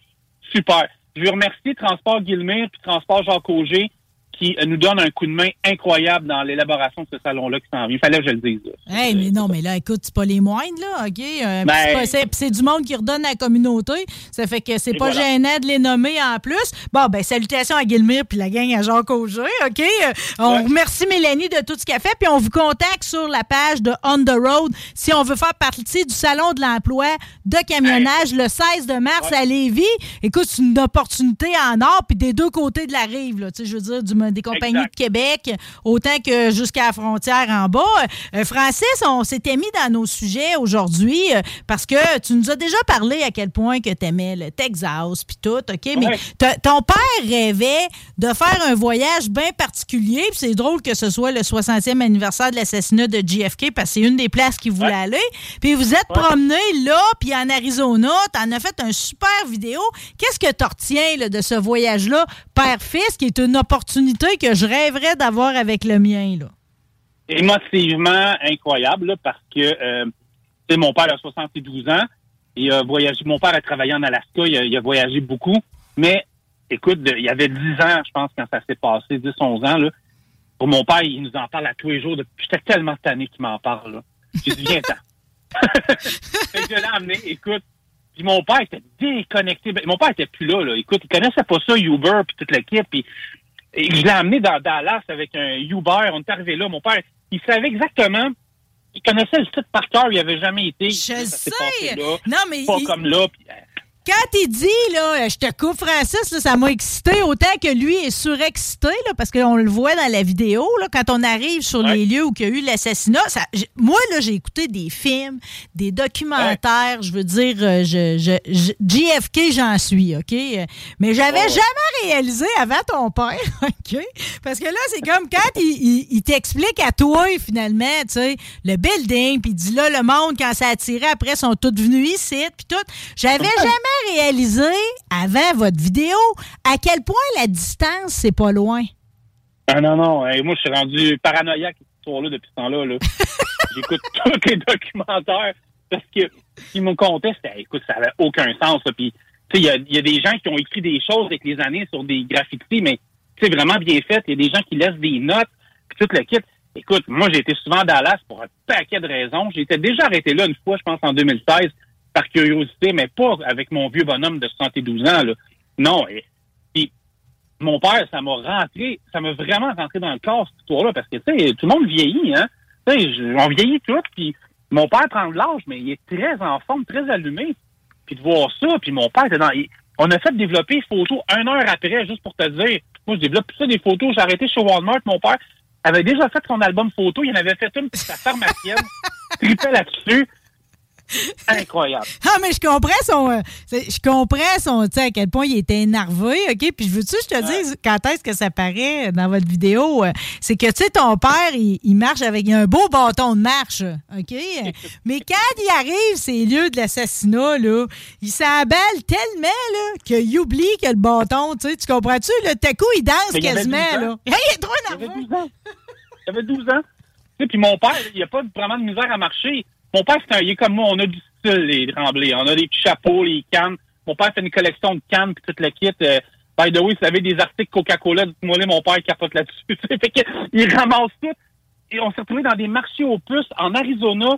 Super. Je veux remercier Transport Guillemire puis Transport Jacques Auger qui euh, nous donne un coup de main incroyable dans l'élaboration de ce salon-là qui s'en vient. Il fallait que je le dise. Hey, mais non, mais là, écoute, c'est pas les moindres, là, OK? Euh, Ben- c'est du monde qui redonne à la communauté. Ça fait que c'est pas voilà. gênant de les nommer en plus. Bon, ben, salutations à Guilmire puis la gang à Jacques Auger, OK? Euh, on remercie Mélanie de tout ce qu'elle fait, puis on vous contacte sur la page de On the Road si on veut faire partie du Salon de l'emploi de camionnage le 16 de mars à Lévis. Écoute, c'est une opportunité en or, puis des deux côtés de la rive, là, tu sais, je veux dire, du- des compagnies Exact. de Québec, autant que jusqu'à la frontière en bas. Euh, Francis, on s'était mis dans nos sujets aujourd'hui euh, parce que tu nous as déjà parlé à quel point que tu aimais le Texas puis tout, OK? Mais Ouais. ton père rêvait de faire un voyage bien particulier, puis c'est drôle que ce soit le 60e anniversaire de l'assassinat de JFK parce que c'est une des places qu'il voulait aller. Puis vous êtes promené là, puis en Arizona, t'en as fait un super vidéo. Qu'est-ce que tu retiens là, de ce voyage-là, père-fils, qui est une opportunité que je rêverais d'avoir avec le mien, là? émotivement incroyable là, parce que euh, mon père a 72 ans. Il a voyagé. Mon père a travaillé en Alaska. Il a, il a voyagé beaucoup. Mais écoute, de- il y avait 10 ans, je pense, quand ça s'est passé, 10, 11 ans. Là. Pour mon père, il nous en parle à tous les jours. J'étais tellement tanné qu'il m'en parle. Là. J'ai dit, viens-t'en. fait que je l'ai amené. Écoute, puis mon père était déconnecté. Ben, mon père était plus là, là. Écoute, il connaissait pas ça, Uber, puis toute l'équipe. Puis et je l'ai amené dans Dallas avec un Uber. On est arrivé là. Mon père, il savait exactement. Il connaissait le site par cœur. Il avait jamais été. Je sais. passé là. Non, mais Pas il- comme là. puis, euh, Quand il dit, là, je te coupe Francis, là, ça m'a excité autant que lui est surexcité, là, parce qu'on le voit dans la vidéo, là, quand on arrive sur les lieux où il y a eu l'assassinat. Moi, là, j'ai écouté des films, des documentaires, je veux dire, euh, je, je, je- JFK, j'en suis, OK? Mais j'avais jamais réalisé avant ton père, OK? Parce que là, c'est comme quand il, il- il t'explique à toi, finalement, tu sais, le building, puis il dit là, le monde, quand ça a tiré après, sont tous venus ici, puis tout. J'avais jamais réalisé, avant votre vidéo, à quel point la distance, c'est pas loin? Ah non, non. Moi, je suis rendu paranoïaque histoire-là depuis ce temps-là. Là. J'écoute tous les documentaires parce que qu'ils me contaient, c'était, écoute, ça avait aucun sens. là. Puis, tu sais, il y a, y a des gens qui ont écrit des choses avec les années sur des graffitis, mais c'est vraiment bien fait. Il y a des gens qui laissent des notes, puis tout le kit. Écoute, moi, j'ai été souvent à Dallas pour un paquet de raisons. Été déjà arrêté là une fois, je pense, en 2016, par curiosité, mais pas avec mon vieux bonhomme de 72 ans. Là. Non. Et, puis, mon père, ça m'a rentré, ça m'a vraiment rentré dans le corps, cette histoire-là, parce que, tu sais, tout le monde vieillit, hein. Tu sais, on vieillit tout, puis mon père prend de l'âge, mais il est très en forme, très allumé. Puis de voir ça, puis mon père était dans... il- on a fait développer des photos une heure après, juste pour te dire. Moi, je développe ça, des photos. J'ai arrêté chez Walmart. Mon père avait déjà fait son album photo. Il en avait fait une pour sa pharmacienne. tripait là-dessus. Incroyable. Ah, mais je comprends son. euh, je comprends son. Tu sais, à quel point il était énervé, OK? Puis je veux-tu, je te dise, quand est-ce que ça paraît dans votre vidéo? euh, C'est que, tu sais, ton père, il, il marche avec un beau bâton de marche, OK? Mais quand il arrive ces lieux de l'assassinat, là, il s'emballe tellement, là, qu'il oublie que le bâton, tu sais, tu comprends-tu? Le coup, il danse Mais il quasiment, 12 ans. là. Hey, il est trop Il avait énervé. 12 ans. Il avait 12 ans. Tu sais, puis mon père, il a pas vraiment de misère à marcher. Mon père, c'est un, il est comme moi, on a du style, les tremblés. On a des petits chapeaux, les cannes. Mon père fait une collection de cannes puis tout le kit. Euh, by the way, vous des articles Coca-Cola, dites-moi mon père capote là-dessus. il ramasse tout. Et on s'est retrouvés dans des marchés aux puces en Arizona.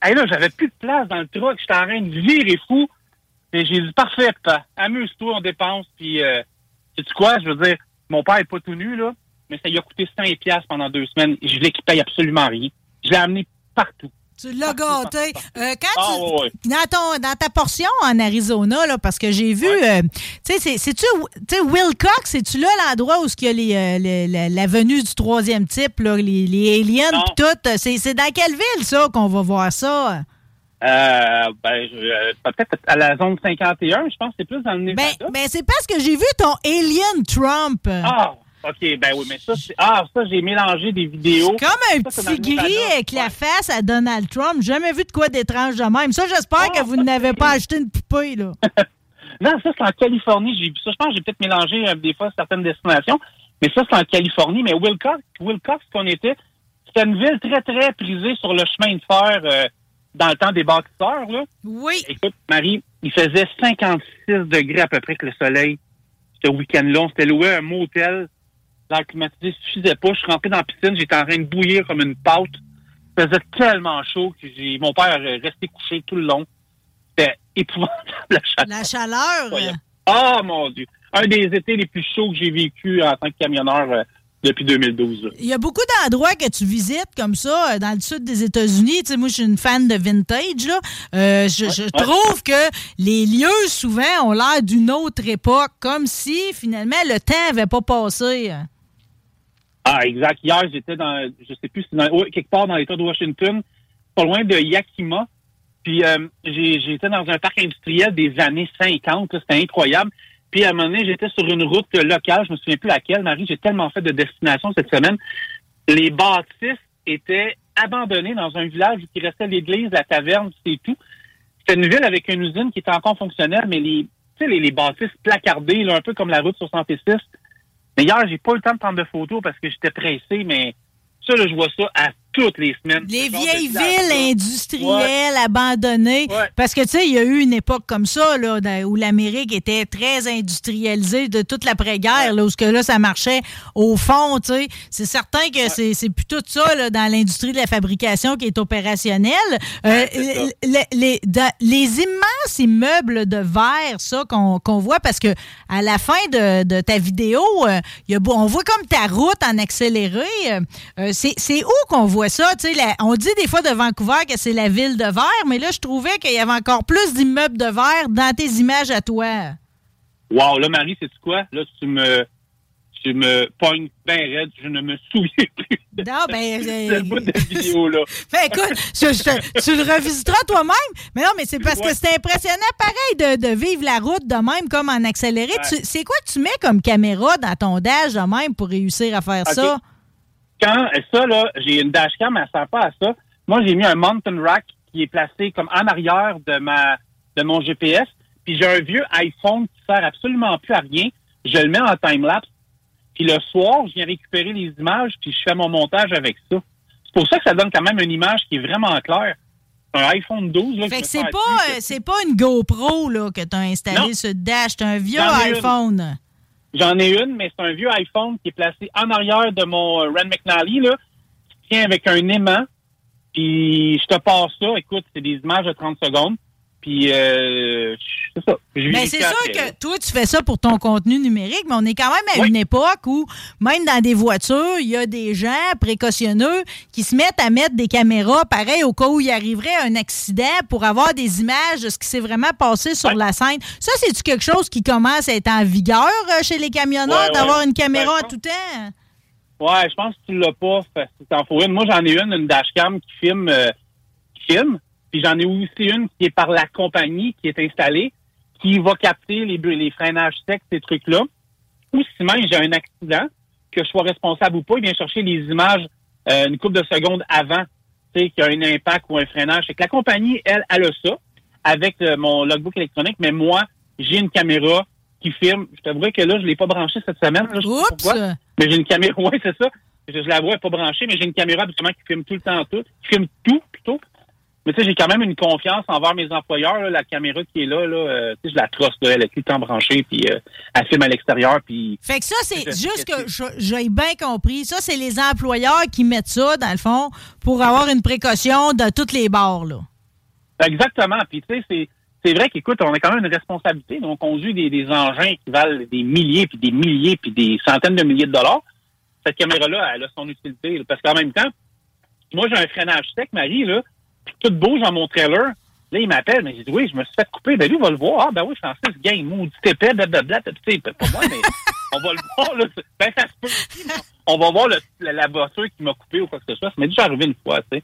Hey, là, j'avais plus de place dans le truck. J'étais en train de virer fou. Et j'ai dit, parfait. Amuse-toi, on dépense. Puis, euh, sais-tu quoi? Je veux dire, mon père est pas tout nu, là, mais ça lui a coûté 5 piastres pendant deux semaines. Je l'équipais absolument rien. Je l'ai amené partout. Tu l'as gâté. Euh, quand Ah, tu. Dans, ton, dans ta portion en Arizona, là, parce que j'ai vu, euh, tu sais, c'est-tu, Wilcox, c'est-tu là l'endroit où il y a les, euh, les- la, venue du troisième type, là, les, les aliens pis tout? C'est dans quelle ville, ça, qu'on va voir ça? Euh, ben, euh, peut-être à la zone 51, je pense que c'est plus dans le Nevada. Ben, ben c'est parce que j'ai vu ton Alien Trump. Ah, OK, ben oui, mais ça, c'est... Ah, ça, j'ai mélangé des vidéos. Comme un Ça, petit gris avec la face à Donald Trump. Jamais vu de quoi d'étrange de même. Ça, j'espère que vous n'avez pas acheté une poupée, là. Non, ça, c'est en Californie. J'ai vu ça. Je pense que j'ai peut-être mélangé euh, des fois certaines destinations. Mais ça, c'est en Californie. Mais Wilcox, Wilcox qu'on était, c'était une ville très, très prisée sur le chemin de fer euh, dans le temps des bâtisseurs. Là. Oui. Écoute, Marie, il faisait 56 degrés à peu près que le soleil ce week-end-là. On s'était loué un motel l'air climatisé suffisait pas. Je suis rentré dans la piscine, j'étais en train de bouillir comme une pâte. Il faisait tellement chaud que mon père est resté couché tout le long. C'était épouvantable, la chaleur. La chaleur? Ah, mon Dieu. Un des étés les plus chauds que j'ai vécu en tant que camionneur euh, depuis 2012. là. Il y a beaucoup d'endroits que tu visites comme ça euh, dans le sud des États-Unis. Tu sais, moi, je suis une fan de vintage. Là. Euh, je je trouve que les lieux, souvent, ont l'air d'une autre époque, comme si, finalement, le temps n'avait pas passé. Ah, exact. Hier, j'étais dans, je sais plus, dans- quelque part dans l'État de Washington, pas loin de Yakima. Puis euh, j'étais dans un parc industriel des années 50. là, C'était incroyable. Puis à un moment donné, j'étais sur une route locale, je me souviens plus laquelle. Marie, j'ai tellement fait de destinations cette semaine. Les bâtisses étaient abandonnées dans un village où il restait l'église, la taverne, c'est tout. C'était une ville avec une usine qui était encore fonctionnelle, mais les, les, les bâtisses placardées, là, un peu comme la route 66. Mais hier, j'ai pas eu le temps de prendre de photos parce que j'étais pressé, mais ça, là, je vois ça à toutes les semaines. Vieilles villes industrielles abandonnées. Parce que, tu sais, il y a eu une époque comme ça, là, où l'Amérique était très industrialisée de toute l'après-guerre, là, où ce que là, ça marchait au fond, tu sais. C'est certain que c'est c'est plus tout ça, là, dans l'industrie de la fabrication qui est opérationnelle. Euh, les, les- dans- les immenses immeubles de verre, ça, qu'on voit, parce que à la fin de, de ta vidéo, euh, il y a beau- on voit comme ta route en accéléré. Euh, c'est c'est où qu'on voit ça? Tu sais, la- on dit des fois de Vancouver que c'est la ville de verre, mais là, je trouvais qu'il y avait encore plus d'immeubles de verre dans tes images à toi. Wow, là, Marie, c'est quoi? Là, tu me, tu me pognes bien raide. Je ne me souviens plus Non, ben, de ce bout de vidéo, là. Ben écoute, je- je- tu le revisiteras toi-même. Mais non, mais c'est parce que c'est impressionnant, pareil, de, de vivre la route de même, comme en accéléré. C'est quoi que tu mets comme caméra dans ton dash de même pour réussir à faire ça? Quand ça, là, j'ai une dashcam, elle sert pas à ça. Moi, j'ai mis un mountain rack qui est placé comme en arrière de ma de mon GPS. Puis j'ai un vieux iPhone qui sert absolument plus à rien. Je le mets en time-lapse. Puis le soir, je viens récupérer les images, puis je fais mon montage avec ça. C'est pour ça que ça donne quand même une image qui est vraiment claire. Un iPhone 12, là, Fait que c'est pas, euh, c'est pas une GoPro là, que tu as installée sur dash, c'est un vieux iPhone. J'en ai une, mais c'est un vieux iPhone qui est placé en arrière de mon euh, Rand McNally, là, qui tient avec un aimant. Puis je te passe ça. Écoute, c'est des images de 30 secondes. Puis euh, c'est ça. Mais c'est sûr que toi, tu fais ça pour ton contenu numérique, mais on est quand même à une époque où, même dans des voitures, il y a des gens précautionneux qui se mettent à mettre des caméras, pareil, au cas où il arriverait un accident pour avoir des images de ce qui s'est vraiment passé sur la scène. Ça, c'est-tu quelque chose qui commence à être en vigueur euh, chez les camionneurs, d'avoir une caméra en tout temps? Ouais, je pense que tu l'as pas. Faut une. Moi, j'en ai une, une dashcam qui filme, euh, qui filme. Puis j'en ai aussi une qui est par la compagnie qui est installée, qui va capter les, les freinages secs, ces trucs-là. Ou si même j'ai un accident, que je sois responsable ou pas, il vient chercher les images euh, une couple de secondes avant, tu sais, qu'il y a un impact ou un freinage. Que la compagnie, elle, elle a ça avec euh, mon logbook électronique, mais moi, j'ai une caméra qui filme. Je t'avouerais que là, je l'ai pas branchée cette semaine. Là, je sais pas pourquoi. Mais j'ai une caméra, ouais, c'est ça. Je, je la vois, pas branchée, mais j'ai une caméra habituellement qui filme tout le temps tout, qui filme tout plutôt. Mais tu sais, j'ai quand même une confiance envers mes employeurs. là. la caméra qui est là, là euh, tu sais, je la trosse, là, elle est tout le temps branchée, puis euh, elle filme à l'extérieur, puis. Fait que ça, c'est juste que j'ai bien compris. Ça, c'est les employeurs qui mettent ça, dans le fond, pour avoir une précaution de toutes les barres, là. Exactement. Puis tu sais, c'est c'est vrai qu'écoute, on a quand même une responsabilité. Donc, on conduit des, des engins qui valent des milliers, puis des milliers, puis des centaines de milliers de dollars. Cette caméra-là, elle a son utilité. là. parce qu'en même temps, moi, j'ai un freinage sec, Marie, là, puis tout bouge dans mon trailer. Là, il m'appelle, mais j'ai dit, oui, je me suis fait couper. Ben, lui, on va le voir. Ah, ben oui, Francis, game, maudit épais, blablabla. Tu sais, pas moi, mais on va le voir, là. Ben, ça se peut. On va voir le- la, la voiture qui m'a coupé ou quoi que ce soit. Ça m'est déjà arrivé une fois, tu sais.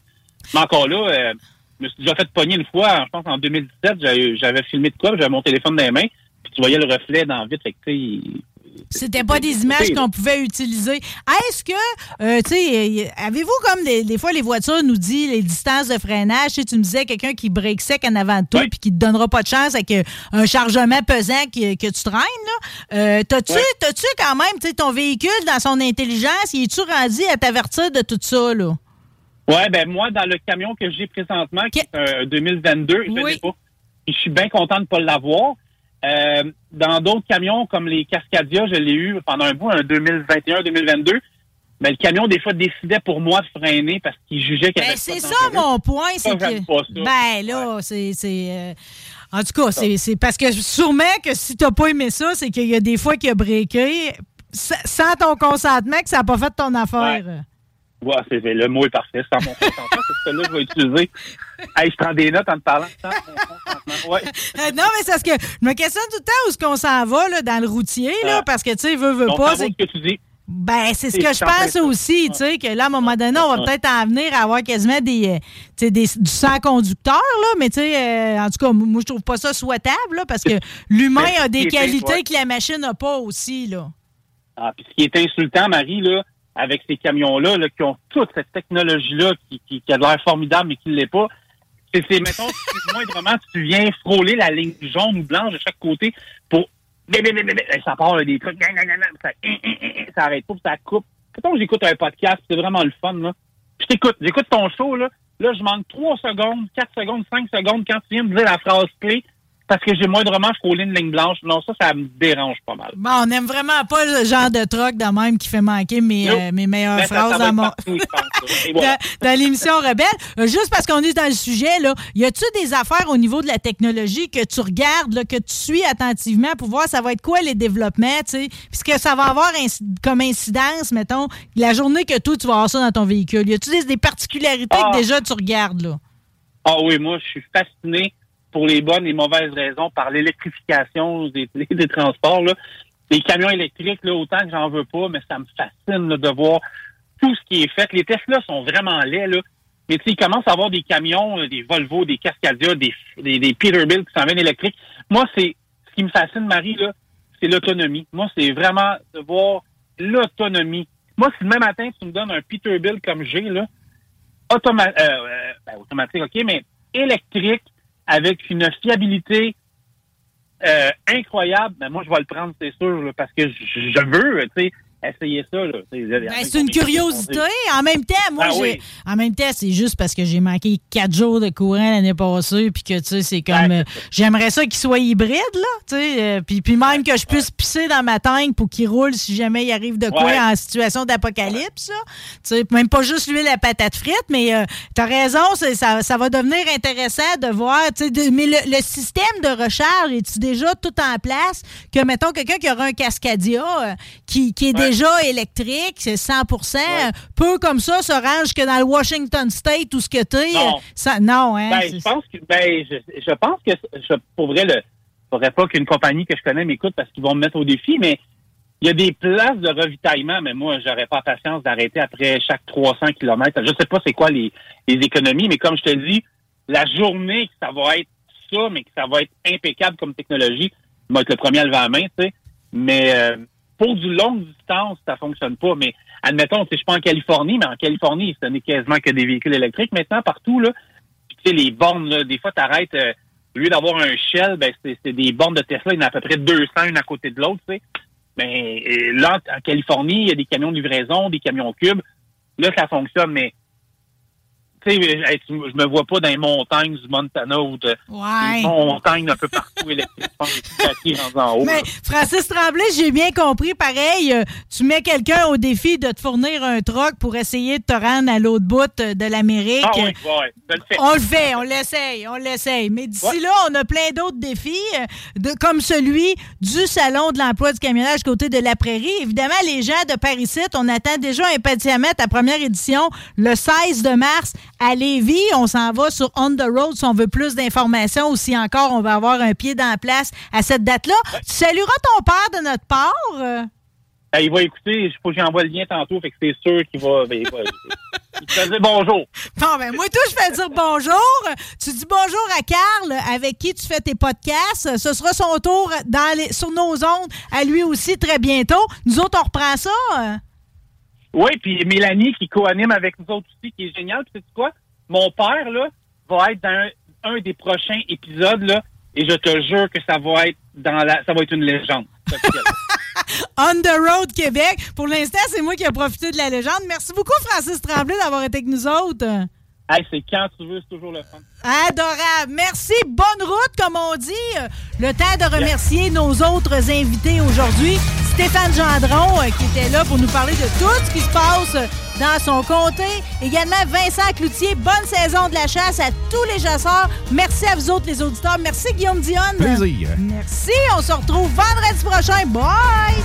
Mais encore là, euh, je me suis déjà fait pogner une fois, je pense en 2017, j'avais filmé de quoi, j'avais mon téléphone dans les mains, puis tu voyais le reflet dans le vide, fait que tu sais, C'était pas des images qu'on pouvait utiliser. Est-ce que, euh, tu sais, avez-vous comme des, des fois les voitures nous disent les distances de freinage? Tu sais, tu me disais quelqu'un qui break sec en avant de toi puis qui te donnera pas de chance avec euh, un chargement pesant que, que tu traînes. là. Euh, T'as-tu quand même, ton véhicule dans son intelligence, il est-tu rendu à t'avertir de tout ça, là? Ouais, ben moi, dans le camion que j'ai présentement, qui est un 2022, je pas. Je suis bien content de ne pas l'avoir. Euh, dans d'autres camions comme les Cascadia, je l'ai eu pendant un bout, en 2021-2022. Mais le camion, des fois, décidait pour moi de freiner parce qu'il jugeait qu'il y avait Ben, c'est ça mon point. C'est que. Ben là, c'est. c'est, euh, En tout cas, c'est parce que sûrement que si t'as pas aimé ça, c'est qu'il y a des fois qu'il a breaké sa- sans ton consentement que ça n'a pas fait ton affaire. Ouais, c'est le mot est parfait. Sans mon consentement, c'est celui-là que je vais utiliser. Hey, je prends des notes en te parlant. Sans mon consentement. Ouais. Euh, non, mais c'est parce que je me questionne tout le temps où est-ce qu'on s'en va là, dans le routier, là, Ah. parce que, tu sais, veut, veut pas. c'est- ce que tu dis. Ben, c'est ce que je pense aussi, tu sais, que là, à un moment donné, on va Ouais. peut-être en venir à avoir quasiment des, euh, des, du sang conducteur, là, mais tu sais, euh, en tout cas, moi, je trouve pas ça souhaitable, là, parce que l'humain Ben, a des qualités ouais. que la machine n'a pas aussi, là. Ah, puis ce qui est insultant, Marie, là, avec ces camions-là, là, qui ont toute cette technologie-là, qui, a l'air formidable, mais qui ne l'est pas, c'est, mettons, excuse-moi, vraiment, tu viens frôler la ligne jaune ou blanche de chaque côté pour... Ça part des trucs, gna, gna, gna, ça, arrête pas, puis ça coupe. Que j'écoute un podcast, c'est vraiment le fun, là. Je t'écoute, j'écoute ton show, là. Là, je manque 3 secondes, 4 secondes, 5 secondes quand tu viens me dire la phrase clé parce que j'ai moindrement frôlé une ligne blanche. Non, ça, ça me dérange pas mal. Bon, on n'aime vraiment pas le genre de troc de même qui fait manquer mes, euh, mes meilleures Ben, phrases ça mon... partout, pense, voilà. dans, dans l'émission Rebelle. Euh, juste parce qu'on est dans le sujet, là, y a-tu des affaires au niveau de la technologie que tu regardes, là, que tu suis attentivement pour voir ça va être quoi les développements, tu sais, puis ce que ça va avoir comme incidence, mettons, la journée que toi tu vas avoir ça dans ton véhicule. Y a-tu des, des particularités Ah. que déjà tu regardes là? Ah oui, moi, je suis fasciné pour les bonnes et mauvaises raisons par l'électrification des, des transports. Là. Les camions électriques, là, autant que j'en veux pas, mais ça me fascine de voir tout ce qui est fait. Les Tesla sont vraiment laids, là. Mais tu sais, ils commencent à avoir des camions, euh, des Volvo, des Cascadia, des, des, Peterbilt qui s'en viennent électriques. Moi, c'est ce qui me fascine, Marie, là, c'est l'autonomie. Moi, c'est vraiment de voir l'autonomie. Moi, si demain matin, tu me donnes un Peterbilt comme j'ai, là, euh, euh, ben, automatique, OK, mais électrique avec une fiabilité euh, incroyable, ben moi, je vais le prendre, c'est sûr, parce que je veux, tu sais, essayer ça. Là, Ben, c'est une curiosité. En même temps, moi, j'ai. oui. En même temps, c'est juste parce que j'ai manqué quatre jours de courant l'année passée, puis que, tu sais, c'est comme. euh, J'aimerais ça qu'il soit hybride, là, tu sais, euh, puis, puis même que je puisse pisser dans ma tank pour qu'il roule si jamais il arrive de quoi Ouais. en situation d'apocalypse. Tu sais, même pas juste lui la patate frite, mais euh, t'as raison, ça, ça va devenir intéressant de voir, tu sais, mais le, le système de recharge est-tu déjà tout en place? Que, mettons, quelqu'un qui aura un Cascadia euh, qui, qui est déjà électrique, c'est 100% euh, peut comme ça se rendre jusque dans le Washington State ou ce que t'es. Non. ça- non, hein? Ben, je pense que ben, je, je pense que je pourrais le faudrait pas qu'une compagnie que je connais m'écoute parce qu'ils vont me mettre au défi, mais il y a des places de ravitaillement, mais moi, j'aurais pas patience d'arrêter après chaque 300 kilomètres. Je sais pas c'est quoi les, les économies, mais comme je te dis, la journée que ça va être ça, mais que ça va être impeccable comme technologie, vais être le premier à lever la main, tu sais. Mais euh, pour du longue distance, ça fonctionne pas. Mais admettons, tu je suis pas en Californie, mais en Californie, ce n'est quasiment que des véhicules électriques maintenant partout, là. Tu sais, les bornes, là, des fois, t'arrêtes, euh, au lieu d'avoir un Shell, ben, c'est des bornes de Tesla, il y en a à peu près 200, une à côté de l'autre, tu. Mais euh, là, en Californie, il y a des camions de livraison, des camions cubes. Là, ça fonctionne, mais tu sais, hey, tu- je me vois pas dans les montagnes du Montana ou de Ouais. montagnes un peu partout électriques. En haut. Mais là. Francis Tremblay, j'ai bien compris. Pareil, euh, tu mets quelqu'un au défi de te fournir un troc pour essayer de te rendre à l'autre bout euh, de l'Amérique. Ah oui, ouais, je le fais. On le fait, on l'essaye, on l'essaye. Mais d'ici là, on a plein d'autres défis, euh, de, comme celui du Salon de l'emploi du camionnage côté de la Prairie. Évidemment, les gens de Paris-Site, on attend déjà impatiemment ta première édition le 16 de mars à Lévis. On s'en va sur On the Road si on veut plus d'informations ou si encore on va avoir un pied dans la place à cette date-là. Tu salueras ton père de notre part? Ah, il va écouter, il faut que j'envoie le lien tantôt, fait que c'est sûr qu'il va. ben, il va il te bonjour. Bon, ben moi, tout, je fais dire bonjour. Tu dis bonjour à Carl, avec qui tu fais tes podcasts. Ce sera son tour dans les, sur nos ondes, à lui aussi, très bientôt. Nous autres, on reprend ça. Oui, puis Mélanie qui co-anime avec nous autres aussi, qui est géniale. Puis sais quoi? Mon père, là, va être dans un, un des prochains épisodes, là, et je te jure que ça va être dans la. ça va être une légende. On the Road Québec. Pour l'instant, c'est moi qui ai profité de la légende. Merci beaucoup, Francis Tremblay, d'avoir été avec nous autres. Hey, c'est quand tu veux, c'est toujours le fun. Adorable. Merci. Bonne route, comme on dit. Le temps de remercier nos autres invités aujourd'hui. Stéphane Gendron, euh, qui était là pour nous parler de tout ce qui se passe dans son comté. Également, Vincent Cloutier. Bonne saison de la chasse à tous les chasseurs. Merci à vous autres, les auditeurs. Merci, Guillaume Dionne. Plaisir. Merci. On se retrouve vendredi prochain. Bye!